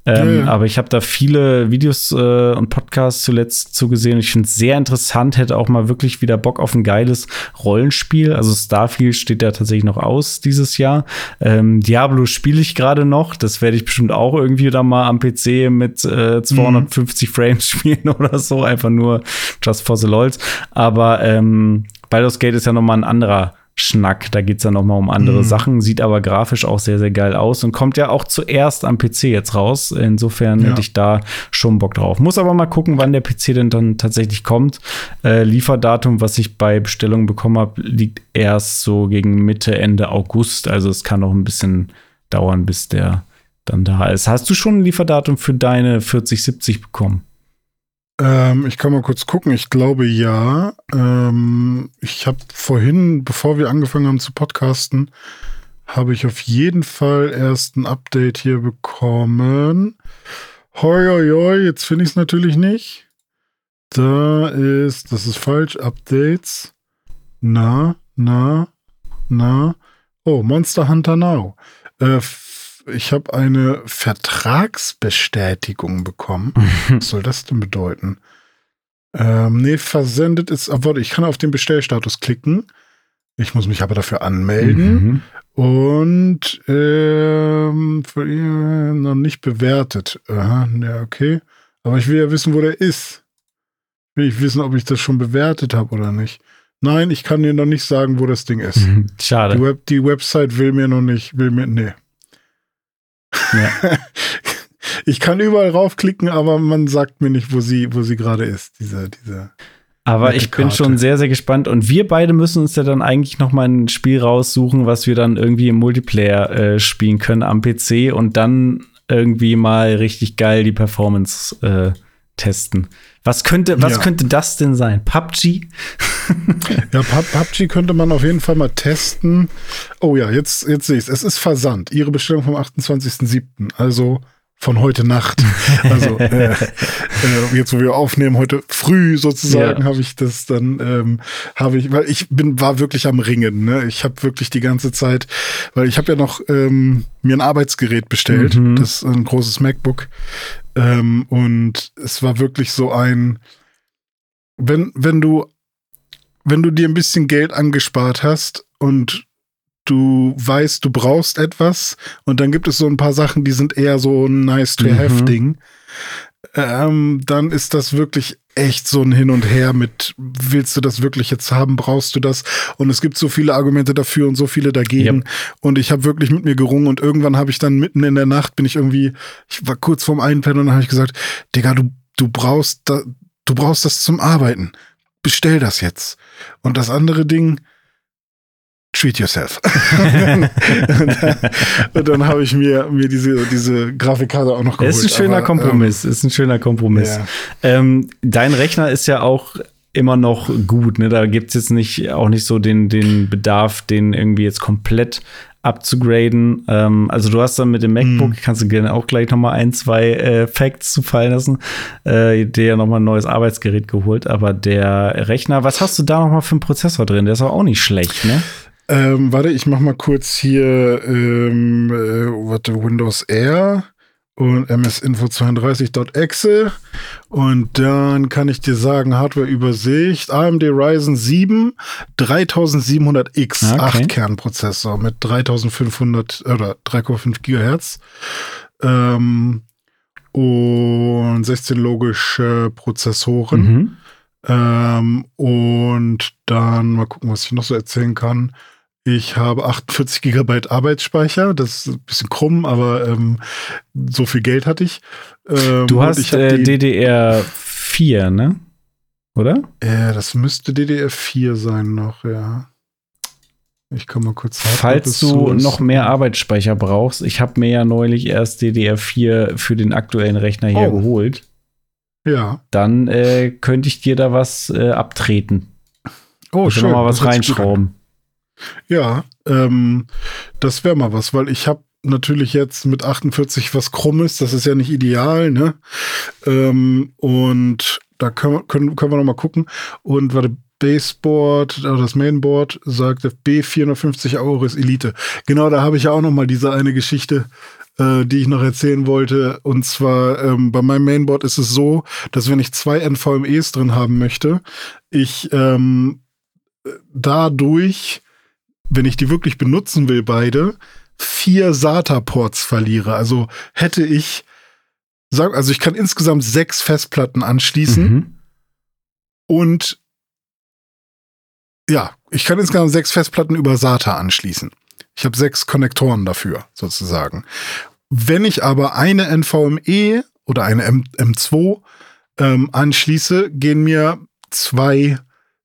Ähm, ja. Aber ich habe da viele Videos äh, und Podcasts zuletzt zugesehen. Ich finde es sehr interessant, hätte auch mal wirklich wieder Bock auf ein geiles Rollenspiel. Also Starfield steht ja tatsächlich noch aus dieses Jahr. Ähm, Diablo spiele ich gerade noch. Das werde ich bestimmt auch irgendwie da mal am PC mit äh, 250 Frames spielen oder so. Einfach nur just for the lols. Aber ähm, Baldur's Gate ist ja noch mal ein anderer Schnack. Da geht's dann noch mal um andere mhm. Sachen, sieht aber grafisch auch sehr, sehr geil aus und kommt ja auch zuerst am PC jetzt raus. Insofern ja. hätte ich da schon Bock drauf. Muss aber mal gucken, wann der PC denn dann tatsächlich kommt. Äh, Lieferdatum, was ich bei Bestellungen bekommen habe, liegt erst so gegen Mitte, Ende August. Also es kann noch ein bisschen dauern, bis der dann da ist. Hast du schon ein Lieferdatum für deine 4070 bekommen? Ähm, ich kann mal kurz gucken. Ich glaube ja. Ähm, ich habe vorhin, bevor wir angefangen haben zu podcasten, habe ich auf jeden Fall erst ein Update hier bekommen. Hoi, hoi, hoi, jetzt finde ich es natürlich nicht. Da ist, das ist falsch, Updates. Na, na, na. Oh, Monster Hunter Now. Äh, ich habe eine Vertragsbestätigung bekommen. Was soll das denn bedeuten? Ähm, nee, versendet ist, oh, warte, ich kann auf den Bestellstatus klicken. Ich muss mich aber dafür anmelden. Mhm. Und ähm, noch nicht bewertet. Aha, ja, okay. Aber ich will ja wissen, wo der ist. Will ich wissen, ob ich das schon bewertet habe oder nicht. Nein, ich kann dir noch nicht sagen, wo das Ding ist. Schade. Die, Web, die Website will mir noch nicht, will mir, nee. Ja. ich kann überall raufklicken, aber man sagt mir nicht, wo sie, wo sie gerade ist, diese, diese. Aber ich bin schon sehr, sehr gespannt. Und wir beide müssen uns ja dann eigentlich noch mal ein Spiel raussuchen, was wir dann irgendwie im Multiplayer äh, spielen können am PC und dann irgendwie mal richtig geil die Performance äh, testen. Was könnte, was ja. könnte das denn sein? PUBG? ja, PUBG könnte man auf jeden Fall mal testen. Oh ja, jetzt, jetzt sehe ich es. Es ist Versand. Ihre Bestellung vom 28.07. Also von heute Nacht. Also äh, äh, jetzt, wo wir aufnehmen, heute früh sozusagen, ja. habe ich das dann, ähm, habe ich, weil ich bin, war wirklich am Ringen. Ne? Ich habe wirklich die ganze Zeit, weil ich habe ja noch ähm, mir ein Arbeitsgerät bestellt, mhm. das ist ein großes MacBook. Ähm, und es war wirklich so ein, wenn, wenn du, wenn du dir ein bisschen Geld angespart hast und du weißt, du brauchst etwas und dann gibt es so ein paar Sachen, die sind eher so ein nice-to-have-Ding. Mhm. Ähm, dann ist das wirklich echt so ein Hin und Her mit, willst du das wirklich jetzt haben, brauchst du das? Und es gibt so viele Argumente dafür und so viele dagegen. Yep. Und ich habe wirklich mit mir gerungen und irgendwann habe ich dann mitten in der Nacht, bin ich irgendwie, ich war kurz vorm Einpennen und dann habe ich gesagt, Digga, du, du brauchst da, du brauchst das zum Arbeiten. Bestell das jetzt. Und das andere Ding, treat yourself. und dann habe ich mir, mir diese, diese Grafikkarte auch noch geholt. Ist ein schöner Aber, Kompromiss, ähm, ist ein schöner Kompromiss. Ja. Ähm, dein Rechner ist ja auch immer noch gut, ne? Da gibt es jetzt nicht auch nicht so den, den Bedarf, den irgendwie jetzt komplett abzugraden. Ähm, also du hast dann mit dem MacBook, mm. kannst du gerne auch gleich noch mal ein, zwei äh, Facts zu fallen lassen, äh, dir noch mal ein neues Arbeitsgerät geholt. Aber der Rechner, was hast du da noch mal für einen Prozessor drin? Der ist auch nicht schlecht, ne? Ähm, warte, ich mach mal kurz hier ähm, äh, warte, Windows R und msinfo32.exe und dann kann ich dir sagen, Hardware-Übersicht, AMD Ryzen 7 3700X, okay. 8 Kernprozessor mit 3500 oder 3,5 Gigahertz ähm, und 16 logische Prozessoren. Mhm. Ähm, und dann mal gucken, was ich noch so erzählen kann. Ich habe 48 Gigabyte Arbeitsspeicher. Das ist ein bisschen krumm, aber ähm, so viel Geld hatte ich. Ähm, du hast äh, DDR4, ne? Oder? Ja, das müsste DDR4 sein noch, ja. Ich kann mal kurz sagen. Falls du noch mehr Arbeitsspeicher brauchst, ich habe mir ja neulich erst DDR4 für den aktuellen Rechner hier oh. geholt. Ja. Dann äh, könnte ich dir da was äh, abtreten. Oh, ich schön. Noch mal was reinschrauben. Ja, ähm, das wäre mal was, weil ich habe natürlich jetzt mit 48 was Krummes, das ist ja nicht ideal, ne? Ähm, und da können, können, können wir noch mal gucken. Und warte, Baseboard, das Mainboard sagt B 450 Euro ist Elite. Genau, da habe ich ja auch noch mal diese eine Geschichte, äh, die ich noch erzählen wollte. Und zwar ähm, bei meinem Mainboard ist es so, dass wenn ich zwei NVMEs drin haben möchte, ich ähm, dadurch wenn ich die wirklich benutzen will, beide, vier SATA-Ports verliere. Also hätte ich, sag, also ich kann insgesamt sechs Festplatten anschließen mhm. und ja, ich kann insgesamt sechs Festplatten über SATA anschließen. Ich habe sechs Konnektoren dafür, sozusagen. Wenn ich aber eine NVMe oder eine M M2 ähm, anschließe, gehen mir zwei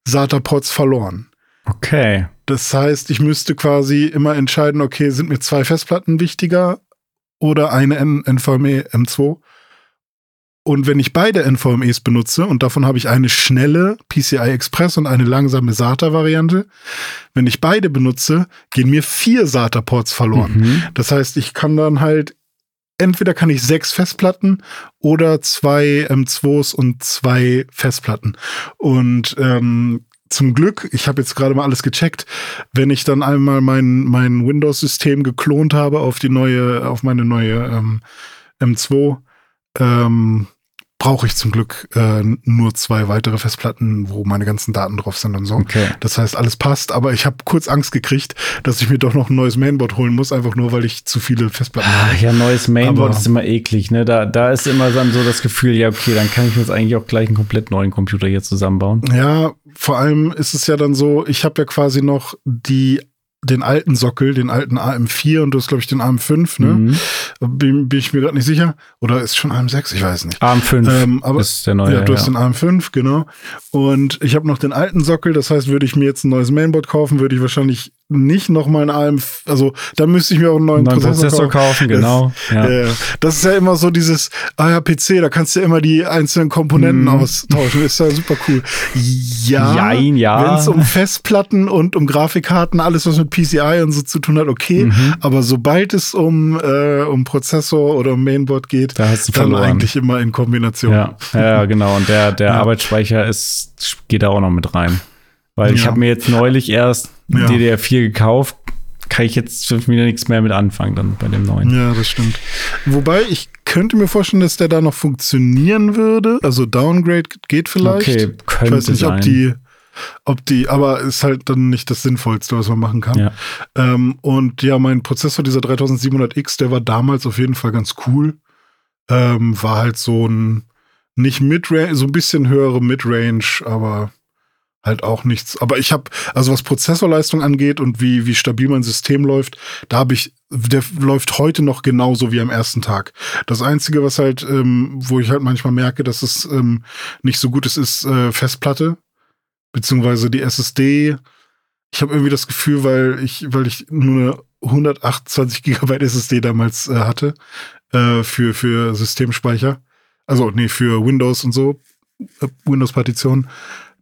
SATA-Ports verloren. Okay. Das heißt, ich müsste quasi immer entscheiden, okay, sind mir zwei Festplatten wichtiger oder eine NVMe M2? Und wenn ich beide NVMEs benutze, und davon habe ich eine schnelle PCI Express und eine langsame SATA-Variante, wenn ich beide benutze, gehen mir vier SATA-Ports verloren. Mhm. Das heißt, ich kann dann halt, entweder kann ich sechs Festplatten oder zwei M2s und zwei Festplatten. Und ähm, zum Glück, ich habe jetzt gerade mal alles gecheckt, wenn ich dann einmal mein, mein Windows-System geklont habe auf die neue, auf meine neue ähm, M2, ähm, brauche ich zum Glück äh, nur zwei weitere Festplatten, wo meine ganzen Daten drauf sind und so. Okay. Das heißt, alles passt, aber ich habe kurz Angst gekriegt, dass ich mir doch noch ein neues Mainboard holen muss, einfach nur, weil ich zu viele Festplatten Ah, habe. ja, neues Mainboard Aber- ist immer eklig, ne? Da, da ist immer dann so das Gefühl, ja, okay, dann kann ich jetzt eigentlich auch gleich einen komplett neuen Computer hier zusammenbauen. Ja, vor allem ist es ja dann so, ich habe ja quasi noch die den alten Sockel, den alten AM4 und du hast, glaube ich, den AM5, ne? Mhm. Bin, bin ich mir gerade nicht sicher. Oder ist schon AM6? Ich weiß nicht. AM5 Ähm, aber- ist der neue. ja, du hast ja. den AM5, genau. Und ich habe noch den alten Sockel, das heißt, würde ich mir jetzt ein neues Mainboard kaufen, würde ich wahrscheinlich nicht noch mal ein AM, also da müsste ich mir auch einen neuen, neuen Prozessor kaufen, genau. Ja. Ja. Das ist ja immer so dieses, ah ja, PC, da kannst du immer die einzelnen Komponenten Mhm. austauschen. Ist ja super cool. Ja, Jein, ja. wenn es um Festplatten und um Grafikkarten, alles was mit PCI und so zu tun hat, okay. Mhm. Aber sobald es um, äh, um Prozessor oder um Mainboard geht, Da hast du dann verloren. eigentlich immer in Kombination. Ja, ja, genau. Und der, der Ja. Arbeitsspeicher ist, geht da auch noch mit rein. Weil ich Ja. habe mir jetzt neulich erst Ja. DDR4 gekauft, kann ich jetzt wieder nichts mehr mit anfangen dann bei dem neuen. Ja, das stimmt. Wobei ich könnte mir vorstellen, dass der da noch funktionieren würde. Also Downgrade geht vielleicht. Okay, ich könnte weiß nicht, sein. ob die, ob die, aber ist halt dann nicht das Sinnvollste, was man machen kann. Ja. Ähm, und ja, mein Prozessor, dieser 3700X, der war damals auf jeden Fall ganz cool. Ähm, war halt so ein, nicht Midrange, so ein bisschen höhere Midrange, aber halt auch nichts. Aber ich habe, also was Prozessorleistung angeht und wie, wie stabil mein System läuft, da habe ich, der läuft heute noch genauso wie am ersten Tag. Das Einzige, was halt, ähm, wo ich halt manchmal merke, dass es ähm, nicht so gut ist, ist äh, Festplatte, beziehungsweise die SSD. Ich habe irgendwie das Gefühl, weil ich, weil ich nur eine 128 Gigabyte SSD damals äh, hatte äh, für, für Systemspeicher. Also, nee, für Windows und so, äh, Windows-Partition,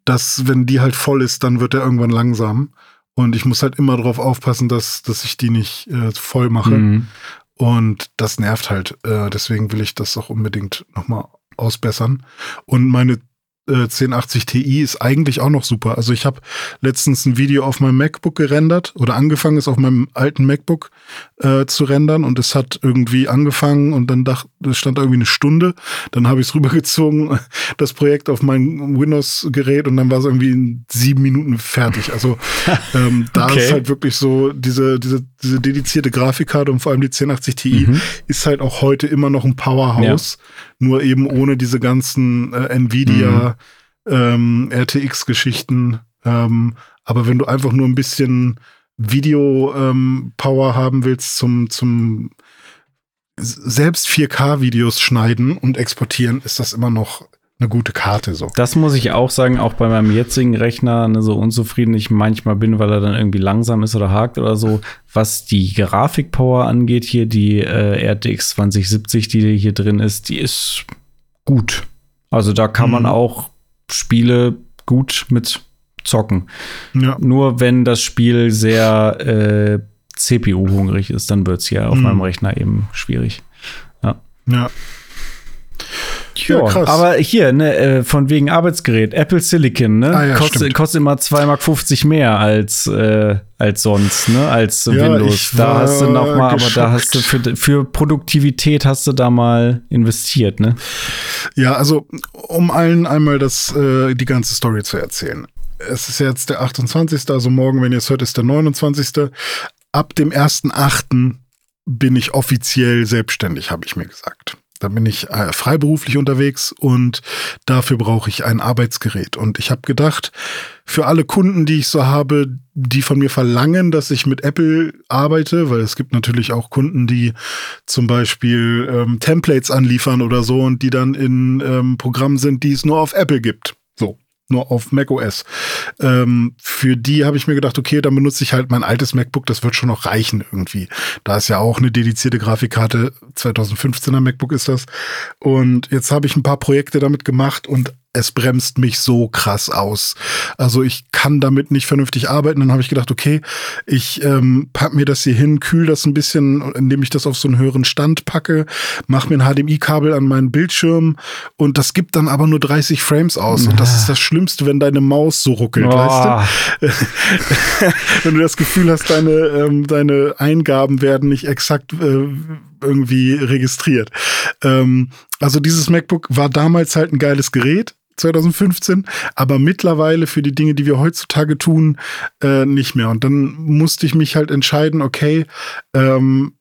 dass, wenn die halt voll ist, dann wird er irgendwann langsam. Und ich muss halt immer darauf aufpassen, dass, dass ich die nicht äh, voll mache. Mhm. Und das nervt halt. Äh, deswegen will ich das auch unbedingt nochmal ausbessern. Und meine äh, 1080 Ti ist eigentlich auch noch super. Also ich habe letztens ein Video auf meinem MacBook gerendert oder angefangen es auf meinem alten MacBook äh, zu rendern und es hat irgendwie angefangen und dann dachte, es stand irgendwie eine Stunde. Dann habe ich es rübergezogen, das Projekt auf mein Windows-Gerät und dann war es irgendwie in sieben Minuten fertig. Also ähm, da Okay. ist halt wirklich so diese, diese, diese dedizierte Grafikkarte und vor allem die 1080 Ti Mhm. ist halt auch heute immer noch ein Powerhouse, nur eben ohne diese ganzen äh, Nvidia ähm, RTX-Geschichten. Ähm, aber wenn du einfach nur ein bisschen Video-Power haben willst zum, zum selbst 4K-Videos schneiden und exportieren, ist das immer noch eine gute Karte so. Das muss ich auch sagen, auch bei meinem jetzigen Rechner, ne, so unzufrieden ich manchmal bin, weil er dann irgendwie langsam ist oder hakt oder so. Was die Grafikpower angeht, hier die äh, RTX 2070, die hier drin ist, die ist gut. Also da kann man Mhm. auch Spiele gut mit zocken. Ja. Nur wenn das Spiel sehr äh, CPU-hungrig ist, dann wird es hier auf Mhm. meinem Rechner eben schwierig. Ja. Ja, Ja, krass. Aber hier, ne, äh, von wegen Arbeitsgerät, Apple Silicon, ne? Ah, ja, kostet, kostet immer 2,50 Mark mehr als, äh, als sonst, ne? Als Ja, Windows. Da hast du war noch mal, aber da hast du für, für Produktivität hast du da mal investiert, ne? Ja, also um allen einmal das, äh, die ganze Story zu erzählen. Es ist jetzt der 28., also morgen, wenn ihr es hört, ist der 29. Ab dem 1.8. bin ich offiziell selbstständig, habe ich mir gesagt. Da bin ich äh, freiberuflich unterwegs und dafür brauche ich ein Arbeitsgerät. Und ich habe gedacht, für alle Kunden, die ich so habe, die von mir verlangen, dass ich mit Apple arbeite, weil es gibt natürlich auch Kunden, die zum Beispiel ähm, Templates anliefern oder so und die dann in ähm, Programmen sind, die es nur auf Apple gibt. So nur auf macOS. Ähm, für die habe ich mir gedacht, okay, dann benutze ich halt mein altes MacBook, das wird schon noch reichen irgendwie. Da ist ja auch eine dedizierte Grafikkarte, 2015er MacBook ist das. Und jetzt habe ich ein paar Projekte damit gemacht und es bremst mich so krass aus. Also ich kann damit nicht vernünftig arbeiten. Dann habe ich gedacht, okay, ich ähm, pack mir das hier hin, kühl das ein bisschen, indem ich das auf so einen höheren Stand packe, mache mir ein HDMI-Kabel an meinen Bildschirm und das gibt dann aber nur 30 Frames aus. Und das ist das Schlimmste, wenn deine Maus so ruckelt, oh. weißt du? wenn du das Gefühl hast, deine, ähm, deine Eingaben werden nicht exakt äh, irgendwie registriert. Ähm, also dieses MacBook war damals halt ein geiles Gerät 2015, aber mittlerweile für die Dinge, die wir heutzutage tun, äh, nicht mehr. Und dann musste ich mich halt entscheiden, okay, ähm,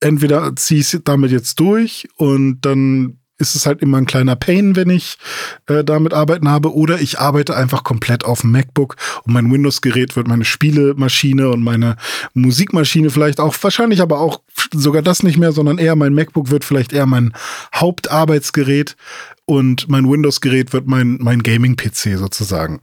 entweder ziehe ich damit jetzt durch und dann ist es halt immer ein kleiner Pain, wenn ich äh, damit arbeiten habe, oder ich arbeite einfach komplett auf dem MacBook und mein Windows-Gerät wird meine Spielemaschine und meine Musikmaschine vielleicht auch, wahrscheinlich aber auch sogar das nicht mehr, sondern eher mein MacBook wird vielleicht eher mein Hauptarbeitsgerät und mein Windows-Gerät wird mein, mein Gaming-PC sozusagen.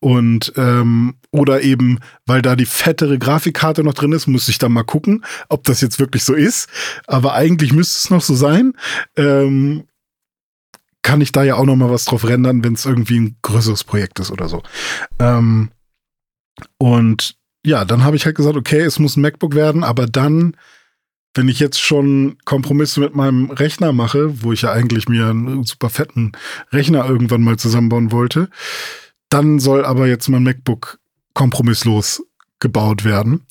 Und ähm, oder eben, weil da die fettere Grafikkarte noch drin ist, muss ich dann mal gucken, ob das jetzt wirklich so ist. Aber eigentlich müsste es noch so sein. Ähm, kann ich da ja auch noch mal was drauf rendern, wenn es irgendwie ein größeres Projekt ist oder so. Ähm, und ja, dann habe ich halt gesagt, okay, es muss ein MacBook werden, aber dann wenn ich jetzt schon Kompromisse mit meinem Rechner mache, wo ich ja eigentlich mir einen super fetten Rechner irgendwann mal zusammenbauen wollte, dann soll aber jetzt mein MacBook kompromisslos gebaut werden.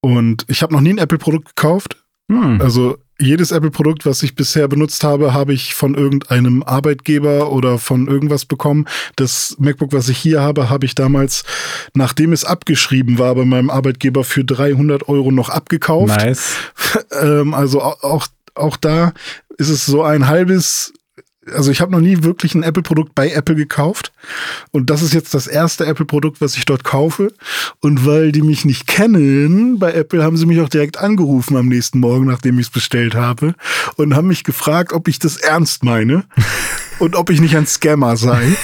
Und ich habe noch nie ein Apple-Produkt gekauft. Hm. Also jedes Apple-Produkt, was ich bisher benutzt habe, habe ich von irgendeinem Arbeitgeber oder von irgendwas bekommen. Das MacBook, was ich hier habe, habe ich damals, nachdem es abgeschrieben war, bei meinem Arbeitgeber für 300 Euro noch abgekauft. Nice. ähm, also auch, auch da ist es so ein halbes also ich habe noch nie wirklich ein Apple-Produkt bei Apple gekauft. Und das ist jetzt das erste Apple-Produkt, was ich dort kaufe. Und weil die mich nicht kennen, bei Apple haben sie mich auch direkt angerufen am nächsten Morgen, nachdem ich es bestellt habe. Und haben mich gefragt, ob ich das ernst meine. und ob ich nicht ein Scammer sei.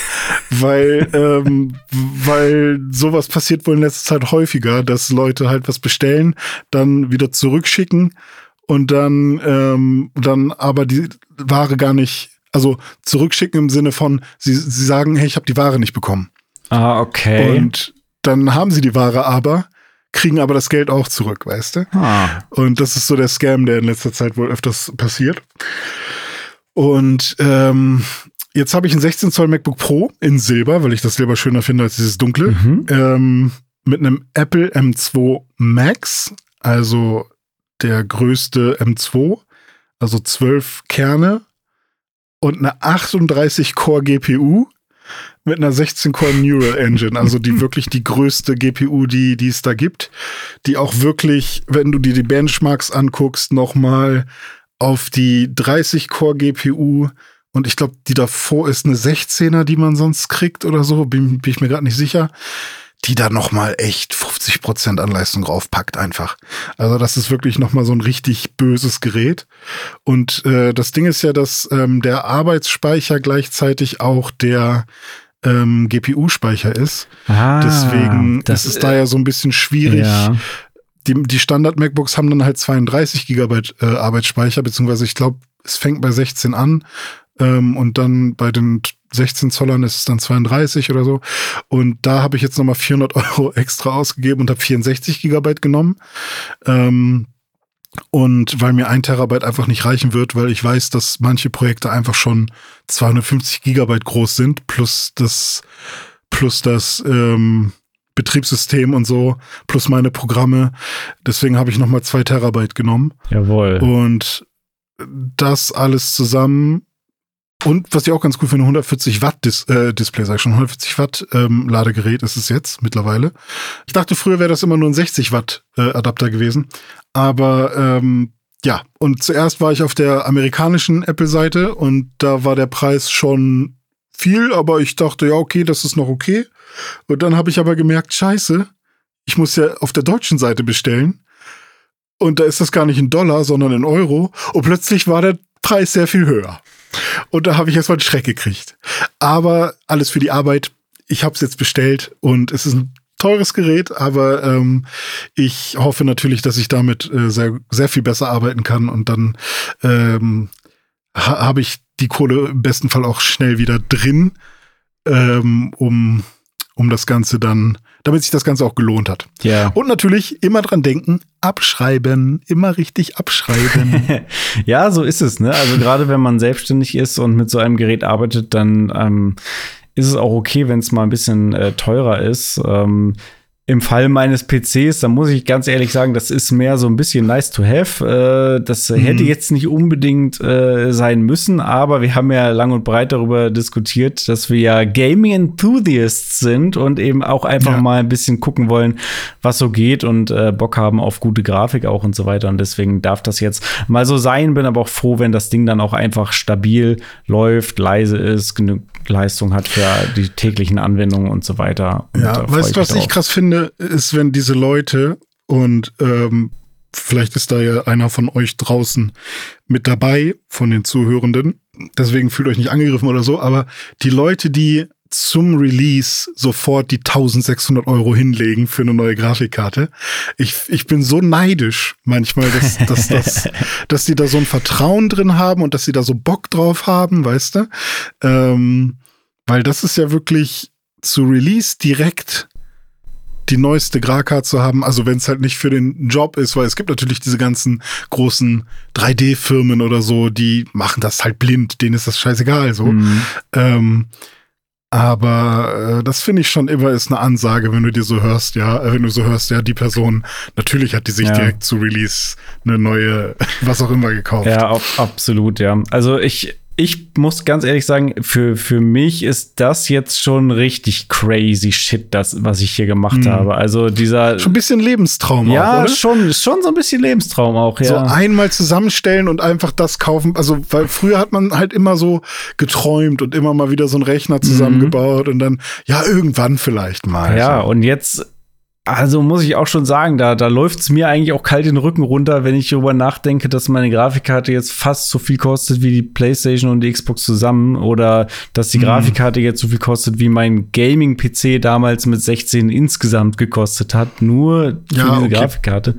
weil, ähm, weil sowas passiert wohl in letzter Zeit häufiger, dass Leute halt was bestellen, dann wieder zurückschicken und dann, ähm, dann aber die Ware gar nicht also zurückschicken im Sinne von, sie, sie sagen, hey, ich habe die Ware nicht bekommen. Ah, okay. Und dann haben sie die Ware aber, kriegen aber das Geld auch zurück, weißt du? Ah. Und das ist so der Scam, der in letzter Zeit wohl öfters passiert. Und ähm, jetzt habe ich ein 16 Zoll MacBook Pro in Silber, weil ich das Silber schöner finde als dieses dunkle. Mhm. Ähm, mit einem Apple M2 Max, also der größte M2, also 12 Kerne und eine 38-Core GPU mit einer 16-Core Neural Engine, also die wirklich die größte GPU, die, die es da gibt, die auch wirklich, wenn du dir die Benchmarks anguckst, nochmal auf die 30-Core GPU und ich glaube, die davor ist eine 16er, die man sonst kriegt oder so, bin, bin ich mir gerade nicht sicher die da nochmal echt 50 Prozent an Leistung draufpackt einfach. Also das ist wirklich nochmal so ein richtig böses Gerät. Und äh, das Ding ist ja, dass ähm, der Arbeitsspeicher gleichzeitig auch der ähm, GPU-Speicher ist. Ah, Deswegen das ist es da ja so ein bisschen schwierig. Ja. Die, die Standard-MacBooks haben dann halt 32 Gigabyte äh, Arbeitsspeicher, beziehungsweise ich glaube, es fängt bei 16 an ähm, und dann bei den 16 Zollern ist es dann 32 oder so. Und da habe ich jetzt nochmal 400 Euro extra ausgegeben und habe 64 Gigabyte genommen. Ähm, und weil mir ein Terabyte einfach nicht reichen wird, weil ich weiß, dass manche Projekte einfach schon 250 Gigabyte groß sind, plus das, plus das ähm, Betriebssystem und so, plus meine Programme. Deswegen habe ich nochmal zwei Terabyte genommen. Jawohl. Und das alles zusammen und was ich auch ganz cool finde, 140 Watt Dis äh, Display, sag ich schon, 140 Watt ähm, Ladegerät ist es jetzt mittlerweile. Ich dachte, früher wäre das immer nur ein 60 Watt äh, Adapter gewesen. Aber ähm, ja, und zuerst war ich auf der amerikanischen Apple-Seite und da war der Preis schon viel, aber ich dachte, ja, okay, das ist noch okay. Und dann habe ich aber gemerkt, scheiße, ich muss ja auf der deutschen Seite bestellen. Und da ist das gar nicht in Dollar, sondern in Euro. Und plötzlich war der Preis sehr viel höher. Und da habe ich erstmal einen Schreck gekriegt. Aber alles für die Arbeit. Ich habe es jetzt bestellt und es ist ein teures Gerät, aber ähm, ich hoffe natürlich, dass ich damit äh, sehr, sehr viel besser arbeiten kann und dann ähm, ha habe ich die Kohle im besten Fall auch schnell wieder drin, ähm, um, um das Ganze dann, damit sich das Ganze auch gelohnt hat. Ja. Und natürlich immer dran denken, abschreiben, immer richtig abschreiben. ja, so ist es. Ne? Also gerade wenn man selbstständig ist und mit so einem Gerät arbeitet, dann ähm, ist es auch okay, wenn es mal ein bisschen äh, teurer ist. Ähm, im Fall meines PCs, da muss ich ganz ehrlich sagen, das ist mehr so ein bisschen nice to have. Äh, das mhm. hätte jetzt nicht unbedingt äh, sein müssen, aber wir haben ja lang und breit darüber diskutiert, dass wir ja Gaming Enthusiasts sind und eben auch einfach ja. mal ein bisschen gucken wollen, was so geht und äh, Bock haben auf gute Grafik auch und so weiter. Und deswegen darf das jetzt mal so sein. Bin aber auch froh, wenn das Ding dann auch einfach stabil läuft, leise ist, genug Leistung hat für die täglichen Anwendungen und so weiter. Und ja, weißt du, was ich krass finde, ist, wenn diese Leute und ähm, vielleicht ist da ja einer von euch draußen mit dabei, von den Zuhörenden, deswegen fühlt euch nicht angegriffen oder so, aber die Leute, die zum Release sofort die 1600 Euro hinlegen für eine neue Grafikkarte. Ich, ich bin so neidisch manchmal, dass, dass, dass, dass die da so ein Vertrauen drin haben und dass sie da so Bock drauf haben, weißt du? Ähm, weil das ist ja wirklich zu Release direkt die neueste Grafik zu haben, also wenn es halt nicht für den Job ist, weil es gibt natürlich diese ganzen großen 3D-Firmen oder so, die machen das halt blind, denen ist das scheißegal so. Mhm. Ähm, aber äh, das finde ich schon immer ist eine Ansage, wenn du dir so hörst, ja, äh, wenn du so hörst, ja, die Person, natürlich hat die sich ja. direkt zu Release eine neue, was auch immer gekauft. Ja, absolut, ja. Also ich, ich muss ganz ehrlich sagen, für, für mich ist das jetzt schon richtig crazy shit, das, was ich hier gemacht mhm. habe. Also dieser. Schon ein bisschen Lebenstraum ja, auch, oder? schon, schon so ein bisschen Lebenstraum auch, ja. So einmal zusammenstellen und einfach das kaufen. Also, weil früher hat man halt immer so geträumt und immer mal wieder so einen Rechner zusammengebaut mhm. und dann, ja, irgendwann vielleicht mal. Ja, so. und jetzt also muss ich auch schon sagen, da, da läuft es mir eigentlich auch kalt den Rücken runter, wenn ich darüber nachdenke, dass meine Grafikkarte jetzt fast so viel kostet wie die PlayStation und die Xbox zusammen oder dass die mhm. Grafikkarte jetzt so viel kostet wie mein Gaming-PC damals mit 16 insgesamt gekostet hat, nur für ja, diese okay. Grafikkarte.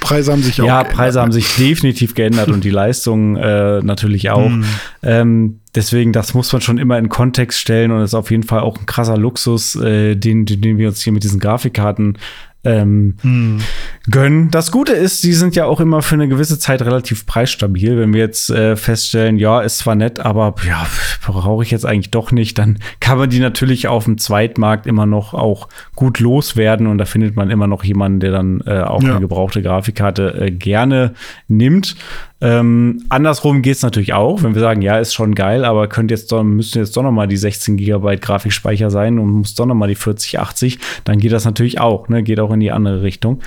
Preise haben sich auch Ja, Preise haben sich definitiv geändert und die Leistung äh, natürlich auch. Mhm. Ähm, Deswegen, das muss man schon immer in Kontext stellen und ist auf jeden Fall auch ein krasser Luxus, äh, den, den wir uns hier mit diesen Grafikkarten ähm, hm. gönnen. Das Gute ist, die sind ja auch immer für eine gewisse Zeit relativ preisstabil. Wenn wir jetzt äh, feststellen, ja, ist zwar nett, aber ja, brauche ich jetzt eigentlich doch nicht, dann kann man die natürlich auf dem Zweitmarkt immer noch auch gut loswerden und da findet man immer noch jemanden, der dann äh, auch ja. eine gebrauchte Grafikkarte äh, gerne nimmt. Ähm, andersrum geht es natürlich auch, wenn wir sagen, ja, ist schon geil, aber könnt jetzt doch, müssen jetzt doch noch mal die 16 GB Grafikspeicher sein und muss doch noch mal die 4080, dann geht das natürlich auch, ne? Geht auch in die andere Richtung.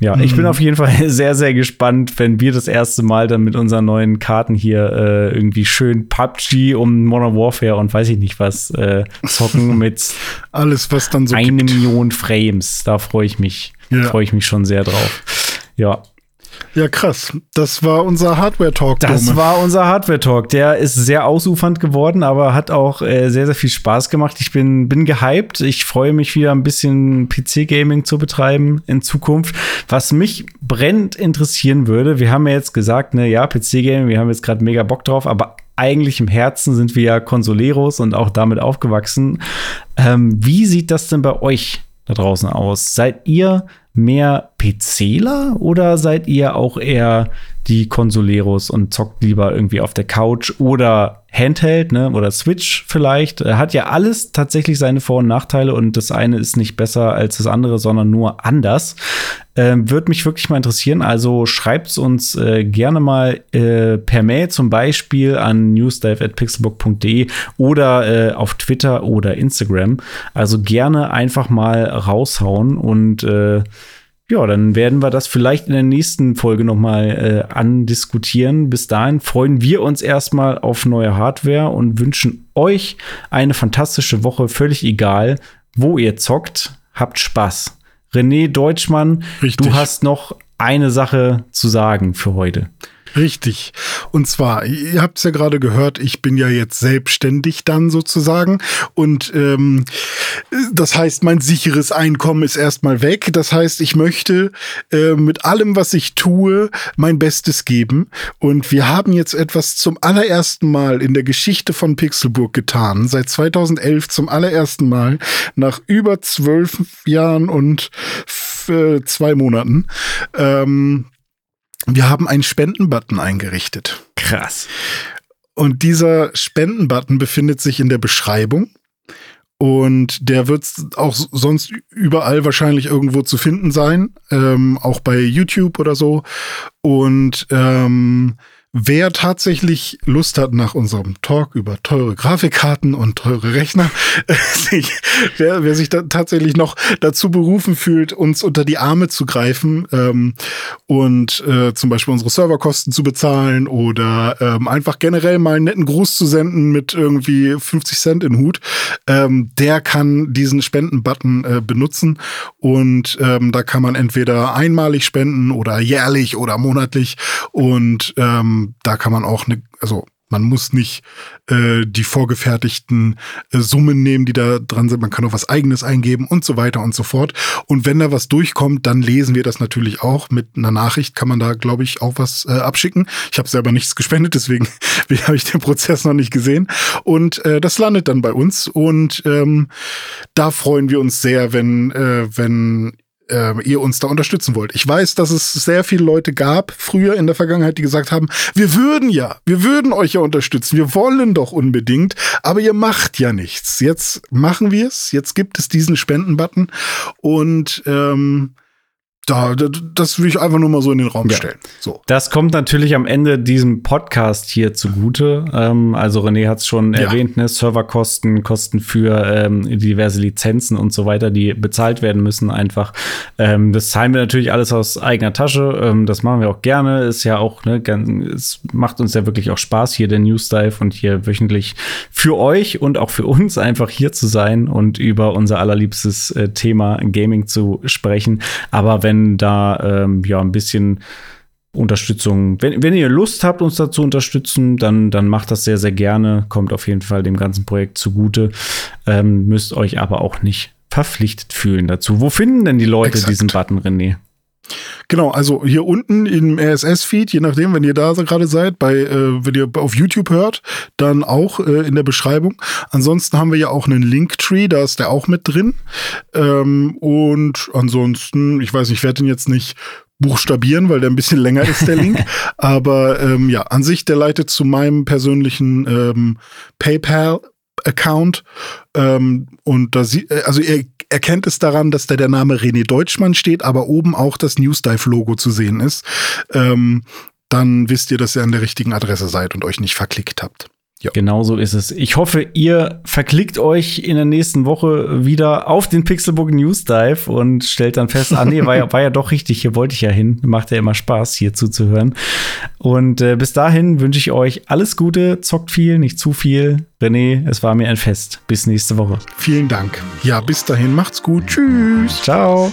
Ja, ich bin mhm. auf jeden Fall sehr, sehr gespannt, wenn wir das erste Mal dann mit unseren neuen Karten hier äh, irgendwie schön PUBG um Modern Warfare und weiß ich nicht was äh, zocken mit alles, was dann so eine gibt. Million Frames. Da freue ich mich, ja. freue ich mich schon sehr drauf. Ja, ja, krass. Das war unser Hardware-Talk. Das war unser Hardware-Talk. Der ist sehr ausufernd geworden, aber hat auch äh, sehr, sehr viel Spaß gemacht. Ich bin, bin gehypt. Ich freue mich wieder ein bisschen PC-Gaming zu betreiben in Zukunft. Was mich brennend interessieren würde, wir haben ja jetzt gesagt, ne, ja, PC-Gaming, wir haben jetzt gerade mega Bock drauf, aber eigentlich im Herzen sind wir ja Consoleros und auch damit aufgewachsen. Ähm, wie sieht das denn bei euch da draußen aus? Seid ihr mehr PCler oder seid ihr auch eher die Konsoleros und zockt lieber irgendwie auf der Couch oder Handheld, ne, oder Switch vielleicht? Hat ja alles tatsächlich seine Vor- und Nachteile und das eine ist nicht besser als das andere, sondern nur anders. Ähm, Würde mich wirklich mal interessieren. Also schreibt uns äh, gerne mal äh, per Mail zum Beispiel an newsdive.pixelbook.de oder äh, auf Twitter oder Instagram. Also gerne einfach mal raushauen und äh, ja, dann werden wir das vielleicht in der nächsten Folge nochmal äh, andiskutieren. Bis dahin freuen wir uns erstmal auf neue Hardware und wünschen euch eine fantastische Woche, völlig egal, wo ihr zockt. Habt Spaß. René Deutschmann, Richtig. du hast noch eine Sache zu sagen für heute. Richtig. Und zwar, ihr habt es ja gerade gehört, ich bin ja jetzt selbstständig dann sozusagen. Und ähm, das heißt, mein sicheres Einkommen ist erstmal weg. Das heißt, ich möchte äh, mit allem, was ich tue, mein Bestes geben. Und wir haben jetzt etwas zum allerersten Mal in der Geschichte von Pixelburg getan. Seit 2011 zum allerersten Mal nach über zwölf Jahren und äh, zwei Monaten. Ähm, wir haben einen Spendenbutton eingerichtet. Krass. Und dieser Spendenbutton befindet sich in der Beschreibung. Und der wird auch sonst überall wahrscheinlich irgendwo zu finden sein, ähm, auch bei YouTube oder so. Und ähm, Wer tatsächlich Lust hat nach unserem Talk über teure Grafikkarten und teure Rechner, sich, wer, wer sich da tatsächlich noch dazu berufen fühlt, uns unter die Arme zu greifen ähm, und äh, zum Beispiel unsere Serverkosten zu bezahlen oder ähm, einfach generell mal einen netten Gruß zu senden mit irgendwie 50 Cent in Hut, ähm, der kann diesen Spenden-Button äh, benutzen. Und ähm, da kann man entweder einmalig spenden oder jährlich oder monatlich. Und ähm, da kann man auch eine, also man muss nicht äh, die vorgefertigten äh, Summen nehmen, die da dran sind. Man kann auch was eigenes eingeben und so weiter und so fort. Und wenn da was durchkommt, dann lesen wir das natürlich auch. Mit einer Nachricht kann man da, glaube ich, auch was äh, abschicken. Ich habe selber nichts gespendet, deswegen habe ich den Prozess noch nicht gesehen. Und äh, das landet dann bei uns. Und ähm, da freuen wir uns sehr, wenn, äh, wenn äh, ihr uns da unterstützen wollt. Ich weiß, dass es sehr viele Leute gab, früher in der Vergangenheit, die gesagt haben, wir würden ja, wir würden euch ja unterstützen, wir wollen doch unbedingt, aber ihr macht ja nichts. Jetzt machen wir es, jetzt gibt es diesen Spendenbutton und ähm, da, das will ich einfach nur mal so in den Raum ja. stellen. So. Das kommt natürlich am Ende diesem Podcast hier zugute. Ähm, also René hat es schon ja. erwähnt, ne? Serverkosten, Kosten für ähm, diverse Lizenzen und so weiter, die bezahlt werden müssen einfach. Ähm, das zahlen wir natürlich alles aus eigener Tasche. Ähm, das machen wir auch gerne. Ist ja auch, ne, ganz, es macht uns ja wirklich auch Spaß, hier der News Dive und hier wöchentlich für euch und auch für uns einfach hier zu sein und über unser allerliebstes äh, Thema Gaming zu sprechen. Aber wenn wenn da ähm, ja ein bisschen Unterstützung, wenn, wenn ihr Lust habt, uns da zu unterstützen, dann, dann macht das sehr, sehr gerne. Kommt auf jeden Fall dem ganzen Projekt zugute. Ähm, müsst euch aber auch nicht verpflichtet fühlen dazu. Wo finden denn die Leute Exakt. diesen Button, René? Genau, also hier unten im RSS-Feed, je nachdem, wenn ihr da gerade seid, bei, äh, wenn ihr auf YouTube hört, dann auch äh, in der Beschreibung. Ansonsten haben wir ja auch einen Linktree, da ist der auch mit drin. Ähm, und ansonsten, ich weiß, ich werde den jetzt nicht buchstabieren, weil der ein bisschen länger ist, der Link. Aber ähm, ja, an sich, der leitet zu meinem persönlichen ähm, PayPal Account ähm, und da sie, äh, also ihr erkennt es daran, dass da der Name René Deutschmann steht, aber oben auch das Newsdive-Logo zu sehen ist. Ähm, dann wisst ihr, dass ihr an der richtigen Adresse seid und euch nicht verklickt habt. Ja. Genau so ist es. Ich hoffe, ihr verklickt euch in der nächsten Woche wieder auf den Pixelbook News Dive und stellt dann fest, ah nee, war ja, war ja doch richtig, hier wollte ich ja hin. Macht ja immer Spaß, hier zuzuhören. Und äh, bis dahin wünsche ich euch alles Gute, zockt viel, nicht zu viel. René, es war mir ein Fest. Bis nächste Woche. Vielen Dank. Ja, bis dahin, macht's gut. Tschüss. Ciao.